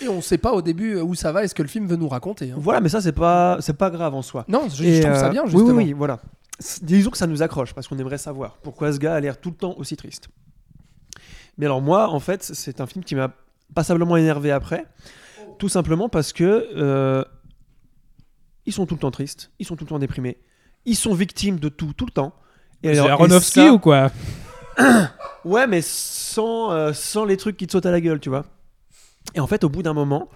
[SPEAKER 4] Et on sait pas au début où ça va et ce que le film veut nous raconter. hein.
[SPEAKER 5] Voilà, mais ça, c'est pas, c'est pas grave en soi.
[SPEAKER 4] Non, je, trouve ça
[SPEAKER 5] euh,
[SPEAKER 4] bien,
[SPEAKER 5] oui,
[SPEAKER 4] justement.
[SPEAKER 5] Oui, oui, voilà. C- Disons que ça nous accroche parce qu'on aimerait savoir pourquoi ce gars a l'air tout le temps aussi triste. Mais alors moi, en fait, c'est un film qui m'a passablement énervé après, tout simplement parce que euh, ils sont tout le temps tristes, ils sont tout le temps déprimés, ils sont victimes de tout, tout le temps. Et
[SPEAKER 6] Aronofsky
[SPEAKER 5] ça-
[SPEAKER 6] ou quoi?
[SPEAKER 5] Ouais, mais sans, euh, sans les trucs qui te sautent à la gueule, tu vois. Et en fait, au bout d'un moment,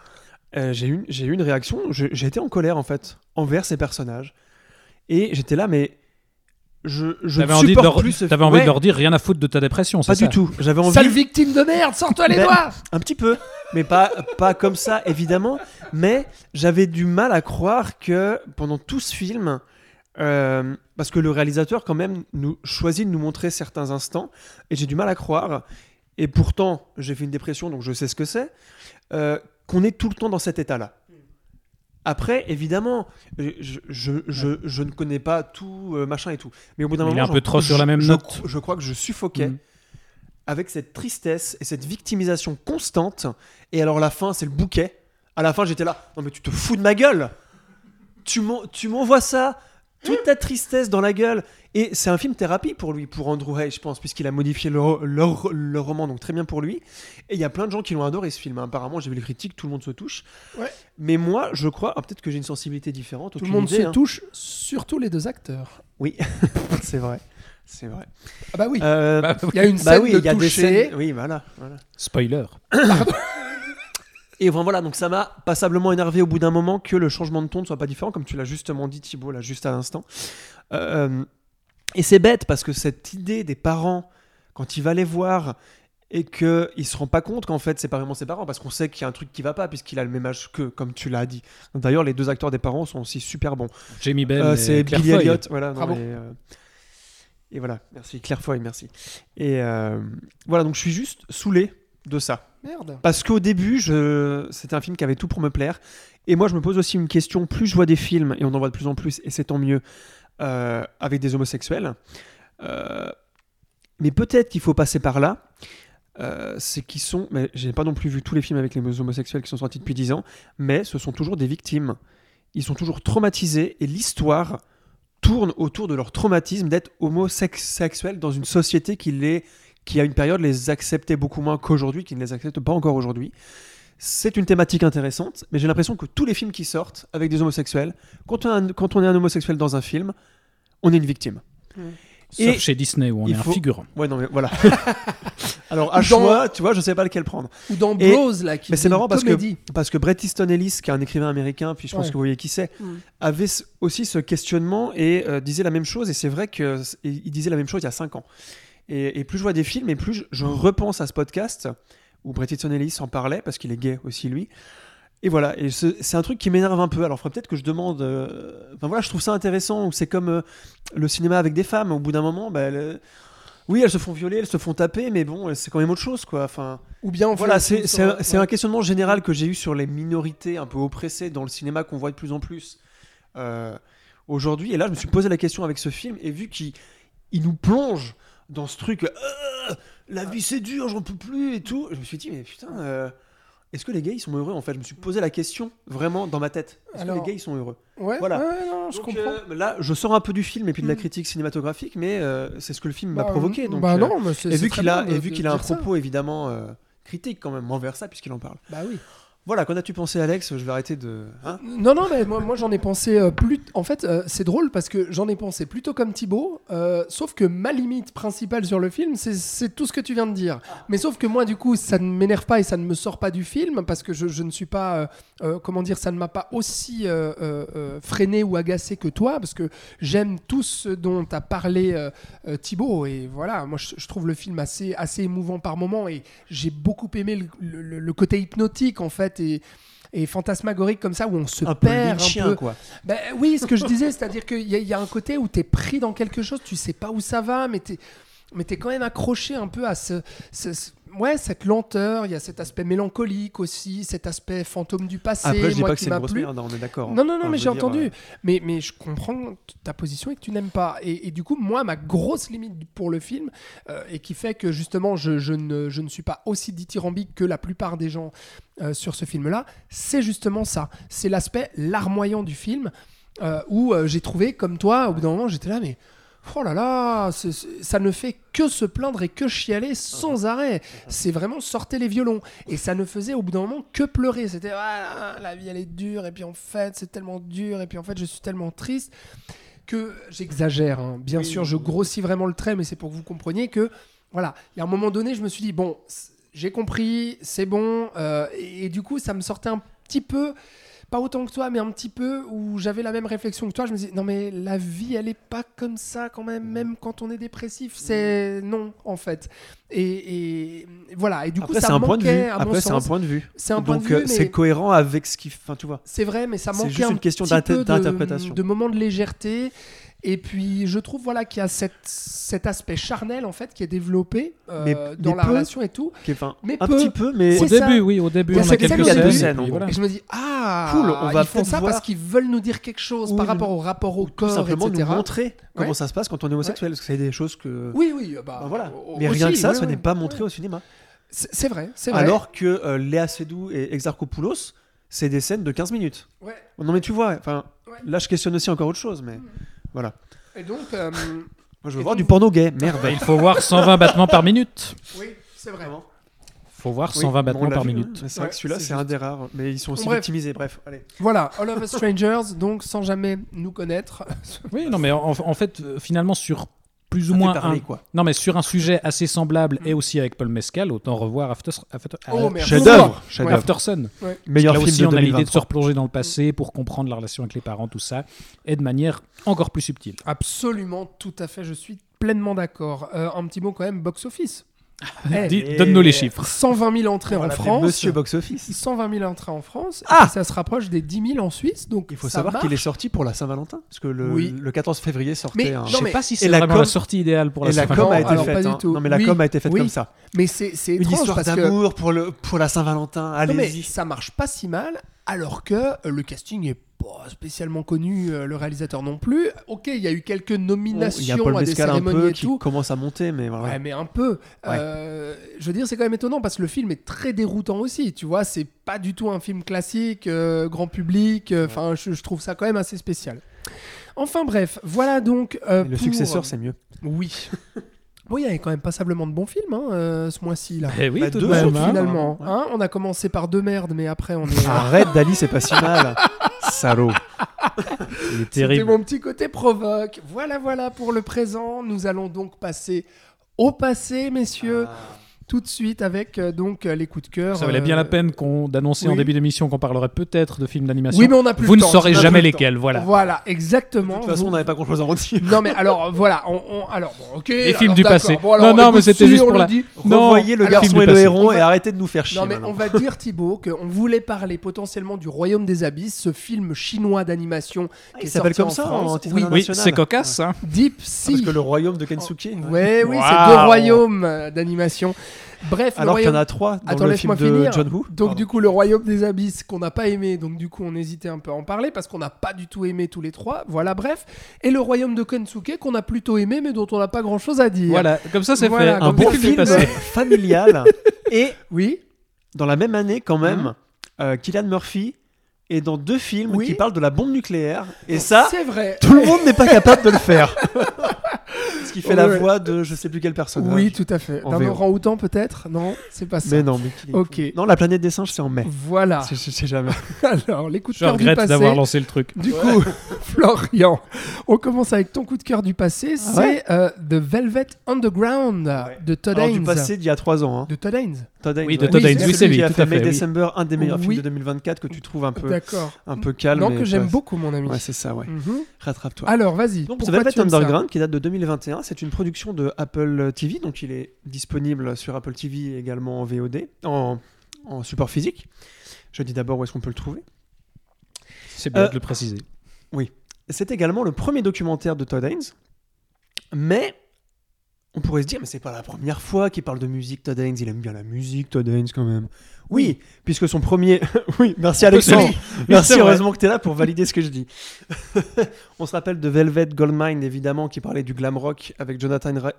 [SPEAKER 5] euh, j'ai eu, j'ai eu une réaction. J'ai été en colère, en fait, envers ces personnages. Et j'étais là, mais je, je
[SPEAKER 6] T'avais envie, de leur,
[SPEAKER 5] plus ce
[SPEAKER 6] t'avais envie
[SPEAKER 5] Ouais,
[SPEAKER 6] de leur dire rien à foutre de ta dépression, c'est
[SPEAKER 5] Pas
[SPEAKER 6] ça
[SPEAKER 5] du tout. J'avais envie.
[SPEAKER 4] Sale victime de merde, sors-toi les
[SPEAKER 5] Ben,
[SPEAKER 4] doigts
[SPEAKER 5] Un petit peu, mais pas, pas comme ça, évidemment. Mais j'avais du mal à croire que pendant tout ce film, euh, parce que le réalisateur, quand même, nous choisit de nous montrer certains instants, et j'ai du mal à croire, et pourtant, j'ai fait une dépression, donc je sais ce que c'est, euh, qu'on est tout le temps dans cet état-là. Après, évidemment, je, je, je, je- ne connais pas tout, euh, machin et tout. Mais au bout d'un
[SPEAKER 6] Il est
[SPEAKER 5] moment,
[SPEAKER 6] un peu trop sur la même
[SPEAKER 5] je-
[SPEAKER 6] note.
[SPEAKER 5] Je, crois que je suffoquais
[SPEAKER 6] Mm.
[SPEAKER 5] avec cette tristesse et cette victimisation constante. Et alors la fin, c'est le bouquet. À la fin, j'étais là. Non mais tu te fous de ma gueule. Tu m'envoies ça, toute ta tristesse dans la gueule. Et c'est un film thérapie pour lui, pour Andrew Hay, je pense, puisqu'il a modifié le, le- le roman, donc très bien pour lui. Et il y a plein de gens qui l'ont adoré ce film. hein. Apparemment, j'ai vu les critiques, tout le monde se touche.
[SPEAKER 4] Ouais.
[SPEAKER 5] Mais moi, je crois, ah, peut-être que j'ai une sensibilité différente.
[SPEAKER 4] Tout le monde
[SPEAKER 5] idée,
[SPEAKER 4] se
[SPEAKER 5] hein.
[SPEAKER 4] touche, surtout les deux acteurs.
[SPEAKER 5] Oui, c'est vrai. C'est vrai.
[SPEAKER 4] Ah bah oui,
[SPEAKER 5] Euh,
[SPEAKER 6] Bah,
[SPEAKER 4] il y a une
[SPEAKER 5] bah
[SPEAKER 4] scène
[SPEAKER 5] oui,
[SPEAKER 4] de
[SPEAKER 5] il y a des
[SPEAKER 4] toucher.
[SPEAKER 5] scènes. Oui, voilà. voilà.
[SPEAKER 6] Spoiler.
[SPEAKER 5] Et enfin, voilà, donc ça m'a passablement énervé au bout d'un moment que le changement de ton ne soit pas différent, comme tu l'as justement dit Thibaut, là, juste à l'instant. Euh, et c'est bête parce que cette idée des parents, quand il va les voir et qu'il ne se rend pas compte qu'en fait c'est pas vraiment ses parents, parce qu'on sait qu'il y a un truc qui va pas, puisqu'il a le même âge qu'eux, comme tu l'as dit. D'ailleurs, les deux acteurs des parents sont aussi super bons.
[SPEAKER 6] Jamie Bell.
[SPEAKER 5] Euh, c'est
[SPEAKER 6] Claire
[SPEAKER 5] Billy
[SPEAKER 6] Foy.
[SPEAKER 5] Elliott, voilà. non, mais, euh, et voilà, merci Claire Foy, merci. Et euh, voilà, donc je suis juste saoulé de ça.
[SPEAKER 4] Merde.
[SPEAKER 5] Parce qu'au début, je... c'était un film qui avait tout pour me plaire. Et moi, je me pose aussi une question. Plus je vois des films, et on en voit de plus en plus, et c'est tant mieux, euh, avec des homosexuels. euh, Mais peut-être qu'il faut passer par là. euh, c'est qu'ils sont. Mais j'ai pas non plus vu tous les films avec les homosexuels qui sont sortis depuis 10 ans. Mais ce sont toujours des victimes. Ils sont toujours traumatisés. Et l'histoire tourne autour de leur traumatisme d'être homosexuels dans une société qui les qui à une période les acceptait beaucoup moins qu'aujourd'hui, qui ne les accepte pas encore aujourd'hui. C'est une thématique intéressante, mais j'ai l'impression que tous les films qui sortent avec des homosexuels, quand on, a un- quand on est un homosexuel dans un film, on est une victime.
[SPEAKER 6] Sauf
[SPEAKER 5] Et
[SPEAKER 6] chez Disney où on est un figurant.
[SPEAKER 5] Ouais, non, mais voilà. Alors, à
[SPEAKER 4] dans-
[SPEAKER 5] choix, tu vois, je sais pas lequel prendre.
[SPEAKER 4] Ou dans
[SPEAKER 5] Et-
[SPEAKER 4] Bros, là, qui
[SPEAKER 5] mais c'est
[SPEAKER 4] dit
[SPEAKER 5] marrant parce que-. Parce que Bret Easton Ellis, qui est un écrivain américain, puis je pense
[SPEAKER 4] Ouais.
[SPEAKER 5] que vous voyez qui c'est,
[SPEAKER 4] Mm.
[SPEAKER 5] avait aussi ce questionnement et euh, disait la même chose. Et c'est vrai qu'il disait la même chose il y a 5 ans. Et, et plus je vois des films, et plus je, je repense à ce podcast où Bret Easton Ellis en parlait, parce qu'il est gay aussi, lui. Et voilà, et ce- c'est un truc qui m'énerve un peu. Alors, faudrait peut-être que je demande. euh, Enfin voilà, je trouve ça intéressant. C'est comme euh, le cinéma avec des femmes. Au bout d'un moment, bah, elles- oui, elles se font violer, elles se font taper, mais bon, c'est quand même autre chose, quoi. Enfin.
[SPEAKER 4] Ou bien
[SPEAKER 5] Voilà, c'est un, questionnement général que j'ai eu sur les minorités un peu oppressées dans le cinéma qu'on voit de plus en plus euh, aujourd'hui. Et là, je me suis posé la question avec ce film et vu qu'il il nous plonge dans ce truc, euh, la vie c'est dur, j'en peux plus et tout, je me suis dit, mais putain, euh, est-ce que les gays ils sont heureux en fait? Je me suis posé la question vraiment dans ma tête. Est-ce que les gays ils sont heureux?
[SPEAKER 4] Ouais,
[SPEAKER 5] Voilà.
[SPEAKER 4] ouais, non, je
[SPEAKER 5] Donc,
[SPEAKER 4] comprends.
[SPEAKER 5] euh, là, je sors un peu du film et puis de la
[SPEAKER 4] Mm.
[SPEAKER 5] critique cinématographique, mais euh, c'est ce que le film m'a
[SPEAKER 4] Bah,
[SPEAKER 5] provoqué. Donc,
[SPEAKER 4] bah non, mais c'est
[SPEAKER 5] et vu
[SPEAKER 4] c'est
[SPEAKER 5] qu'il a, et vu qu'il a un
[SPEAKER 4] ça.
[SPEAKER 5] propos évidemment euh, critique quand même envers ça, puisqu'il en parle.
[SPEAKER 4] Bah oui.
[SPEAKER 5] Voilà, qu'en as-tu pensé, Alex? Je vais arrêter de. hein?
[SPEAKER 4] Non, non, mais moi, moi j'en ai pensé euh, plus. En fait, euh, c'est drôle parce que j'en ai pensé plutôt comme Thibaut, euh, sauf que ma limite principale sur le film, c'est- tout ce que tu viens de dire. Mais sauf que moi, du coup, ça ne m'énerve pas et ça ne me sort pas du film parce que je, ne suis pas. comment dire Ça ne m'a pas aussi freiné ou agacé que toi parce que j'aime tout ce dont as parlé, Thibaut. Et voilà, moi, je, trouve le film assez, assez émouvant par moments et j'ai beaucoup aimé le côté hypnotique en fait. Et, et fantasmagorique comme ça où on se
[SPEAKER 5] un peu
[SPEAKER 4] perd un peu.
[SPEAKER 5] quoi.
[SPEAKER 4] Ben oui, ce que je disais, c'est-à-dire qu'il y, a- il y a un côté où tu es pris dans quelque chose, tu sais pas où ça va, mais tu es quand même accroché un peu à ce, ce- ce- ouais, cette lenteur. Il y a cet aspect mélancolique aussi, cet aspect fantôme du passé.
[SPEAKER 5] Après, je dis
[SPEAKER 4] moi
[SPEAKER 5] pas que c'est une grosse merde, hein, on est d'accord.
[SPEAKER 4] Non, non, non,
[SPEAKER 5] Enfin,
[SPEAKER 4] mais j'ai entendu.
[SPEAKER 5] euh,
[SPEAKER 4] Mais, mais je comprends ta position et que tu n'aimes pas. Et, et du coup, moi, ma grosse limite pour le film, euh, et qui fait que justement, je, je ne, je ne suis pas aussi dithyrambique que la plupart des gens euh, sur ce film-là, c'est justement ça. C'est l'aspect larmoyant du film, où j'ai trouvé, comme toi, au bout d'un moment, j'étais là, mais. Oh là là, ça ne fait que se plaindre et que chialer sans arrêt. C'est vraiment sortez les violons. Et ça ne faisait au bout d'un moment que pleurer. C'était ah, la vie elle est dure et puis en fait c'est tellement dur et puis en fait je suis tellement triste que j'exagère. hein. Bien sûr, je grossis vraiment le trait, mais c'est pour que vous compreniez que voilà, il y a un moment donné, je me suis dit bon, j'ai compris, c'est bon, euh, et, et du coup ça me sortait un petit peu. Pas autant que toi, mais un petit peu où j'avais la même réflexion que toi. Je me disais, non, mais la vie, elle est pas comme ça quand même, même quand on est dépressif. C'est non, en fait. Et, et voilà. Et du coup,
[SPEAKER 5] Après,
[SPEAKER 4] ça
[SPEAKER 5] c'est un point de vue. Après, c'est un point de vue.
[SPEAKER 4] C'est un point
[SPEAKER 5] Donc,
[SPEAKER 4] de vue,
[SPEAKER 5] euh, c'est
[SPEAKER 4] mais-
[SPEAKER 5] cohérent avec ce qui. Enfin, tu vois.
[SPEAKER 4] C'est vrai, mais ça
[SPEAKER 5] C'est
[SPEAKER 4] manquait
[SPEAKER 5] juste
[SPEAKER 4] un
[SPEAKER 5] une question d'interprétation.
[SPEAKER 4] de, de moments de légèreté. Et puis, je trouve voilà qu'il y a cette, cet aspect charnel en fait qui est développé euh,
[SPEAKER 5] Mais-
[SPEAKER 4] dans
[SPEAKER 5] mais
[SPEAKER 4] la
[SPEAKER 5] peu.
[SPEAKER 4] relation et tout.
[SPEAKER 5] Qui est- Enfin,
[SPEAKER 4] Mais
[SPEAKER 5] un
[SPEAKER 4] peu.
[SPEAKER 5] petit peu, mais.
[SPEAKER 6] Au
[SPEAKER 4] ça.
[SPEAKER 6] début, oui, au début,
[SPEAKER 4] Il y a
[SPEAKER 6] on a quelques scènes.
[SPEAKER 4] deux
[SPEAKER 5] scènes,
[SPEAKER 6] voilà.
[SPEAKER 4] Et je me dis ah,
[SPEAKER 5] Cool, on va
[SPEAKER 4] ils font ça
[SPEAKER 5] voir-
[SPEAKER 4] parce qu'ils veulent nous dire quelque chose par rapport au rapport au
[SPEAKER 5] Tout
[SPEAKER 4] corps,
[SPEAKER 5] simplement
[SPEAKER 4] etc.
[SPEAKER 5] nous montrer comment
[SPEAKER 4] Ouais.
[SPEAKER 5] ça se passe quand on est homosexuel. Parce que c'est des choses que.
[SPEAKER 4] Oui, oui, bah,
[SPEAKER 5] Bah voilà. Mais rien que ça,
[SPEAKER 4] ouais.
[SPEAKER 5] n'est pas montré au cinéma.
[SPEAKER 4] C'est vrai, c'est vrai.
[SPEAKER 5] Alors que euh, Léa Seydoux et Exarchopoulos, c'est des scènes de 15 minutes.
[SPEAKER 4] Ouais.
[SPEAKER 5] Non mais tu vois, enfin,
[SPEAKER 4] Ouais.
[SPEAKER 5] là je questionne aussi encore autre chose, mais voilà.
[SPEAKER 4] Et donc, euh,
[SPEAKER 5] Moi je veux voir
[SPEAKER 4] donc-
[SPEAKER 5] du porno gay, merde.
[SPEAKER 6] Bah, il faut voir 120 battements par minute.
[SPEAKER 4] oui, c'est vrai.
[SPEAKER 6] faut voir
[SPEAKER 5] Oui,
[SPEAKER 6] 120
[SPEAKER 5] bon,
[SPEAKER 6] battements par
[SPEAKER 5] vu,
[SPEAKER 6] minute.
[SPEAKER 5] C'est vrai
[SPEAKER 4] Ouais,
[SPEAKER 5] que celui-là
[SPEAKER 4] c'est
[SPEAKER 5] un des rares, mais ils sont aussi
[SPEAKER 4] Bref.
[SPEAKER 5] optimisés. Bref, allez.
[SPEAKER 4] Voilà, All of Us Strangers, donc sans jamais nous connaître.
[SPEAKER 6] Oui, non, mais en, en fait, euh, finalement, sur plus ou moins
[SPEAKER 5] parler,
[SPEAKER 6] un,
[SPEAKER 5] quoi.
[SPEAKER 6] non, mais sur un sujet assez semblable et aussi avec Paul Mescal, autant revoir After, After,
[SPEAKER 4] Oh, merci.
[SPEAKER 5] Chef-d'œuvre,
[SPEAKER 4] Ouais.
[SPEAKER 6] After Sun.
[SPEAKER 5] Meilleur
[SPEAKER 6] Là
[SPEAKER 5] film
[SPEAKER 6] aussi,
[SPEAKER 5] de
[SPEAKER 6] on a l'idée de
[SPEAKER 5] 2023.
[SPEAKER 6] se replonger dans le passé pour comprendre la relation avec les parents, tout ça, et de manière encore plus subtile.
[SPEAKER 4] Absolument, tout à fait, je suis pleinement d'accord. Euh, un petit mot quand même, box-office. Eh,
[SPEAKER 6] Dis-
[SPEAKER 5] et-
[SPEAKER 6] Donne-nous les chiffres.
[SPEAKER 4] 120 000 entrées
[SPEAKER 5] On
[SPEAKER 4] en France.
[SPEAKER 5] Monsieur Box Office.
[SPEAKER 4] 120 000 entrées en France.
[SPEAKER 5] Ah
[SPEAKER 4] ça se rapproche des 10 000 en Suisse. Donc
[SPEAKER 5] Il faut
[SPEAKER 4] ça
[SPEAKER 5] savoir qu'il est sorti pour la Saint-Valentin, parce que le,
[SPEAKER 4] Oui.
[SPEAKER 5] le 14 février sortait
[SPEAKER 4] Mais
[SPEAKER 5] un.
[SPEAKER 6] Je sais
[SPEAKER 4] mais-
[SPEAKER 6] pas si c'est
[SPEAKER 5] la com-
[SPEAKER 6] la sortie idéale pour la
[SPEAKER 5] la
[SPEAKER 6] Saint-Valentin.
[SPEAKER 5] com a
[SPEAKER 4] Non,
[SPEAKER 5] été
[SPEAKER 4] alors, pas
[SPEAKER 5] faite.
[SPEAKER 4] du
[SPEAKER 5] hein.
[SPEAKER 4] tout.
[SPEAKER 5] Non mais la
[SPEAKER 4] Oui,
[SPEAKER 5] com a été faite
[SPEAKER 4] oui.
[SPEAKER 5] comme ça.
[SPEAKER 4] Mais c'est
[SPEAKER 5] Une
[SPEAKER 4] étrange
[SPEAKER 5] histoire
[SPEAKER 4] que
[SPEAKER 5] d'amour pour le pour la Saint-Valentin. Allez-y.
[SPEAKER 4] ça marche pas si mal, alors que euh, le casting est pas spécialement connu, euh, le réalisateur non plus. Ok, il y a eu quelques nominations
[SPEAKER 5] Il y a Paul
[SPEAKER 4] à des
[SPEAKER 5] Mescal un
[SPEAKER 4] cérémonies
[SPEAKER 5] peu
[SPEAKER 4] et
[SPEAKER 5] qui
[SPEAKER 4] tout.
[SPEAKER 5] commence à monter, mais voilà.
[SPEAKER 4] Ouais, mais un peu. Euh, je veux dire, c'est quand même étonnant parce que le film est très déroutant aussi. Tu vois, c'est pas du tout un film classique, euh, grand public. euh, Enfin, je, je trouve ça quand même assez spécial. Enfin bref, voilà donc. euh,
[SPEAKER 5] le
[SPEAKER 4] pour-
[SPEAKER 5] successeur, c'est mieux.
[SPEAKER 4] Oui. Bon, il y avait quand même passablement de bons films hein, euh, ce mois-ci là.
[SPEAKER 6] Eh oui,
[SPEAKER 5] Bah,
[SPEAKER 6] tout
[SPEAKER 5] deux
[SPEAKER 6] de même. hein.
[SPEAKER 4] Finalement,
[SPEAKER 5] Ouais.
[SPEAKER 4] hein, on a commencé par deux merdes, mais après on est.
[SPEAKER 5] Arrête, Dali, c'est pas si mal. Salaud.
[SPEAKER 6] Il est
[SPEAKER 4] C'était
[SPEAKER 6] terrible.
[SPEAKER 4] mon petit côté provoque. Voilà, voilà pour le présent. Nous allons donc passer au passé, messieurs, tout de suite avec euh, donc euh, les coups de cœur.
[SPEAKER 6] Ça valait
[SPEAKER 4] euh,
[SPEAKER 6] bien la peine qu'on d'annoncer en
[SPEAKER 4] oui.
[SPEAKER 6] début d'émission qu'on parlerait peut-être de films d'animation.
[SPEAKER 4] Oui, mais on a plus
[SPEAKER 6] Vous
[SPEAKER 4] le
[SPEAKER 6] ne
[SPEAKER 4] temps,
[SPEAKER 6] saurez jamais
[SPEAKER 4] le
[SPEAKER 6] lesquels, voilà.
[SPEAKER 4] Voilà,
[SPEAKER 5] De
[SPEAKER 4] exactement.
[SPEAKER 5] toute façon,
[SPEAKER 4] Vous-
[SPEAKER 5] on n'avait pas grand chose à redire.
[SPEAKER 4] Non mais alors voilà, on, on- alors bon, ok.
[SPEAKER 6] Les films
[SPEAKER 4] alors,
[SPEAKER 6] du passé.
[SPEAKER 4] Bon, alors,
[SPEAKER 6] Non, non, mais c'était juste
[SPEAKER 4] on
[SPEAKER 6] pour la-
[SPEAKER 4] dit.
[SPEAKER 6] Non,
[SPEAKER 5] Revoyez le
[SPEAKER 6] alors,
[SPEAKER 5] garçon et le
[SPEAKER 6] passé.
[SPEAKER 5] héros
[SPEAKER 4] On va-
[SPEAKER 5] et arrêtez de nous faire chier.
[SPEAKER 4] Non mais
[SPEAKER 5] maintenant.
[SPEAKER 4] on va dire Thibaut qu'on voulait parler potentiellement du Royaume des Abysses, ce film chinois d'animation qui
[SPEAKER 5] il
[SPEAKER 4] est
[SPEAKER 5] s'appelle comme
[SPEAKER 4] en
[SPEAKER 5] ça, en titre
[SPEAKER 4] Oui.
[SPEAKER 6] Oui, c'est cocasse. hein.
[SPEAKER 4] Deep
[SPEAKER 5] Ah,
[SPEAKER 4] Sea.
[SPEAKER 5] Parce que le royaume de Kensuke.
[SPEAKER 4] Ouais, oui, c'est deux royaumes euh, d'animation. Bref,
[SPEAKER 5] Alors qu'il y en
[SPEAKER 4] royaume-
[SPEAKER 5] a trois dans
[SPEAKER 4] Attends,
[SPEAKER 5] le film de
[SPEAKER 4] finir.
[SPEAKER 5] John Woo.
[SPEAKER 4] Donc
[SPEAKER 5] Pardon.
[SPEAKER 4] du coup, le royaume des abysses qu'on n'a pas aimé, donc du coup on hésitait un peu à en parler parce qu'on n'a pas du tout aimé tous les trois. Voilà, bref. Et le royaume de Kensuke qu'on a plutôt aimé mais dont on n'a pas grand-chose à dire.
[SPEAKER 6] Voilà, comme ça c'est
[SPEAKER 4] Voilà,
[SPEAKER 6] fait.
[SPEAKER 5] un bon
[SPEAKER 6] film
[SPEAKER 5] familial et
[SPEAKER 4] Oui.
[SPEAKER 5] dans la même année, quand même, euh, Killian Murphy est dans deux films
[SPEAKER 4] Oui.
[SPEAKER 5] qui parlent de la bombe nucléaire. Et ça,
[SPEAKER 4] C'est vrai.
[SPEAKER 5] tout le monde n'est pas capable de le faire. Ce qui fait la
[SPEAKER 4] Ouais.
[SPEAKER 5] voix de je sais plus quel personnage.
[SPEAKER 4] Oui, tout à fait.
[SPEAKER 5] En
[SPEAKER 4] D'un orang-outan peut-être? Non, c'est pas ça.
[SPEAKER 5] Mais non, mais
[SPEAKER 4] Ok.
[SPEAKER 5] Non, la planète des singes, c'est en mai.
[SPEAKER 4] Voilà.
[SPEAKER 5] Je je sais jamais.
[SPEAKER 4] Alors, les coups de
[SPEAKER 6] Je
[SPEAKER 4] cœur du
[SPEAKER 6] regrette
[SPEAKER 4] passé.
[SPEAKER 6] d'avoir lancé le truc.
[SPEAKER 4] Du coup, Florian, on commence avec ton coup de cœur du passé.
[SPEAKER 5] Ah
[SPEAKER 4] c'est
[SPEAKER 5] ouais
[SPEAKER 4] euh, The Velvet Underground de Todd
[SPEAKER 5] Alors,
[SPEAKER 4] Haynes.
[SPEAKER 5] du passé d'il y a trois ans. Hein.
[SPEAKER 4] De Todd Haynes.
[SPEAKER 5] Todd Haynes,
[SPEAKER 6] Oui, de. Todd Haynes, oui, c'est lui,
[SPEAKER 5] qui a fait
[SPEAKER 6] à
[SPEAKER 5] May. December, un des meilleurs
[SPEAKER 4] Oui.
[SPEAKER 5] films de 2024 que tu trouves un peu,
[SPEAKER 4] D'accord.
[SPEAKER 5] un peu calme.
[SPEAKER 4] Non, que j'aime beaucoup, mon ami.
[SPEAKER 5] Ouais, c'est ça, ouais.
[SPEAKER 4] Mhm.
[SPEAKER 5] Rattrape-toi.
[SPEAKER 4] Alors, vas-y.
[SPEAKER 5] Donc, The
[SPEAKER 4] pourquoi
[SPEAKER 5] Velvet Underground, qui date de 2021, c'est une production de Apple TV, donc il est disponible sur Apple TV également en VOD, en, en support physique. Je dis d'abord où est-ce qu'on peut le trouver.
[SPEAKER 6] C'est bien
[SPEAKER 5] Euh,
[SPEAKER 6] de le préciser.
[SPEAKER 5] C'est également le premier documentaire de Todd Haynes, mais on pourrait se dire, mais c'est pas la première fois qu'il parle de musique, Todd Haynes, il aime bien la musique, Todd Haynes quand même. Oui, puisque son premier... oui, merci Alexandre. Merci, heureusement que tu es là pour valider ce que je dis. on se rappelle de Velvet Goldmine, évidemment, qui parlait du glam rock avec Jonathan Re-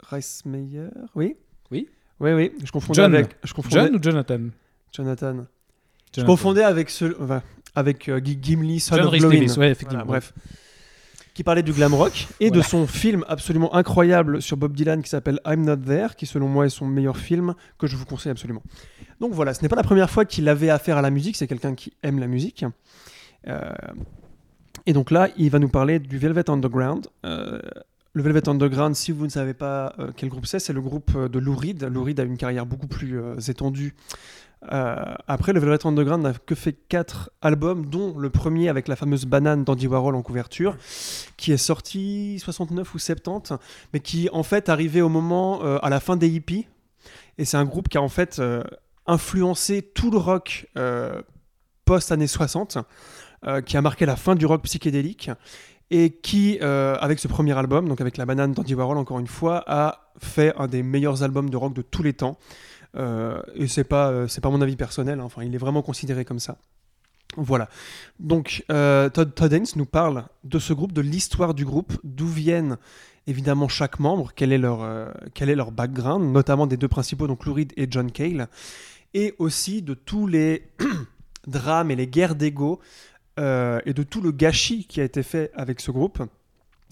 [SPEAKER 5] Reismeyer, oui?
[SPEAKER 6] Oui.
[SPEAKER 5] Oui, oui, je confondais
[SPEAKER 6] John.
[SPEAKER 5] avec... Je confondais...
[SPEAKER 6] John ou Jonathan?
[SPEAKER 5] Jonathan. Je confondais avec ce... enfin, avec euh, Gimli, Son
[SPEAKER 6] John
[SPEAKER 5] of.
[SPEAKER 6] Davis, ouais, effectivement.
[SPEAKER 5] Voilà, bref. Qui parlait du glam rock et de son film absolument incroyable sur Bob Dylan qui s'appelle I'm Not There, qui selon moi est son meilleur film que je vous conseille absolument. Donc voilà, ce n'est pas la première fois qu'il avait affaire à la musique, c'est quelqu'un qui aime la musique. Euh, et donc là, il va nous parler du Velvet Underground. Euh, le Velvet Underground, si vous ne savez pas euh, quel groupe c'est, c'est le groupe de Lou Reed. Lou Reed a une carrière beaucoup plus étendue. Euh, après, le Velvet Underground n'a que fait quatre albums, dont le premier avec la fameuse banane d'Andy Warhol en couverture, qui est sorti 69 ou 70, mais qui en fait arrivait au moment euh, à la fin des hippies. Et c'est un groupe qui a en fait euh, influencé tout le rock post-années 60, euh, qui a marqué la fin du rock psychédélique et qui, avec ce premier album, donc avec la banane d'Andy Warhol encore une fois, a fait un des meilleurs albums de rock de tous les temps. Euh, et c'est pas, euh, c'est pas mon avis personnel, hein, enfin il est vraiment considéré comme ça. Voilà. Donc euh, Todd, Todd nous parle de ce groupe, de l'histoire du groupe, d'où viennent évidemment chaque membre, quel est leur, quel est leur background, notamment des deux principaux, donc Lou Reed et John Cale, et aussi de tous les drames et les guerres d'ego et de tout le gâchis qui a été fait avec ce groupe.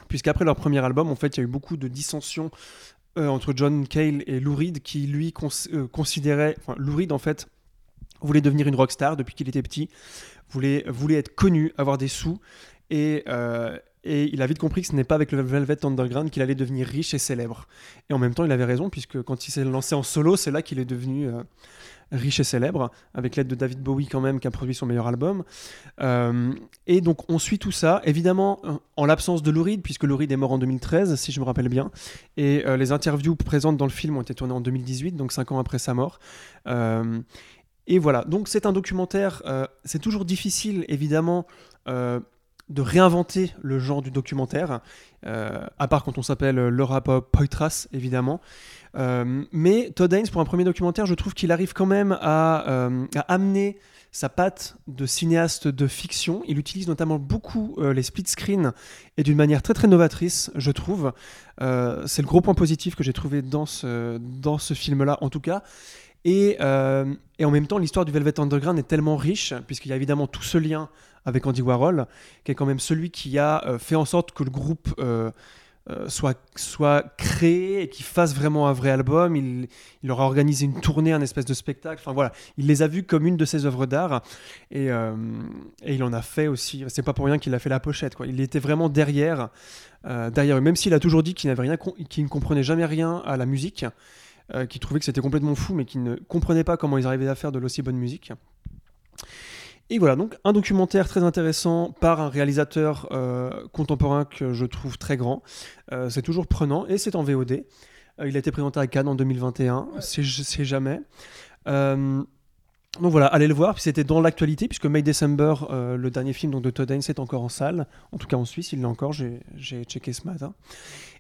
[SPEAKER 5] Puisqu'après leur premier album, en fait, il y a eu beaucoup de dissensions euh, entre John Cale et Lou Reed, qui lui euh, considérait. Enfin, Lou Reed, en fait, voulait devenir une rockstar depuis qu'il était petit, voulait, voulait être connu, avoir des sous, et, euh, et il a vite compris que ce n'est pas avec le Velvet Underground qu'il allait devenir riche et célèbre. Et en même temps, il avait raison, puisque quand il s'est lancé en solo, c'est là qu'il est devenu riche et célèbre, avec l'aide de David Bowie quand même, qui a produit son meilleur album. Euh, et donc on suit tout ça, évidemment euh, en l'absence de Lou Reed, puisque Lou Reed est mort en 2013, si je me rappelle bien, et euh, les interviews présentes dans le film ont été tournées en 2018, donc 5 ans après sa mort. Et voilà, donc c'est un documentaire, c'est toujours difficile évidemment de réinventer le genre du documentaire, à part quand on s'appelle Laura Po- Poitras évidemment. Euh, mais Todd Haynes, pour un premier documentaire, je trouve qu'il arrive quand même à, euh, amener sa patte de cinéaste de fiction. Il utilise notamment beaucoup euh, les split screens et d'une manière très très novatrice, je trouve. C'est le gros point positif que j'ai trouvé dans ce, dans ce film-là, en tout cas. Et, et en même temps, l'histoire du Velvet Underground est tellement riche, puisqu'il y a évidemment tout ce lien avec Andy Warhol, qui est quand même celui qui a fait en sorte que le groupe euh, soit, soit créé et qu'il fasse vraiment un vrai album. Il, il leur a organisé une tournée, un espèce de spectacle. Enfin voilà, il les a vus comme une de ses œuvres d'art. Et, euh, et il en a fait aussi. C'est pas pour rien qu'il a fait la pochette. Quoi. Il était vraiment derrière, euh, derrière eux. Même s'il a toujours dit qu'il n'avait rien, qu'il ne comprenait jamais rien à la musique, qu'il trouvait que c'était complètement fou, mais qu'il ne comprenait pas comment ils arrivaient à faire de l'aussi bonne musique. Et voilà, donc un documentaire très intéressant par un réalisateur euh, contemporain que je trouve très grand. Euh, c'est toujours prenant et c'est en VOD. Euh, il a été présenté à Cannes en 2021, c'est c'est jamais. Donc voilà, allez le voir. Puis c'était dans l'actualité, puisque May December, le dernier film donc, de Todd Haynes, est encore en salle. En tout cas en Suisse, il l'est encore, j'ai checké ce matin.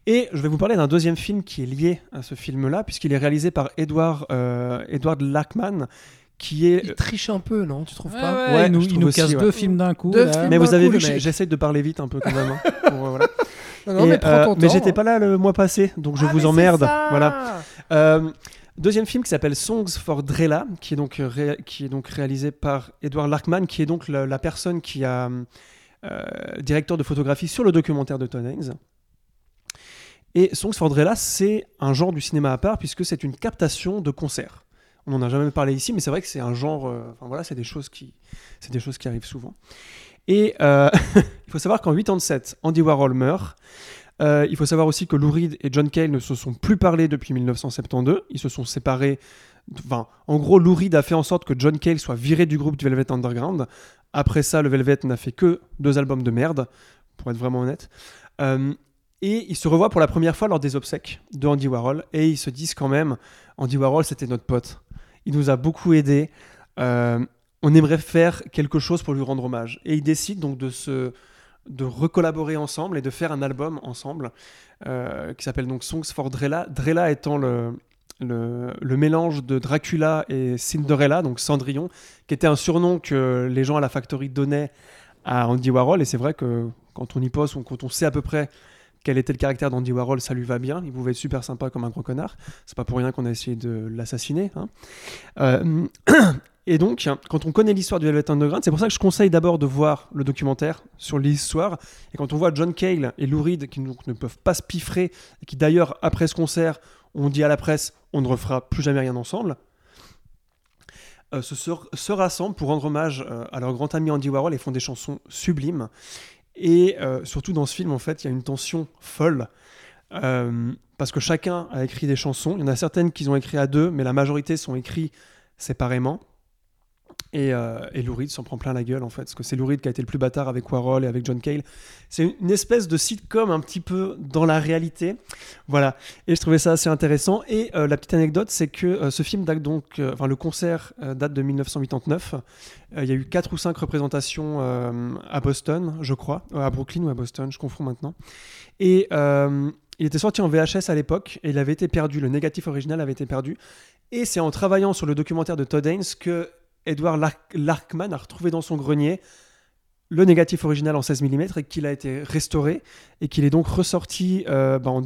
[SPEAKER 5] Et je vais vous parler d'un deuxième film qui est lié à ce film-là, puisqu'il est réalisé par Edward, Edward Lackman, qui est...
[SPEAKER 4] Il triche un peu, non Tu trouves
[SPEAKER 6] Ouais,
[SPEAKER 4] pas
[SPEAKER 6] ouais,
[SPEAKER 5] Ouais,
[SPEAKER 6] il nous, il nous
[SPEAKER 5] aussi,
[SPEAKER 6] casse
[SPEAKER 5] ouais.
[SPEAKER 6] deux films d'un coup.
[SPEAKER 4] Deux
[SPEAKER 6] là.
[SPEAKER 4] films.
[SPEAKER 5] Mais vous avez
[SPEAKER 4] coup,
[SPEAKER 5] vu, j'essaie de parler vite un peu quand même. hein, pour, euh, voilà.
[SPEAKER 4] Non, non,
[SPEAKER 5] Et,
[SPEAKER 4] mais
[SPEAKER 5] euh, j'étais pas là le mois passé, donc je
[SPEAKER 4] Ah,
[SPEAKER 5] vous emmerde. Voilà. Euh, Deuxième film qui s'appelle Songs for Drella, qui est donc, ré- qui est donc réalisé par Edward Larkman, qui est donc la, la personne qui a euh, directeur de photographie sur le documentaire de Todd Haynes. Et Songs for Drella, c'est un genre du cinéma à part puisque c'est une captation de concerts. On n'en a jamais parlé ici, mais c'est vrai que c'est un genre. euh, Enfin voilà, c'est des choses qui, c'est des choses qui arrivent souvent. Et euh, il faut savoir qu'en 87, Andy Warhol meurt. Euh, il faut savoir aussi que Lou Reed et John Cale ne se sont plus parlé depuis 1972. Ils se sont séparés. Enfin, en gros, Lou Reed a fait en sorte que John Cale soit viré du groupe du Velvet Underground. Après ça, le Velvet n'a fait que deux albums de merde, pour être vraiment honnête. Et ils se revoient pour la première fois lors des obsèques de Andy Warhol. Et ils se disent quand même, Andy Warhol, c'était notre pote. Il nous a beaucoup aidés. Euh, on aimerait faire quelque chose pour lui rendre hommage. Et ils décident donc de se de recollaborer ensemble et de faire un album ensemble euh, qui s'appelle donc Songs for Drella. Drella étant le, le, mélange de Dracula et Cinderella, donc Cendrillon, qui était un surnom que les gens à la Factory donnaient à Andy Warhol. Et c'est vrai que quand on y pose ou quand on sait à peu près quel était le caractère d'Andy Warhol, ça lui va bien. Il pouvait être super sympa comme un gros connard. C'est pas pour rien qu'on a essayé de l'assassiner. hein. Euh, et donc, quand on connaît l'histoire du Velvet Underground, c'est pour ça que je conseille d'abord de voir le documentaire sur l'histoire. Et quand on voit John Cale et Lou Reed qui donc ne peuvent pas se piffrer, et qui d'ailleurs, après ce concert, ont dit à la presse on ne refera plus jamais rien ensemble, euh, se rassemblent pour rendre hommage euh, à leur grand ami Andy Warhol et font des chansons sublimes. Et euh, surtout dans ce film, en fait, il y a une tension folle. Euh, parce que chacun a écrit des chansons. Il y en a certaines qu'ils ont écrites à deux, mais la majorité sont écrites séparément. Et, euh, Lou Reed s'en prend plein la gueule en fait, parce que c'est Lou Reed qui a été le plus bâtard avec Warhol et avec John Cale. C'est une espèce de sitcom un petit peu dans la réalité. Voilà. Et je trouvais ça assez intéressant. Et euh, la petite anecdote, c'est que euh, ce film date donc, euh, enfin le concert date de 1989. Euh, Il y a eu quatre ou cinq représentations à Boston, je crois, à Brooklyn ou à Boston, je confonds maintenant. Et il était sorti en VHS à l'époque et il avait été perdu. Le négatif original avait été perdu. Et c'est en travaillant sur le documentaire de Todd Haynes que Edward Lark- Larkman a retrouvé dans son grenier le négatif original en 16 mm et qu'il a été restauré et qu'il est donc ressorti euh, bah, en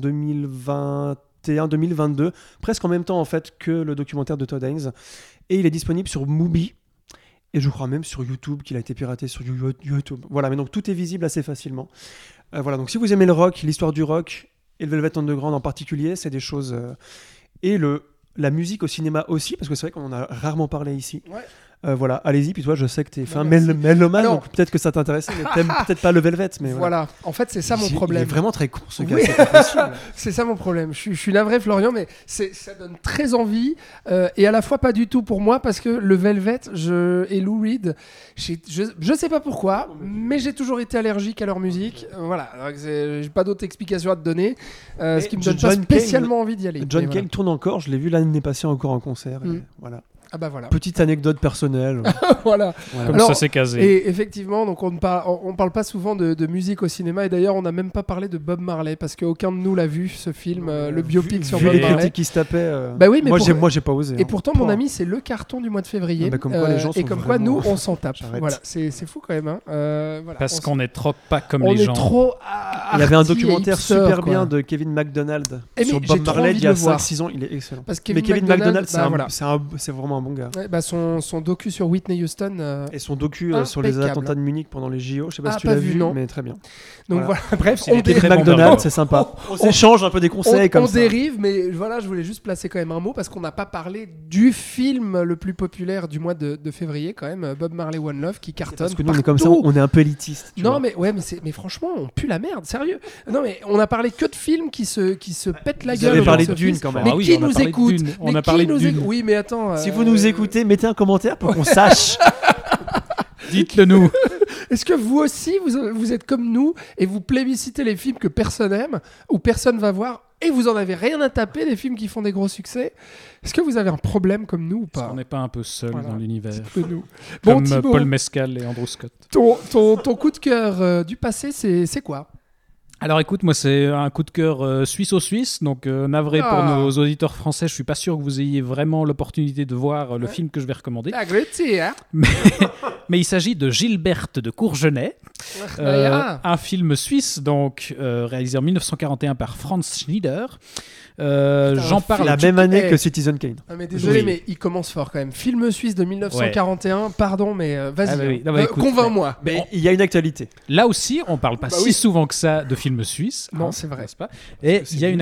[SPEAKER 5] 2021-2022, presque en même temps en fait que le documentaire de Todd Haynes. Et il est disponible sur Mubi. Et je crois même sur YouTube qu'il a été piraté sur You- YouTube. Voilà, mais donc tout est visible assez facilement. Euh, voilà, donc si vous aimez le rock, l'histoire du rock et le Velvet Underground en particulier, c'est des choses. euh, Et le, la musique au cinéma aussi, parce que c'est vrai qu'on en a rarement parlé ici.
[SPEAKER 4] Ouais.
[SPEAKER 5] Euh, voilà, allez-y, puis toi, je sais que t'es fin
[SPEAKER 4] merci.
[SPEAKER 5] mél mélomane, donc peut-être que ça t'intéresse, mais t'aimes peut-être pas le Velvet, mais voilà.
[SPEAKER 4] Voilà. En fait, c'est ça mon problème.
[SPEAKER 5] Il est vraiment très con, ce gars,
[SPEAKER 4] Oui.
[SPEAKER 5] c'est pas
[SPEAKER 4] ça mon problème. Je, suis- je suis navré, Florian, mais c'est- ça donne très envie euh, et à la fois pas du tout pour moi parce que le Velvet je, et Lou Reed, je, je sais pas pourquoi, mais j'ai toujours été allergique à leur musique. Euh, voilà, j'ai pas d'autre explication à te donner, euh, ce qui me
[SPEAKER 5] John
[SPEAKER 4] donne pas
[SPEAKER 5] Cale-
[SPEAKER 4] spécialement envie d'y aller.
[SPEAKER 5] John Cale
[SPEAKER 4] voilà.
[SPEAKER 5] tourne encore, je l'ai vu l'année passée encore en concert. et
[SPEAKER 4] Mm.
[SPEAKER 5] Voilà.
[SPEAKER 4] Ah bah voilà.
[SPEAKER 5] Petite anecdote personnelle.
[SPEAKER 4] voilà.
[SPEAKER 5] Voilà.
[SPEAKER 6] Comme
[SPEAKER 4] Alors,
[SPEAKER 6] ça, c'est casé.
[SPEAKER 4] Et effectivement, donc on ne parle, on, on parle pas souvent de, de musique au cinéma et d'ailleurs on n'a même pas parlé de Bob Marley parce qu'aucun de nous l'a vu ce film, euh, le biopic
[SPEAKER 5] Vu-
[SPEAKER 4] sur
[SPEAKER 5] vu
[SPEAKER 4] Bob
[SPEAKER 5] les
[SPEAKER 4] Marley.
[SPEAKER 5] critiques qui se tapaient. euh,
[SPEAKER 4] Bah oui, mais
[SPEAKER 5] moi,
[SPEAKER 4] pour-
[SPEAKER 5] j'ai, moi, j'ai pas osé.
[SPEAKER 4] Et
[SPEAKER 5] hein.
[SPEAKER 4] pourtant, mon ami, c'est le carton du mois de février.
[SPEAKER 5] Ah bah, comme quoi, les gens
[SPEAKER 4] et
[SPEAKER 5] sont
[SPEAKER 4] comme quoi, nous, on s'en tape. Voilà, c'est c'est fou quand même. hein. Euh, voilà,
[SPEAKER 6] Parce
[SPEAKER 4] on
[SPEAKER 6] qu'on est trop pas comme
[SPEAKER 4] on
[SPEAKER 6] les
[SPEAKER 4] est
[SPEAKER 6] gens.
[SPEAKER 4] trop.
[SPEAKER 5] Il y avait un documentaire super bien de Kevin McDonald
[SPEAKER 4] Eh,
[SPEAKER 5] sur Bob Marley il y a
[SPEAKER 4] le voir.
[SPEAKER 5] 5-6 ans. Il est excellent.
[SPEAKER 4] Parce que
[SPEAKER 5] Mais Kevin McDonald, c'est,
[SPEAKER 4] bah,
[SPEAKER 5] c'est vraiment un bon gars.
[SPEAKER 4] Ouais, bah, son, son docu sur Whitney Houston. euh,
[SPEAKER 5] Et son docu euh, sur les attentats de Munich pendant les JO, je sais pas
[SPEAKER 4] Ah,
[SPEAKER 5] si tu l'as
[SPEAKER 4] vu, non.
[SPEAKER 5] mais très bien.
[SPEAKER 4] Donc
[SPEAKER 5] Voilà.
[SPEAKER 4] voilà, bref, on,
[SPEAKER 6] était
[SPEAKER 4] dé-
[SPEAKER 6] très
[SPEAKER 5] Kevin
[SPEAKER 6] vendeur.
[SPEAKER 5] McDonald, c'est sympa. On s'échange un peu des conseils
[SPEAKER 4] on-
[SPEAKER 5] comme
[SPEAKER 4] on
[SPEAKER 5] ça.
[SPEAKER 4] dérive, mais voilà, je voulais juste placer quand même un mot parce qu'on n'a pas parlé du film le plus populaire du mois de, de février, quand même, Bob Marley One Love, qui cartonne.
[SPEAKER 5] Parce que nous, on est comme ça, on est un peu élitiste. tu
[SPEAKER 4] Non
[SPEAKER 5] vois.
[SPEAKER 4] mais ouais mais c'est mais franchement on pue la merde sérieux non mais on a parlé que de films qui se qui se pètent la gueule
[SPEAKER 5] avez
[SPEAKER 4] au
[SPEAKER 5] parlé de. Dune quand même.
[SPEAKER 4] mais
[SPEAKER 6] Ah
[SPEAKER 4] qui
[SPEAKER 6] on a
[SPEAKER 4] nous écoute.
[SPEAKER 6] On
[SPEAKER 4] Mais
[SPEAKER 6] a
[SPEAKER 4] qui
[SPEAKER 6] parlé de Dune.
[SPEAKER 4] écoute oui mais attends
[SPEAKER 5] Si
[SPEAKER 4] euh,
[SPEAKER 5] vous nous écoutez, mettez un commentaire pour qu'on sache.
[SPEAKER 6] Dites-le nous.
[SPEAKER 4] est-ce que vous aussi vous, vous êtes comme nous et vous plébiscitez les films que personne aime ou personne va voir et vous en avez rien à taper des films qui font des gros succès? Est-ce que vous avez un problème comme nous ou pas?
[SPEAKER 6] qu'on n'est pas un peu seul
[SPEAKER 4] Voilà.
[SPEAKER 6] dans l'univers?
[SPEAKER 4] Bon
[SPEAKER 6] Comme euh,
[SPEAKER 4] Thibaut
[SPEAKER 6] Paul Mescal et Andrew Scott.
[SPEAKER 4] ton, ton, ton coup de cœur euh, du passé c'est c'est quoi?
[SPEAKER 6] Alors écoute, moi c'est un coup de cœur euh, suisse-au-suisse, donc euh, navré
[SPEAKER 4] Ah.
[SPEAKER 6] pour nos auditeurs français, je suis pas sûr que vous ayez vraiment l'opportunité de voir euh, le
[SPEAKER 4] Ouais.
[SPEAKER 6] film que je vais recommander.
[SPEAKER 4] la Greti, hein
[SPEAKER 6] Mais il s'agit de Gilberte de Courgenay, Euh,
[SPEAKER 4] Ah,
[SPEAKER 6] un film suisse, donc euh, réalisé en 1941 par Franz Schneider. Euh, J'en parle.
[SPEAKER 5] La même année que Citizen Kane.
[SPEAKER 4] Ah, mais désolé,
[SPEAKER 6] Oui.
[SPEAKER 4] mais il commence fort quand même. Film suisse de 1941, pardon, mais euh, vas-y,
[SPEAKER 6] Ah bah oui.
[SPEAKER 4] convainc-moi.
[SPEAKER 5] Mais il y a une actualité.
[SPEAKER 6] Là aussi, on parle pas
[SPEAKER 4] Bah
[SPEAKER 6] si
[SPEAKER 4] oui.
[SPEAKER 6] souvent que ça de films suisses.
[SPEAKER 4] Non,
[SPEAKER 6] hein,
[SPEAKER 4] c'est vrai.
[SPEAKER 6] pas? Et il y a une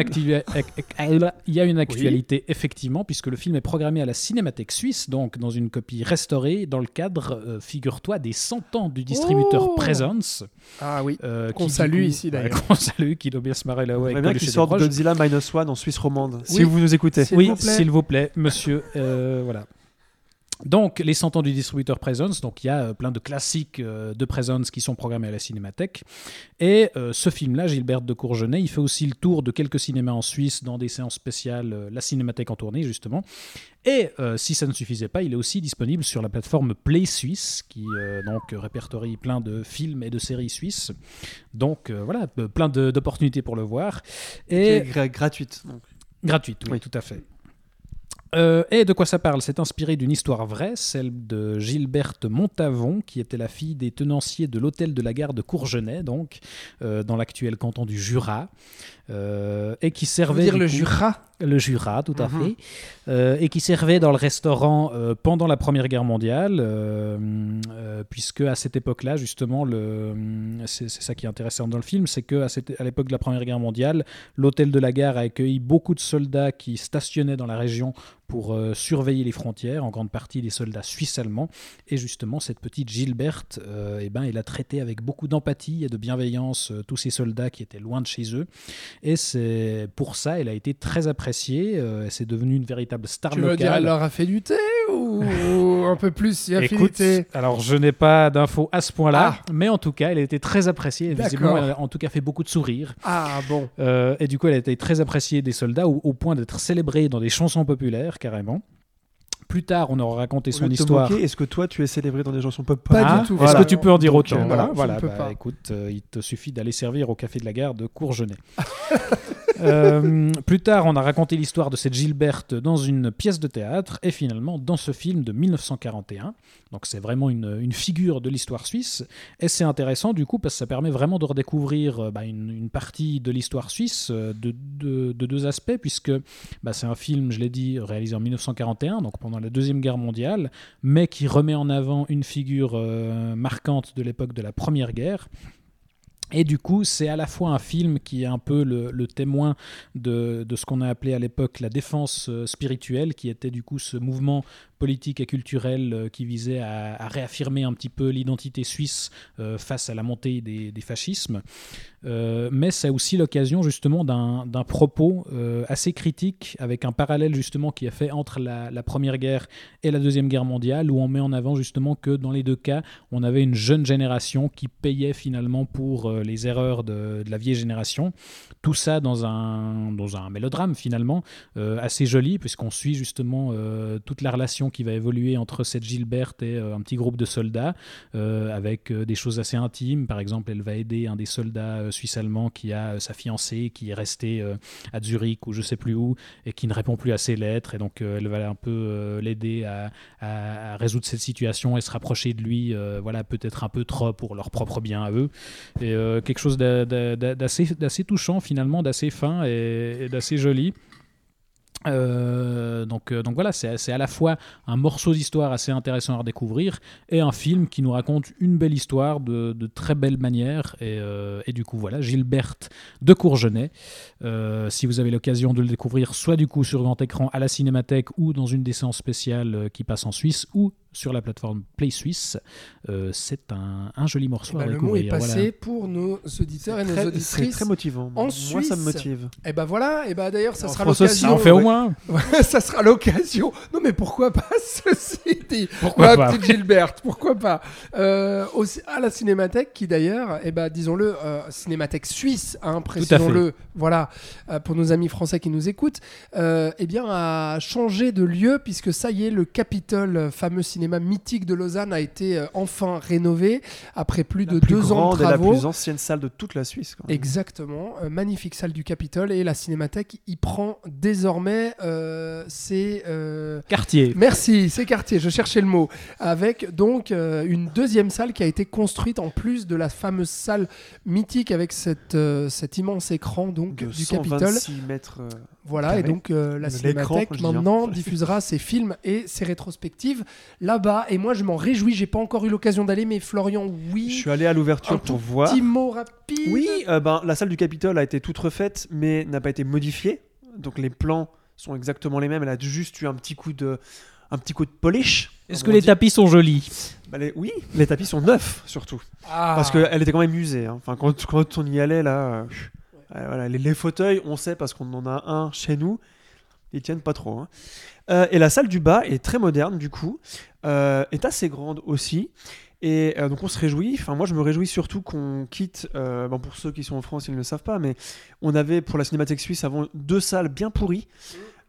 [SPEAKER 6] il y a une actualité effectivement, puisque le film est programmé à la Cinémathèque suisse, donc dans une copie restaurée, dans le cadre, euh, figure-toi, des 100 ans du distributeur
[SPEAKER 4] Oh Ah oui.
[SPEAKER 6] euh,
[SPEAKER 4] Qu'on salue
[SPEAKER 6] coup-
[SPEAKER 4] ici, d'ailleurs.
[SPEAKER 6] Ouais, Qu'on salue, qui doit bien se marrer là-haut. avec
[SPEAKER 5] J'aimerais bien qu'il sorte. Godzilla Minus One en Suisse romande. Si
[SPEAKER 4] Oui.
[SPEAKER 5] vous nous écoutez.
[SPEAKER 4] S'il
[SPEAKER 6] oui,
[SPEAKER 4] vous plaît.
[SPEAKER 6] s'il vous plaît, monsieur. euh, voilà. Donc, les 100 ans du distributeur Presence, donc il y a euh, plein de classiques euh, de Presence qui sont programmés à la Cinémathèque. Et euh, ce film-là, Gilbert de Courgenay, il fait aussi le tour de quelques cinémas en Suisse dans des séances spéciales, la Cinémathèque en tournée justement. Et si ça ne suffisait pas, il est aussi disponible sur la plateforme Play Suisse, qui donc répertorie plein de films et de séries suisses. Donc voilà, plein d'opportunités pour le voir.
[SPEAKER 5] Qui est
[SPEAKER 6] Et
[SPEAKER 5] gra- gratuite. donc.
[SPEAKER 6] Gratuite, oui,
[SPEAKER 5] Oui.
[SPEAKER 6] tout à fait. Euh, et de quoi ça parle? C'est inspiré d'une histoire vraie, celle de Gilberte Montavon, qui était la fille des tenanciers de l'hôtel de la gare de Courgenay, donc euh, dans l'actuel canton du Jura, euh, et qui servait
[SPEAKER 4] dire le
[SPEAKER 6] coup-
[SPEAKER 4] Jura.
[SPEAKER 6] le Jura, tout à
[SPEAKER 5] Mhm.
[SPEAKER 6] fait, Euh, et qui servait dans le restaurant euh, pendant la Première Guerre mondiale, puisque à cette époque-là, justement, le, c'est ça qui est intéressant dans le film, c'est que à, cette- à l'époque de la Première Guerre mondiale, l'hôtel de la gare a accueilli beaucoup de soldats qui stationnaient dans la région pour euh, surveiller les frontières, en grande partie des soldats suisses-allemands, et justement cette petite Gilberte, euh, eh ben, elle a traité avec beaucoup d'empathie et de bienveillance euh, tous ces soldats qui étaient loin de chez eux. Et c'est pour ça, elle a été très appréciée. euh, c'est devenu une véritable star
[SPEAKER 4] Tu veux dire,
[SPEAKER 6] locale.
[SPEAKER 4] elle leur a fait du thé ou un peu plus si
[SPEAKER 6] Écoute,
[SPEAKER 4] affinité?
[SPEAKER 6] alors je n'ai pas d'infos à ce point-là,
[SPEAKER 4] Ah.
[SPEAKER 6] mais en tout cas, elle a été très appréciée. Visiblement,
[SPEAKER 4] D'accord.
[SPEAKER 6] elle a en tout cas fait beaucoup de sourires.
[SPEAKER 4] Ah bon.
[SPEAKER 6] Euh, et du coup, elle a été très appréciée des soldats au, au point d'être célébrée dans des chansons populaires carrément. Plus tard, on aura raconté son histoire.
[SPEAKER 5] Est-ce que toi, tu es célébré dans des chansons pop
[SPEAKER 4] Pas
[SPEAKER 6] Ah,
[SPEAKER 4] du tout.
[SPEAKER 6] Est-ce que tu peux en dire
[SPEAKER 5] Donc,
[SPEAKER 6] autant
[SPEAKER 5] euh,
[SPEAKER 6] Voilà, voilà, bah,
[SPEAKER 4] pas.
[SPEAKER 6] écoute, euh, il te suffit d'aller servir au café de la gare de Courgenay. Euh, plus tard, on a raconté l'histoire de cette Gilberte dans une pièce de théâtre et finalement dans ce film de 1941. Donc c'est vraiment une, figure de l'histoire suisse et c'est intéressant du coup parce que ça permet vraiment de redécouvrir euh, bah, une, partie de l'histoire suisse euh, de, de- de deux aspects puisque bah, c'est un film, je l'ai dit, réalisé en 1941, donc pendant la Deuxième Guerre mondiale, mais qui remet en avant une figure marquante de l'époque de la Première Guerre. Et du coup, c'est à la fois un film qui est un peu le, témoin de, de ce qu'on a appelé à l'époque la défense euh, spirituelle, qui était du coup ce mouvement politique et culturel euh, qui visait à, réaffirmer un petit peu l'identité suisse euh, face à la montée des, fascismes. Euh, mais c'est aussi l'occasion justement d'un propos assez critique avec un parallèle justement qui est fait entre la, Première Guerre et la Deuxième Guerre mondiale où on met en avant justement que dans les deux cas on avait une jeune génération qui payait finalement pour les erreurs de, la vieille génération. Tout ça dans un, dans un mélodrame finalement assez joli puisqu'on suit justement toute la relation qui va évoluer entre cette Gilberte et euh, un petit groupe de soldats euh, avec euh, des choses assez intimes. Par exemple, elle va aider un des soldats suisse-allemands qui a sa fiancée qui est restée à Zurich ou je sais plus où et qui ne répond plus à ses lettres. Et donc, elle va un peu l'aider à, résoudre cette situation et se rapprocher de lui, voilà, peut-être un peu trop pour leur propre bien à eux. Et quelque chose d'a- d'a- d'a- d'assez touchant finalement, d'assez fin et d'assez joli. Euh, donc, euh, donc voilà, c'est à la fois un morceau d'histoire assez intéressant à redécouvrir et un film qui nous raconte une belle histoire de, très belle manière. Et, euh, et du coup, voilà, Gilberte de Courgenay. Si vous avez l'occasion de le découvrir, soit du coup sur grand écran à la Cinémathèque ou dans une des séances spéciales qui passe en Suisse ou sur la plateforme Play Suisse, euh, c'est un, un joli morceau
[SPEAKER 4] Bah,
[SPEAKER 6] à
[SPEAKER 4] le mot est passé
[SPEAKER 6] voilà.
[SPEAKER 4] pour nos auditeurs et nos
[SPEAKER 5] Très- C'est
[SPEAKER 4] auditrices.
[SPEAKER 5] très motivant.
[SPEAKER 4] En
[SPEAKER 5] Moi, ça
[SPEAKER 4] Suisse,
[SPEAKER 5] me motive.
[SPEAKER 4] Et ben voilà, et ben d'ailleurs ça
[SPEAKER 5] En
[SPEAKER 4] sera
[SPEAKER 5] aussi,
[SPEAKER 6] Ça
[SPEAKER 4] l'occasion.
[SPEAKER 6] en fait au moins.
[SPEAKER 4] ça sera l'occasion. Non mais pourquoi pas ceci dit
[SPEAKER 6] Pourquoi pas
[SPEAKER 4] petite Gilberte, pourquoi pas Euh, À la Cinémathèque qui d'ailleurs, eh ben disons-le, euh, Cinémathèque suisse, hein, précisons-le, voilà, euh, pour nos amis français qui nous écoutent, euh, eh bien a changé de lieu puisque ça y est, le Capitole, fameux cinéma cinéma mythique de Lausanne a été euh, enfin rénové après plus
[SPEAKER 5] La
[SPEAKER 4] de
[SPEAKER 5] plus
[SPEAKER 4] deux ans de
[SPEAKER 5] et la
[SPEAKER 4] travaux.
[SPEAKER 5] plus ancienne salle de toute la Suisse. quand même.
[SPEAKER 4] Exactement, euh, magnifique salle du Capitole et la Cinémathèque y prend désormais euh, ses euh,
[SPEAKER 6] Quartier.
[SPEAKER 4] Merci, c'est quartier, je cherchais le mot. Avec donc une deuxième salle qui a été construite en plus de la fameuse salle mythique avec cette, cet immense écran donc
[SPEAKER 5] de
[SPEAKER 4] du Capitole.
[SPEAKER 5] 126 mètres.
[SPEAKER 4] Voilà,
[SPEAKER 5] carré.
[SPEAKER 4] et donc euh, la Cinémathèque maintenant diffusera ses films et ses rétrospectives là-bas. Et moi je m'en réjouis, j'ai pas encore eu l'occasion d'aller, mais Florian, oui.
[SPEAKER 5] Je suis allé à l'ouverture pour voir.
[SPEAKER 4] petit mot rapide.
[SPEAKER 5] Oui, euh, ben, la salle du Capitole a été toute refaite, mais n'a pas été modifiée. Donc les plans sont exactement les mêmes. Elle a juste eu un petit coup de, un petit coup de polish.
[SPEAKER 6] Est-ce que les
[SPEAKER 5] dit.
[SPEAKER 6] tapis sont jolis?
[SPEAKER 5] Bah, les- Oui, les tapis sont neufs surtout.
[SPEAKER 4] Ah.
[SPEAKER 5] Parce qu'elle était quand même usée. hein. Enfin, quand, quand on y allait là, euh, voilà, les, fauteuils, on sait parce qu'on en a un chez nous. Ils tiennent pas trop. hein. Euh, et la salle du bas est très moderne du coup, euh, est assez grande aussi. Et euh, donc on se réjouit, enfin moi je me réjouis surtout qu'on quitte, euh, bon, pour ceux qui sont en France ils ne le savent pas, mais on avait pour la Cinémathèque Suisse avant deux salles bien pourries.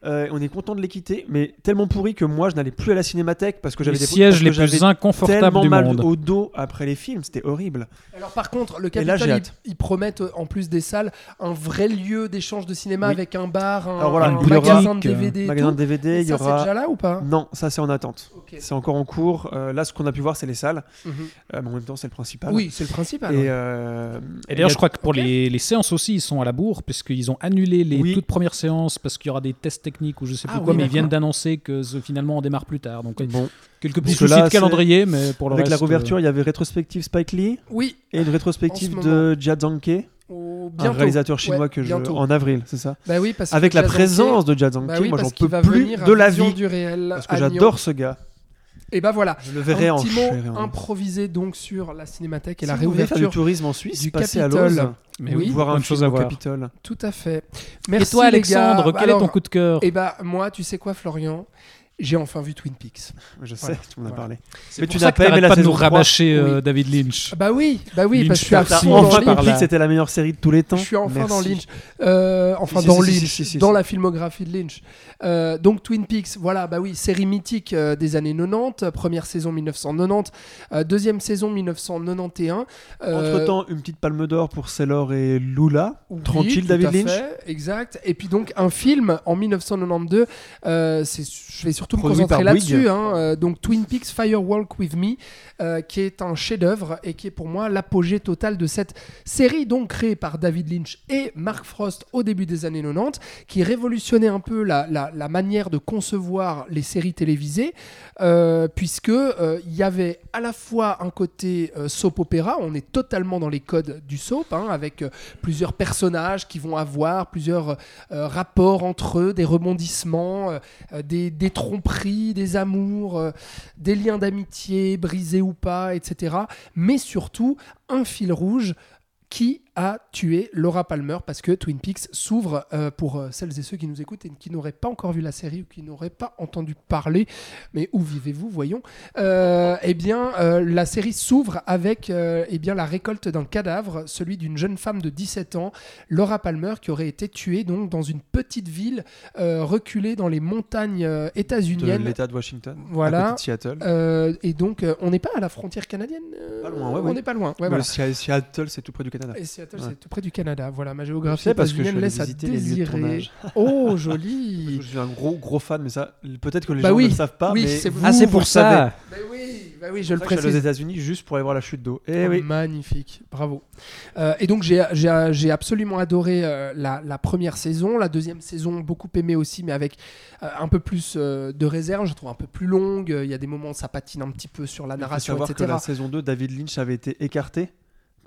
[SPEAKER 5] Euh, on est content de les quitter, mais tellement pourries que moi je n'allais plus à la Cinémathèque parce que j'avais des
[SPEAKER 6] sièges les
[SPEAKER 5] j'avais
[SPEAKER 6] plus inconfortables
[SPEAKER 5] tellement
[SPEAKER 6] du
[SPEAKER 5] mal
[SPEAKER 6] monde.
[SPEAKER 5] au dos après les films, c'était horrible.
[SPEAKER 4] Alors par contre, le
[SPEAKER 5] là,
[SPEAKER 4] Capitole, ils, promettent euh, en plus des salles un vrai lieu d'échange de cinéma
[SPEAKER 5] Oui.
[SPEAKER 4] avec un bar, un,
[SPEAKER 5] voilà,
[SPEAKER 4] un magasin de DVD.
[SPEAKER 5] Magasin de DVD, il y
[SPEAKER 4] c'est
[SPEAKER 5] aura.
[SPEAKER 4] déjà là ou pas?
[SPEAKER 5] Non, ça c'est en attente. C'est encore en cours. Euh, là, ce qu'on a pu voir, c'est les salles.
[SPEAKER 4] Mhm.
[SPEAKER 5] Euh, mais en même temps, c'est le principal.
[SPEAKER 4] Oui, c'est le principal.
[SPEAKER 5] Et, euh,
[SPEAKER 6] Et d'ailleurs,
[SPEAKER 5] a-
[SPEAKER 6] je crois que pour les, les séances aussi, ils sont à la bourre, puisqu'ils ont annulé les
[SPEAKER 5] Oui.
[SPEAKER 6] toutes premières séances parce qu'il y aura des tests techniques ou je sais plus
[SPEAKER 4] Ah
[SPEAKER 6] quoi,
[SPEAKER 4] oui,
[SPEAKER 6] mais ils viennent d'annoncer que ce- finalement on démarre plus tard. Donc
[SPEAKER 5] Bon,
[SPEAKER 6] quelques petits soucis
[SPEAKER 5] là,
[SPEAKER 6] de calendrier, mais pour le
[SPEAKER 5] avec la
[SPEAKER 6] reste,
[SPEAKER 5] rouverture, il y avait rétrospective Spike Lee
[SPEAKER 4] Oui,
[SPEAKER 5] et une rétrospective de Jia Zhangke,
[SPEAKER 4] au-
[SPEAKER 5] un réalisateur chinois
[SPEAKER 4] Ouais,
[SPEAKER 5] que je
[SPEAKER 4] bientôt.
[SPEAKER 5] en avril, c'est ça.
[SPEAKER 4] Bah oui, parce que
[SPEAKER 5] Avec la présence de Jia Zhangke,
[SPEAKER 4] Bah oui,
[SPEAKER 5] moi j'en peux plus
[SPEAKER 4] venir
[SPEAKER 5] de la vie
[SPEAKER 4] du réel.
[SPEAKER 5] parce que j'adore ce gars.
[SPEAKER 4] Et bah voilà.
[SPEAKER 5] Je le verrai
[SPEAKER 4] un petit mot
[SPEAKER 5] et en os.
[SPEAKER 4] improvisé donc sur la Cinémathèque et la
[SPEAKER 5] Si faire du
[SPEAKER 4] réouverture.
[SPEAKER 5] tourisme en Suisse,
[SPEAKER 4] du
[SPEAKER 5] passer à. Lausanne,
[SPEAKER 6] Mais
[SPEAKER 4] Oui,
[SPEAKER 5] voir un
[SPEAKER 6] bonne
[SPEAKER 5] film
[SPEAKER 6] chose à voir.
[SPEAKER 5] Capitole.
[SPEAKER 4] Tout à fait.
[SPEAKER 6] Et
[SPEAKER 4] Merci
[SPEAKER 6] toi,
[SPEAKER 4] les
[SPEAKER 6] Alexandre,
[SPEAKER 4] gars.
[SPEAKER 6] quel est ton coup de cœur?
[SPEAKER 4] Et bah moi, tu sais quoi, Florian? J'ai enfin vu Twin Peaks.
[SPEAKER 5] Je sais,
[SPEAKER 4] Voilà.
[SPEAKER 5] tu m'en as
[SPEAKER 4] Voilà.
[SPEAKER 5] parlé. Mais
[SPEAKER 6] pour
[SPEAKER 5] tu n'as pas aimé la
[SPEAKER 6] pas de nous
[SPEAKER 5] saison 3.
[SPEAKER 6] rabâcher euh,
[SPEAKER 4] Oui.
[SPEAKER 6] David Lynch.
[SPEAKER 4] Bah oui, bah oui,
[SPEAKER 6] Lynch,
[SPEAKER 4] parce que je suis fond dans
[SPEAKER 5] enfin
[SPEAKER 6] Lynch.
[SPEAKER 4] Lynch.
[SPEAKER 5] que c'était la meilleure série de tous les temps.
[SPEAKER 4] Je suis enfin dans. Lynch. Euh, enfin
[SPEAKER 5] Si,
[SPEAKER 4] dans
[SPEAKER 5] si,
[SPEAKER 4] Lynch,
[SPEAKER 5] si, si, si,
[SPEAKER 4] dans
[SPEAKER 5] si.
[SPEAKER 4] la filmographie de Lynch. Euh, donc Twin Peaks, voilà, bah oui, série mythique euh, des années 90, première saison 1990, euh, deuxième saison 1991. Euh,
[SPEAKER 5] Entre temps, une petite palme d'or pour Sailor et Lula.
[SPEAKER 4] oui,
[SPEAKER 5] Tranquille, David Lynch.
[SPEAKER 4] fait, exact. Et puis donc un film en 1992. euh, c'est- je vais surtout me
[SPEAKER 5] Produit
[SPEAKER 4] concentrer là-dessus. Hein, euh, donc Twin Peaks Fire Walk with Me, euh, qui est un chef-d'œuvre et qui est pour moi l'apogée totale de cette série donc créée par David Lynch et Mark Frost au début des années 90, qui révolutionnait un peu la, la- la manière de concevoir les séries télévisées, euh, puisque euh, il y avait à la fois un côté soap opéra, on est totalement dans les codes du soap, hein, avec plusieurs personnages qui vont avoir plusieurs rapports entre eux, des rebondissements, des, des des amours, euh, des liens d'amitié brisés ou pas, etc. Mais surtout un fil rouge qui a tué Laura Palmer parce que Twin Peaks s'ouvre euh, pour euh, celles et ceux qui nous écoutent et qui n'auraient pas encore vu la série ou qui n'auraient pas entendu parler. Mais où vivez-vous, voyons Euh, Eh bien, la série s'ouvre avec eh bien la récolte d'un cadavre, celui d'une jeune femme de 17 ans, Laura Palmer, qui aurait été tuée donc dans une petite ville reculée dans les montagnes états-uniennes.
[SPEAKER 5] l'État de Washington,
[SPEAKER 4] Voilà.
[SPEAKER 5] à côté de Seattle.
[SPEAKER 4] Euh, et donc, on n'est pas à la frontière canadienne
[SPEAKER 5] Pas loin, ouais,
[SPEAKER 4] On
[SPEAKER 5] ouais.
[SPEAKER 4] n'est pas loin. Ouais, voilà.
[SPEAKER 5] Seattle, Seattle, c'est tout près du Canada.
[SPEAKER 4] Et Seattle,
[SPEAKER 5] Ouais.
[SPEAKER 4] c'est tout près du Canada. Voilà, ma
[SPEAKER 5] Je
[SPEAKER 4] géographie
[SPEAKER 5] sais parce que je
[SPEAKER 4] laisse à désirer. Oh, joli.
[SPEAKER 5] Je suis un gros gros fan, mais ça, peut-être que les
[SPEAKER 4] Bah
[SPEAKER 5] gens
[SPEAKER 4] oui.
[SPEAKER 5] ne le savent pas.
[SPEAKER 4] Oui,
[SPEAKER 5] mais
[SPEAKER 4] c'est
[SPEAKER 5] vous,
[SPEAKER 6] Ah, c'est pour ça.
[SPEAKER 4] bah oui, bah oui, je le
[SPEAKER 5] que je suis
[SPEAKER 4] précise.
[SPEAKER 5] aux États-Unis juste pour aller voir la chute d'eau.
[SPEAKER 4] Oh,
[SPEAKER 5] oui.
[SPEAKER 4] Magnifique, bravo. Euh, et donc j'ai- absolument adoré euh, la, la première saison, la deuxième saison beaucoup aimé aussi, mais avec euh, un peu plus de réserve. Je trouve un peu plus longue. Il y a des moments où ça patine un petit peu sur la
[SPEAKER 5] Il faut
[SPEAKER 4] narration,
[SPEAKER 5] savoir
[SPEAKER 4] etc.
[SPEAKER 5] que la saison 2, David Lynch avait été écarté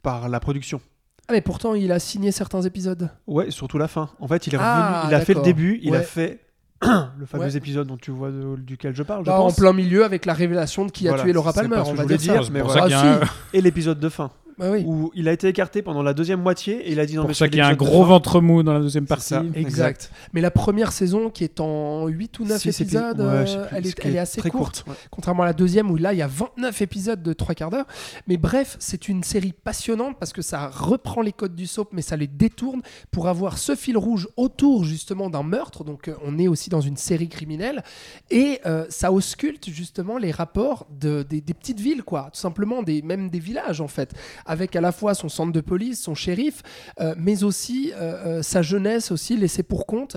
[SPEAKER 5] par la production.
[SPEAKER 4] Ah, mais pourtant il a signé certains épisodes.
[SPEAKER 5] Ouais, surtout la fin. En fait, il est revenu,
[SPEAKER 4] Ah,
[SPEAKER 5] il a fait le
[SPEAKER 4] d'accord.
[SPEAKER 5] début, il a
[SPEAKER 4] Ouais.
[SPEAKER 5] fait le fameux
[SPEAKER 4] Ouais.
[SPEAKER 5] épisode dont tu vois de- duquel je parle, je
[SPEAKER 4] Bah, en
[SPEAKER 5] pense.
[SPEAKER 4] plein milieu avec la révélation de qui a
[SPEAKER 5] Voilà,
[SPEAKER 4] tué Laura
[SPEAKER 5] c'est
[SPEAKER 4] Palmer,
[SPEAKER 5] pas ce
[SPEAKER 4] on va
[SPEAKER 5] voulais
[SPEAKER 4] dire ça.
[SPEAKER 5] dire,
[SPEAKER 6] C'est
[SPEAKER 5] mais
[SPEAKER 6] pour
[SPEAKER 5] voilà.
[SPEAKER 6] ça
[SPEAKER 4] Ah,
[SPEAKER 6] qu'il y a un-
[SPEAKER 4] si.
[SPEAKER 5] Et l'épisode de fin.
[SPEAKER 4] Bah oui.
[SPEAKER 5] où il a été écarté pendant la deuxième moitié et il a dit non
[SPEAKER 6] Pour
[SPEAKER 5] mais
[SPEAKER 6] ça qu'il y a un gros
[SPEAKER 5] fin.
[SPEAKER 6] ventre mou dans la deuxième partie.
[SPEAKER 4] Exact. Mais la première saison, qui est en 8 ou 9
[SPEAKER 5] Six épi-
[SPEAKER 4] épisodes,
[SPEAKER 5] ouais,
[SPEAKER 4] euh,
[SPEAKER 5] plus,
[SPEAKER 4] elle, est,
[SPEAKER 5] qui
[SPEAKER 4] elle est assez
[SPEAKER 5] très
[SPEAKER 4] courte.
[SPEAKER 5] ouais.
[SPEAKER 4] Contrairement à la deuxième, où là, il y a 29 épisodes de 3 quarts d'heure. Mais bref, c'est une série passionnante parce que ça reprend les codes du soap, mais ça les détourne pour avoir ce fil rouge autour, justement, d'un meurtre. Donc, euh, on est aussi dans une série criminelle. Et euh, ça ausculte, justement, les rapports de, des, des petites villes, quoi. Tout simplement, des, même des villages, en fait. Avec à la fois son centre de police, son shérif, euh, mais aussi euh, euh, sa jeunesse aussi laissée pour compte,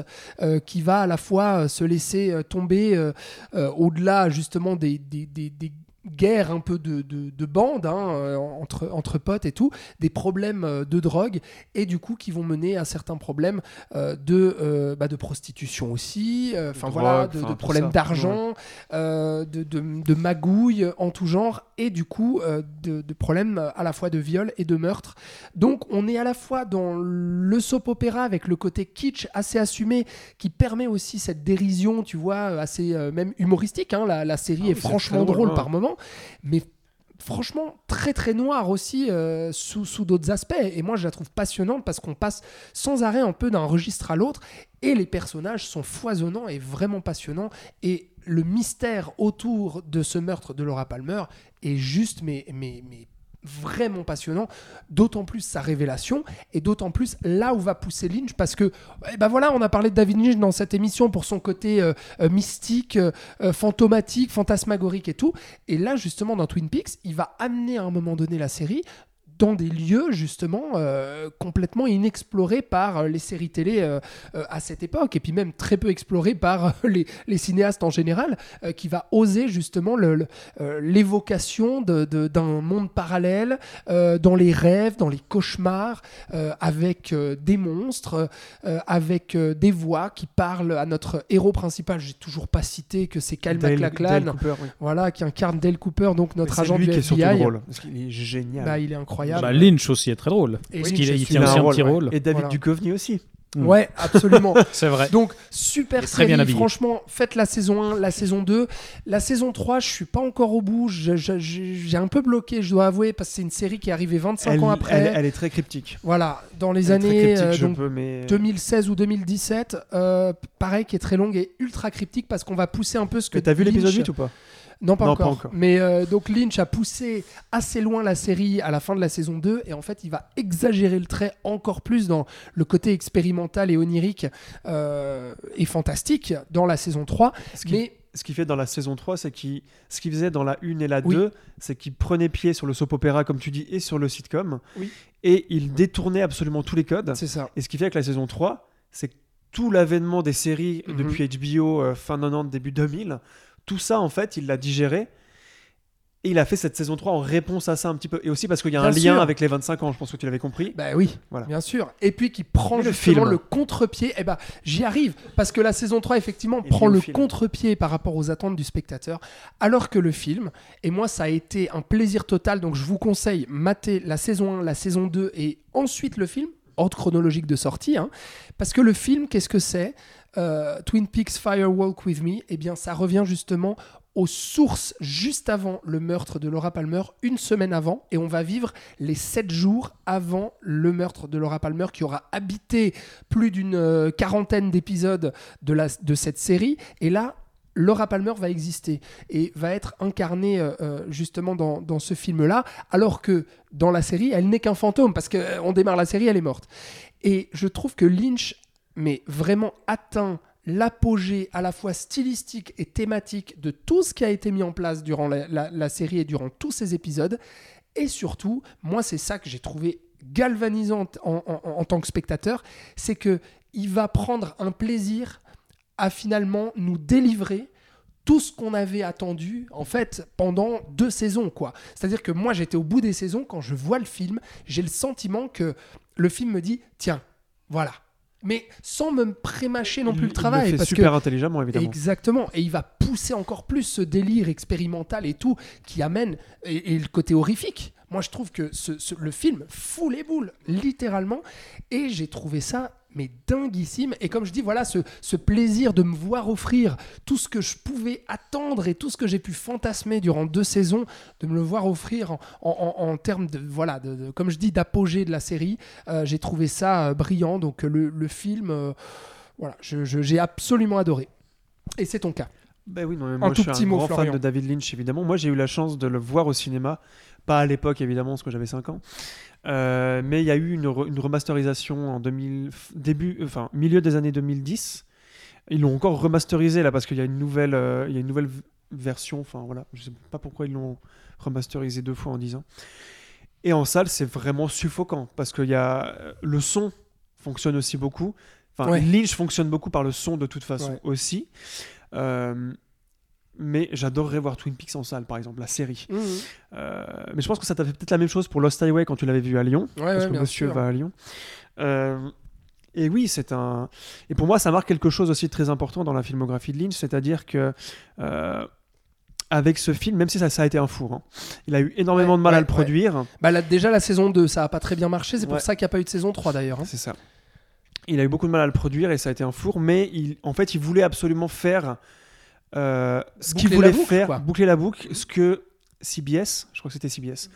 [SPEAKER 4] qui va à la fois se laisser tomber au-delà justement des guerres un peu de, de, de bandes hein, euh, entre, entre potes et tout, des problèmes euh, de drogue et du coup qui vont mener à certains problèmes euh, de, euh, bah, de prostitution aussi, enfin voilà, de, problèmes d'argent, de, de, magouilles en tout genre et du coup de, problèmes à la fois de viol et de meurtre. Donc on est à la fois dans le soap opéra avec le côté kitsch assez assumé qui permet aussi cette dérision, tu vois, assez même humoristique. hein. La, la série
[SPEAKER 5] Ah
[SPEAKER 4] est
[SPEAKER 5] oui,
[SPEAKER 4] franchement
[SPEAKER 5] drôle,
[SPEAKER 4] par moment, mais franchement très très noire aussi euh, sous, d'autres aspects. Et moi je la trouve passionnante parce qu'on passe sans arrêt un peu d'un registre à l'autre et les personnages sont foisonnants et vraiment passionnants. Et le mystère autour de ce meurtre de Laura Palmer est juste mais vraiment passionnant, d'autant plus sa révélation et d'autant plus là où va pousser Lynch parce que eh ben voilà, on a parlé de David Lynch dans cette émission pour son côté euh, euh, mystique, euh, fantomatique, fantasmagorique et tout. Et là justement dans Twin Peaks, il va amener à un moment donné la série dans des lieux justement euh, complètement inexplorés par euh, les séries télé euh, euh, à cette époque et puis même très peu explorés par les, les cinéastes en général qui va oser justement le- le- l'évocation de- d'un monde parallèle dans les rêves, dans les cauchemars avec des monstres avec des voix qui parlent à notre héros principal j'ai toujours pas cité que c'est
[SPEAKER 5] Dale Cooper, oui.
[SPEAKER 4] voilà qui incarne Dale Cooper donc notre agent
[SPEAKER 5] lui
[SPEAKER 4] du
[SPEAKER 5] qui est
[SPEAKER 4] FBI
[SPEAKER 5] drôle parce qu'il est génial.
[SPEAKER 4] bah, il est incroyable
[SPEAKER 6] Bah, Lynch aussi est très drôle.
[SPEAKER 4] Et
[SPEAKER 6] Parce qu'il il tient aussi
[SPEAKER 5] un
[SPEAKER 6] petit
[SPEAKER 5] rôle,
[SPEAKER 6] rôle.
[SPEAKER 5] Et David
[SPEAKER 4] Voilà.
[SPEAKER 5] Duchovny aussi.
[SPEAKER 6] Mm.
[SPEAKER 4] Ouais, absolument.
[SPEAKER 6] C'est vrai.
[SPEAKER 4] Donc, super
[SPEAKER 6] bien
[SPEAKER 4] série.
[SPEAKER 6] habillé.
[SPEAKER 4] Franchement, faites la saison 1, la saison 2. La saison 3, je suis pas encore au bout. J'ai un peu bloqué, je dois avouer, parce que c'est une série qui est arrivée 25
[SPEAKER 5] Elle,
[SPEAKER 4] ans après.
[SPEAKER 5] elle- elle est très cryptique.
[SPEAKER 4] Voilà, dans les
[SPEAKER 5] Elle
[SPEAKER 4] années
[SPEAKER 5] cryptique,
[SPEAKER 4] euh, donc,
[SPEAKER 5] peux, mais...
[SPEAKER 4] 2016 ou 2017. euh, pareil, qui est très longue et ultra cryptique parce qu'on va pousser un peu ce que.
[SPEAKER 5] Mais t'as vu l'épisode
[SPEAKER 4] Lynch-
[SPEAKER 5] 8 ou pas?
[SPEAKER 4] Non, pas,
[SPEAKER 5] Non,
[SPEAKER 4] encore.
[SPEAKER 5] pas encore.
[SPEAKER 4] Mais euh, donc Lynch a poussé assez loin la série à la fin de la saison 2 et en fait il va exagérer le trait encore plus dans le côté expérimental et onirique euh, et fantastique dans la saison 3.
[SPEAKER 5] Ce
[SPEAKER 4] Mais
[SPEAKER 5] ce qu'il fait dans la saison 3, c'est qu'il ce qu'il faisait dans la 1 et la
[SPEAKER 4] Oui.
[SPEAKER 5] 2, c'est qu'il prenait pied sur le soap opéra, comme tu dis, et sur le sitcom.
[SPEAKER 4] Oui.
[SPEAKER 5] Et il détournait absolument tous les codes.
[SPEAKER 4] c'est ça.
[SPEAKER 5] Et ce qui fait que la saison 3, c'est que tout l'avènement des séries
[SPEAKER 4] Mhm.
[SPEAKER 5] depuis HBO euh, fin 90, début 2000, tout ça, en fait, il l'a digéré. Et il a fait cette saison 3 en réponse à ça un petit peu. Et aussi parce qu'il y a un lien avec les 25 ans, je pense que tu l'avais compris.
[SPEAKER 4] Bah oui,
[SPEAKER 5] Voilà.
[SPEAKER 4] bien sûr. Et puis qui prend
[SPEAKER 5] le
[SPEAKER 4] justement
[SPEAKER 5] film.
[SPEAKER 4] le contre-pied. Et ben j'y arrive parce que la saison 3 effectivement
[SPEAKER 5] Et
[SPEAKER 4] prend le contre-pied par rapport aux attentes du spectateur alors que le film et moi ça a été un plaisir total donc je vous conseille mater la saison 1, la saison 2 et ensuite le film ordre chronologique de sortie hein, parce que le film qu'est-ce que c'est? Euh, Twin Peaks Fire Walk With Me eh bien ça revient justement aux sources juste avant le meurtre de Laura Palmer, une semaine avant, et on va vivre les sept jours avant le meurtre de Laura Palmer qui aura habité plus d'une euh, quarantaine d'épisodes de, de cette série. Et là, Laura Palmer va exister et va être incarnée euh, justement dans, dans ce film-là, alors que dans la série, elle n'est qu'un fantôme, parce qu'on démarre la série, elle est morte. Et je trouve que Lynch, mais vraiment atteint l'apogée à la fois stylistique et thématique de tout ce qui a été mis en place durant la, série et durant tous ces épisodes. Et surtout, moi, c'est ça que j'ai trouvé galvanisant en, en- en tant que spectateur, c'est que il va prendre un plaisir à finalement nous délivrer tout ce qu'on avait attendu en fait pendant deux saisons quoi. C'est-à-dire que moi j'étais au bout des saisons quand je vois le film, j'ai le sentiment que le film me dit tiens, voilà. Mais sans me prémâcher non
[SPEAKER 5] Il-
[SPEAKER 4] plus le
[SPEAKER 5] il
[SPEAKER 4] travail
[SPEAKER 5] fait
[SPEAKER 4] parce que
[SPEAKER 5] super intelligemment, évidemment.
[SPEAKER 4] Exactement. Et il va pousser encore plus ce délire expérimental et tout qui amène et, et le côté horrifique. Moi, je trouve que ce- ce- le film fout les boules, littéralement. Et j'ai trouvé ça mais dinguissime. Et comme je dis, voilà, ce, ce plaisir de me voir offrir tout ce que je pouvais attendre et tout ce que j'ai pu fantasmer durant deux saisons, de me le voir offrir en, en- en- en termes de, voilà, de, de- comme je dis, d'apogée de la série, euh, j'ai trouvé ça euh, brillant. Donc euh, le, le film, euh, voilà, j'ai absolument adoré. Et c'est ton cas.
[SPEAKER 5] Ben oui, non, mais
[SPEAKER 4] Un
[SPEAKER 5] moi je suis
[SPEAKER 4] petit
[SPEAKER 5] un grand
[SPEAKER 4] Florian.
[SPEAKER 5] fan de David Lynch évidemment. Moi j'ai eu la chance de le voir au cinéma, pas à l'époque évidemment parce que j'avais 5 ans, Euh, mais il y a eu une, re- une remasterisation en 2000, f- début, enfin milieu des années 2010. Ils l'ont encore remasterisé là parce qu'il y a une nouvelle, euh, il y a une nouvelle version. Enfin voilà, je sais pas pourquoi ils l'ont remasterisé deux fois en 10 ans. Et en salle c'est vraiment suffocant parce que y a euh, le son fonctionne aussi beaucoup. Enfin,
[SPEAKER 4] Ouais.
[SPEAKER 5] Lynch fonctionne beaucoup par le son de toute façon
[SPEAKER 4] Ouais.
[SPEAKER 5] aussi. Euh, mais j'adorerais voir Twin Peaks en salle, par exemple, la série. Euh, mais je pense que ça t'a fait peut-être la même chose pour Lost Highway quand tu l'avais vu à Lyon,
[SPEAKER 4] Ouais,
[SPEAKER 5] parce
[SPEAKER 4] ouais,
[SPEAKER 5] que Monsieur
[SPEAKER 4] sûr.
[SPEAKER 5] va à Lyon. Euh, et oui, c'est un. Et pour moi, ça marque quelque chose aussi de très important dans la filmographie de Lynch, c'est-à-dire que euh, avec ce film, même si ça, ça a été un four, hein, il a eu énormément
[SPEAKER 4] Ouais,
[SPEAKER 5] de mal à le produire.
[SPEAKER 4] Bah, là, déjà, la saison 2, ça a pas très bien marché. C'est pour ça qu'il n'y a pas eu de saison 3 d'ailleurs. hein.
[SPEAKER 5] C'est ça. Il a eu beaucoup de mal à le produire et ça a été un four, mais il, en fait, il voulait absolument faire ce qu'il voulait
[SPEAKER 4] boucle,
[SPEAKER 5] faire,
[SPEAKER 4] quoi.
[SPEAKER 5] boucler la boucle, ce que CBS, je crois que c'était CBS,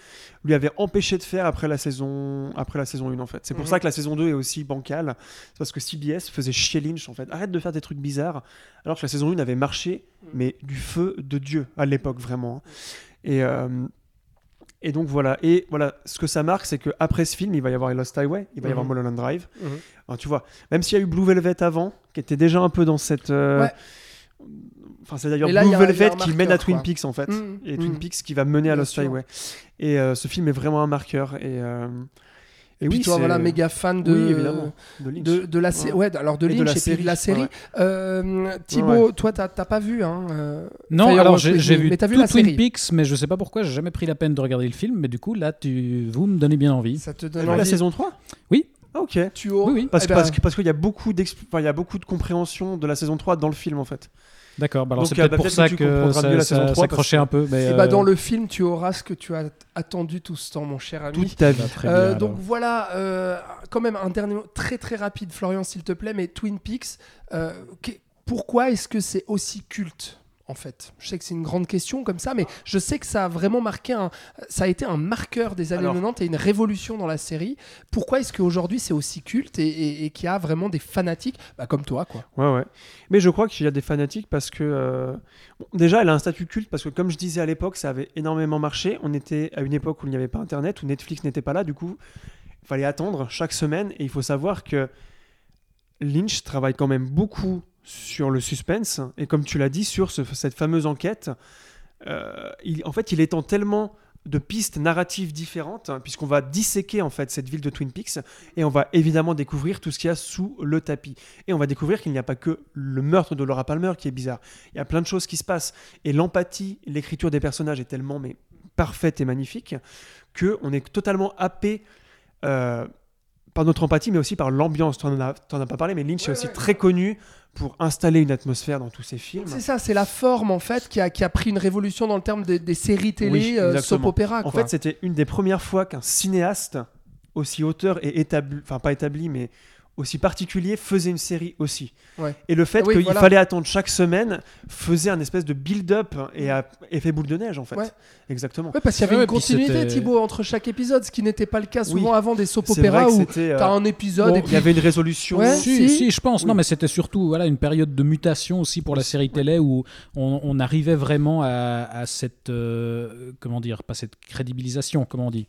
[SPEAKER 5] lui avait empêché de faire après la saison, après la saison 1 en fait. C'est pour
[SPEAKER 4] Mhm.
[SPEAKER 5] ça que la saison 2 est aussi bancale, c'est parce que CBS faisait chier Lynch en fait. Arrête de faire des trucs bizarres, alors que la saison 1 avait marché,
[SPEAKER 4] Mhm.
[SPEAKER 5] mais du feu de Dieu à l'époque vraiment. Et euh, et donc voilà, et voilà, ce que ça marque, c'est que après ce film, il va y avoir Lost Highway, il va y avoir
[SPEAKER 4] Mhm.
[SPEAKER 5] Mulholland Drive. Alors, tu vois, même s'il y a eu Blue Velvet avant, qui était déjà un peu dans cette. euh,
[SPEAKER 4] Ouais.
[SPEAKER 5] Enfin, c'est d'ailleurs Blue Velvet qui mène à Twin
[SPEAKER 4] quoi.
[SPEAKER 5] Peaks en fait,
[SPEAKER 4] Mhm.
[SPEAKER 5] et Twin
[SPEAKER 4] Mhm.
[SPEAKER 5] Peaks qui va mener à Lost. Highway. Et euh, ce film est vraiment un marqueur. Et, euh,
[SPEAKER 4] Et, puis toi,
[SPEAKER 5] c'est-
[SPEAKER 4] voilà, méga fan de,
[SPEAKER 5] Oui, évidemment, de Lynch.
[SPEAKER 4] de, de la série. Ouais. alors de
[SPEAKER 5] Et de
[SPEAKER 4] Lynch
[SPEAKER 5] la
[SPEAKER 4] et puis
[SPEAKER 5] série,
[SPEAKER 4] de la série.
[SPEAKER 5] ouais.
[SPEAKER 4] Euh, Thibaut,
[SPEAKER 5] Ouais.
[SPEAKER 4] toi, t'as pas vu, hein euh,
[SPEAKER 6] Non,
[SPEAKER 4] Firewalk
[SPEAKER 6] alors j'ai vu
[SPEAKER 4] mais vu
[SPEAKER 6] tout
[SPEAKER 4] la
[SPEAKER 6] Twin
[SPEAKER 4] série.
[SPEAKER 6] Peaks, mais je sais pas pourquoi, j'ai jamais pris la peine de regarder le film. Mais du coup, là, tu, vous me donnez bien envie.
[SPEAKER 4] Ça te donne
[SPEAKER 5] la saison 3
[SPEAKER 6] Oui.
[SPEAKER 5] Ah, ok.
[SPEAKER 4] Tu
[SPEAKER 6] Oui, oui.
[SPEAKER 5] Parce,
[SPEAKER 4] Eh
[SPEAKER 5] que-
[SPEAKER 4] ben,
[SPEAKER 5] parce que- parce qu'il y a beaucoup d'expl- enfin, il y a beaucoup de compréhension de la saison 3 dans le film en fait.
[SPEAKER 6] D'accord, bah alors c'est
[SPEAKER 5] euh,
[SPEAKER 6] peut-être
[SPEAKER 5] bah,
[SPEAKER 6] pour ça
[SPEAKER 5] que
[SPEAKER 6] que ça,
[SPEAKER 5] la saison
[SPEAKER 6] ça
[SPEAKER 5] 3
[SPEAKER 6] s'accrochait
[SPEAKER 5] parce
[SPEAKER 6] un peu. Mais
[SPEAKER 4] eh ben,
[SPEAKER 6] euh,
[SPEAKER 4] dans le film, tu auras ce que tu as attendu tout ce temps, mon cher ami.
[SPEAKER 5] Toute ta vie.
[SPEAKER 6] bah,
[SPEAKER 4] Euh, donc voilà, euh, quand même un dernier mot très très rapide, Florian, s'il te plaît, mais Twin Peaks, pourquoi est-ce que c'est aussi culte? En fait Je sais que c'est une grande question comme ça, mais je sais que ça a vraiment marqué un, ça a été un marqueur des années
[SPEAKER 5] Alors-
[SPEAKER 4] 90 et une révolution dans la série. Pourquoi est-ce qu'aujourd'hui c'est aussi culte et, et- et qu'il y a vraiment des fanatiques, bah, comme toi quoi?
[SPEAKER 5] Ouais, ouais. Mais je crois qu'il y a des fanatiques parce que. euh, bon, déjà, elle a un statut culte parce que, comme je disais à l'époque, ça avait énormément marché. On était à une époque où il n'y avait pas Internet, où Netflix n'était pas là. Du coup, il fallait attendre chaque semaine. Et il faut savoir que Lynch travaille quand même beaucoup sur le suspense. Et comme tu l'as dit, sur ce- cette fameuse enquête. Euh, il- en fait, il étend tellement de pistes narratives différentes, hein, puisqu'on va disséquer en fait cette ville de Twin Peaks, et on va évidemment découvrir tout ce qu'il y a sous le tapis. Et on va découvrir qu'il n'y a pas que le meurtre de Laura Palmer qui est bizarre. Il y a plein de choses qui se passent. Et l'empathie, l'écriture des personnages est tellement mais, parfaite et magnifique que on est totalement happé euh, par notre empathie, mais aussi par l'ambiance. Tu n'en as, as pas parlé, mais Lynch
[SPEAKER 4] Ouais,
[SPEAKER 5] est aussi
[SPEAKER 4] ouais.
[SPEAKER 5] très connu pour installer une atmosphère dans tous ses films.
[SPEAKER 4] C'est ça, c'est la forme en fait qui a, qui a pris une révolution dans le terme des, des séries télé,
[SPEAKER 5] Oui,
[SPEAKER 4] euh,
[SPEAKER 5] exactement.
[SPEAKER 4] soap opéra.
[SPEAKER 5] En
[SPEAKER 4] quoi.
[SPEAKER 5] fait, c'était une des premières fois qu'un cinéaste aussi auteur et établi, enfin pas établi, mais aussi particulier faisait une série aussi.
[SPEAKER 4] Ouais.
[SPEAKER 5] Et le fait
[SPEAKER 4] oui,
[SPEAKER 5] qu'il
[SPEAKER 4] voilà.
[SPEAKER 5] fallait attendre chaque semaine faisait un espèce de build-up et a effet boule de neige en fait.
[SPEAKER 4] Ouais.
[SPEAKER 5] Exactement.
[SPEAKER 4] Ouais, parce qu'il y avait
[SPEAKER 6] Ouais,
[SPEAKER 4] une continuité, Thibaut, entre chaque épisode, ce qui n'était pas le cas souvent
[SPEAKER 5] Oui.
[SPEAKER 4] avant des soap opéras où
[SPEAKER 5] c'était. euh,
[SPEAKER 4] t'as un épisode
[SPEAKER 6] bon,
[SPEAKER 4] et
[SPEAKER 5] Il
[SPEAKER 4] puis
[SPEAKER 5] y avait une résolution.
[SPEAKER 4] Ouais.
[SPEAKER 6] Si,
[SPEAKER 4] si.
[SPEAKER 6] si, je pense.
[SPEAKER 5] Oui.
[SPEAKER 6] Non, mais c'était surtout voilà, une période de mutation aussi pour la série télé où on, on arrivait vraiment à, à cette. euh, comment dire Pas cette crédibilisation, comment on dit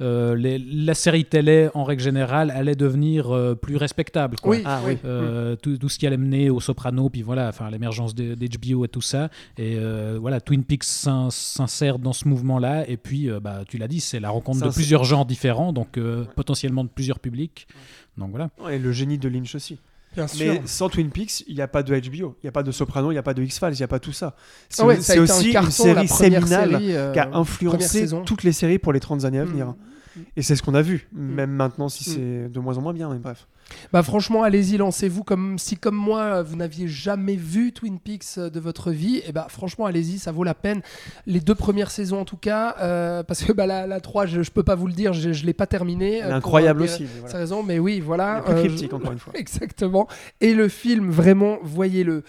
[SPEAKER 6] Euh, les- La série télé, en règle générale, allait devenir euh, plus respectable. Quoi.
[SPEAKER 4] Oui,
[SPEAKER 5] Ah
[SPEAKER 4] oui.
[SPEAKER 6] Euh, tout, tout ce qui allait mener au Soprano, puis voilà, enfin l'émergence d'HBO et tout ça. Et euh, voilà, Twin Peaks s'in- s'insère dans ce mouvement-là. Et puis, euh, bah, tu l'as dit, c'est la rencontre de plusieurs genres différents, donc euh, potentiellement de plusieurs publics. Donc voilà.
[SPEAKER 5] Et le génie de Lynch aussi.
[SPEAKER 4] Bien sûr.
[SPEAKER 5] Mais sans Twin Peaks, il n'y a pas de HBO, il n'y a pas de Soprano, il n'y a pas de X-Files, il n'y a pas tout ça. C'est
[SPEAKER 4] Ah ouais, ça
[SPEAKER 5] aussi
[SPEAKER 4] un carton,
[SPEAKER 5] une série séminale
[SPEAKER 4] série, euh,
[SPEAKER 5] qui a influencé toutes les séries pour les 30 années à venir.
[SPEAKER 4] Mm.
[SPEAKER 5] Et c'est ce qu'on a vu,
[SPEAKER 4] Mm.
[SPEAKER 5] même maintenant si c'est de moins en moins bien, mais bref.
[SPEAKER 4] Bah franchement, allez-y, lancez-vous comme si comme moi vous n'aviez jamais vu Twin Peaks euh, de votre vie. Et bah franchement, allez-y, ça vaut la peine. Les deux premières saisons en tout cas, euh, parce que bah la, la 3, je, je peux pas vous le dire, je, je l'ai pas terminée.
[SPEAKER 5] Est
[SPEAKER 4] euh,
[SPEAKER 5] incroyable
[SPEAKER 4] pour, euh,
[SPEAKER 5] aussi. mais
[SPEAKER 4] C'est
[SPEAKER 5] voilà.
[SPEAKER 4] raison, mais oui, voilà.
[SPEAKER 5] Plus
[SPEAKER 4] euh,
[SPEAKER 5] cryptique, encore une fois.
[SPEAKER 4] Exactement. Et le film, vraiment, voyez-le.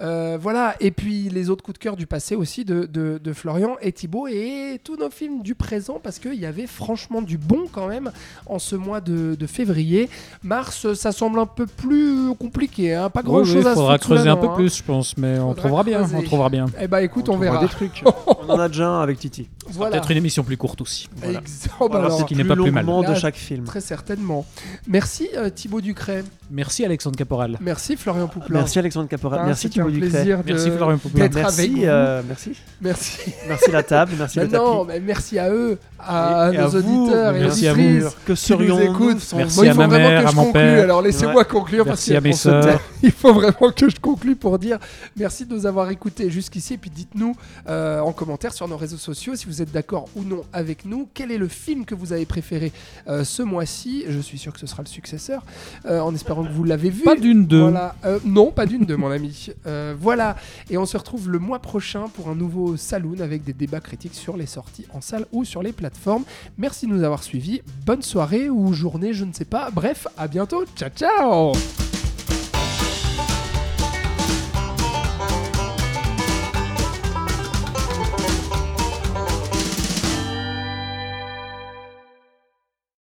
[SPEAKER 4] Euh, voilà. Et puis les autres coups de cœur du passé aussi de, de- de Florian et Thibaut et tous nos films du présent parce qu'il y avait franchement du bon quand même en ce mois de, de février. Mars, ça semble un peu plus compliqué. hein. Pas grand
[SPEAKER 6] Oui, oui,
[SPEAKER 4] chose à se
[SPEAKER 6] faudra creuser un peu
[SPEAKER 4] hein.
[SPEAKER 6] plus, je pense, mais on trouvera bien. On trouvera bien.
[SPEAKER 4] Eh bah écoute, on, verra.
[SPEAKER 5] des trucs. on en a déjà un avec Titi.
[SPEAKER 4] Voilà.
[SPEAKER 6] Peut-être une émission plus courte aussi.
[SPEAKER 5] Voilà.
[SPEAKER 4] Ex- bah
[SPEAKER 5] Voilà,
[SPEAKER 4] alors,
[SPEAKER 6] c'est qui n'est pas plus mal.
[SPEAKER 5] de chaque film.
[SPEAKER 4] Très certainement. Merci euh, Thibaut Ducret.
[SPEAKER 6] Merci Alexandre Caporal.
[SPEAKER 4] Merci Florian Pouplin.
[SPEAKER 5] Merci Alexandre Caporal.
[SPEAKER 4] Ah,
[SPEAKER 5] merci Thibaut Ducret.
[SPEAKER 4] plaisir de-
[SPEAKER 6] Merci Florian Pouplin.
[SPEAKER 5] Merci,
[SPEAKER 4] vous.
[SPEAKER 5] euh, merci.
[SPEAKER 4] Merci.
[SPEAKER 5] Merci la table, merci
[SPEAKER 4] Mais
[SPEAKER 5] le tapis.
[SPEAKER 4] non, mais merci à eux, à
[SPEAKER 5] Et- et
[SPEAKER 4] nos
[SPEAKER 5] à vous,
[SPEAKER 4] auditeurs et
[SPEAKER 6] merci à vous.
[SPEAKER 4] auditrices.
[SPEAKER 5] Que
[SPEAKER 4] qui nous
[SPEAKER 5] serions-nous
[SPEAKER 4] écoutent.
[SPEAKER 6] Merci
[SPEAKER 4] Bon, il
[SPEAKER 6] à
[SPEAKER 4] faut
[SPEAKER 6] ma
[SPEAKER 4] vraiment
[SPEAKER 6] mère,
[SPEAKER 4] que
[SPEAKER 6] à
[SPEAKER 4] je
[SPEAKER 6] mon
[SPEAKER 4] conclue.
[SPEAKER 6] père.
[SPEAKER 4] Alors laissez-moi
[SPEAKER 5] Ouais.
[SPEAKER 4] conclure parce
[SPEAKER 6] Merci à mes.
[SPEAKER 4] Il faut vraiment que je conclue pour dire merci de nous avoir écoutés jusqu'ici. Et puis dites-nous euh, en commentaire sur nos réseaux sociaux si vous êtes d'accord ou non avec nous. Quel est le film que vous avez préféré euh, ce mois-ci? Je suis sûr que ce sera le successeur, euh, en espérant vous l'avez vu.
[SPEAKER 6] Pas d'une deux.
[SPEAKER 4] Voilà. Euh, non, pas d'une deux, mon ami. Euh, voilà. Et on se retrouve le mois prochain pour un nouveau Saloon avec des débats critiques sur les sorties en salle ou sur les plateformes. Merci de nous avoir suivis. Bonne soirée ou journée, je ne sais pas. Bref, à bientôt. Ciao, ciao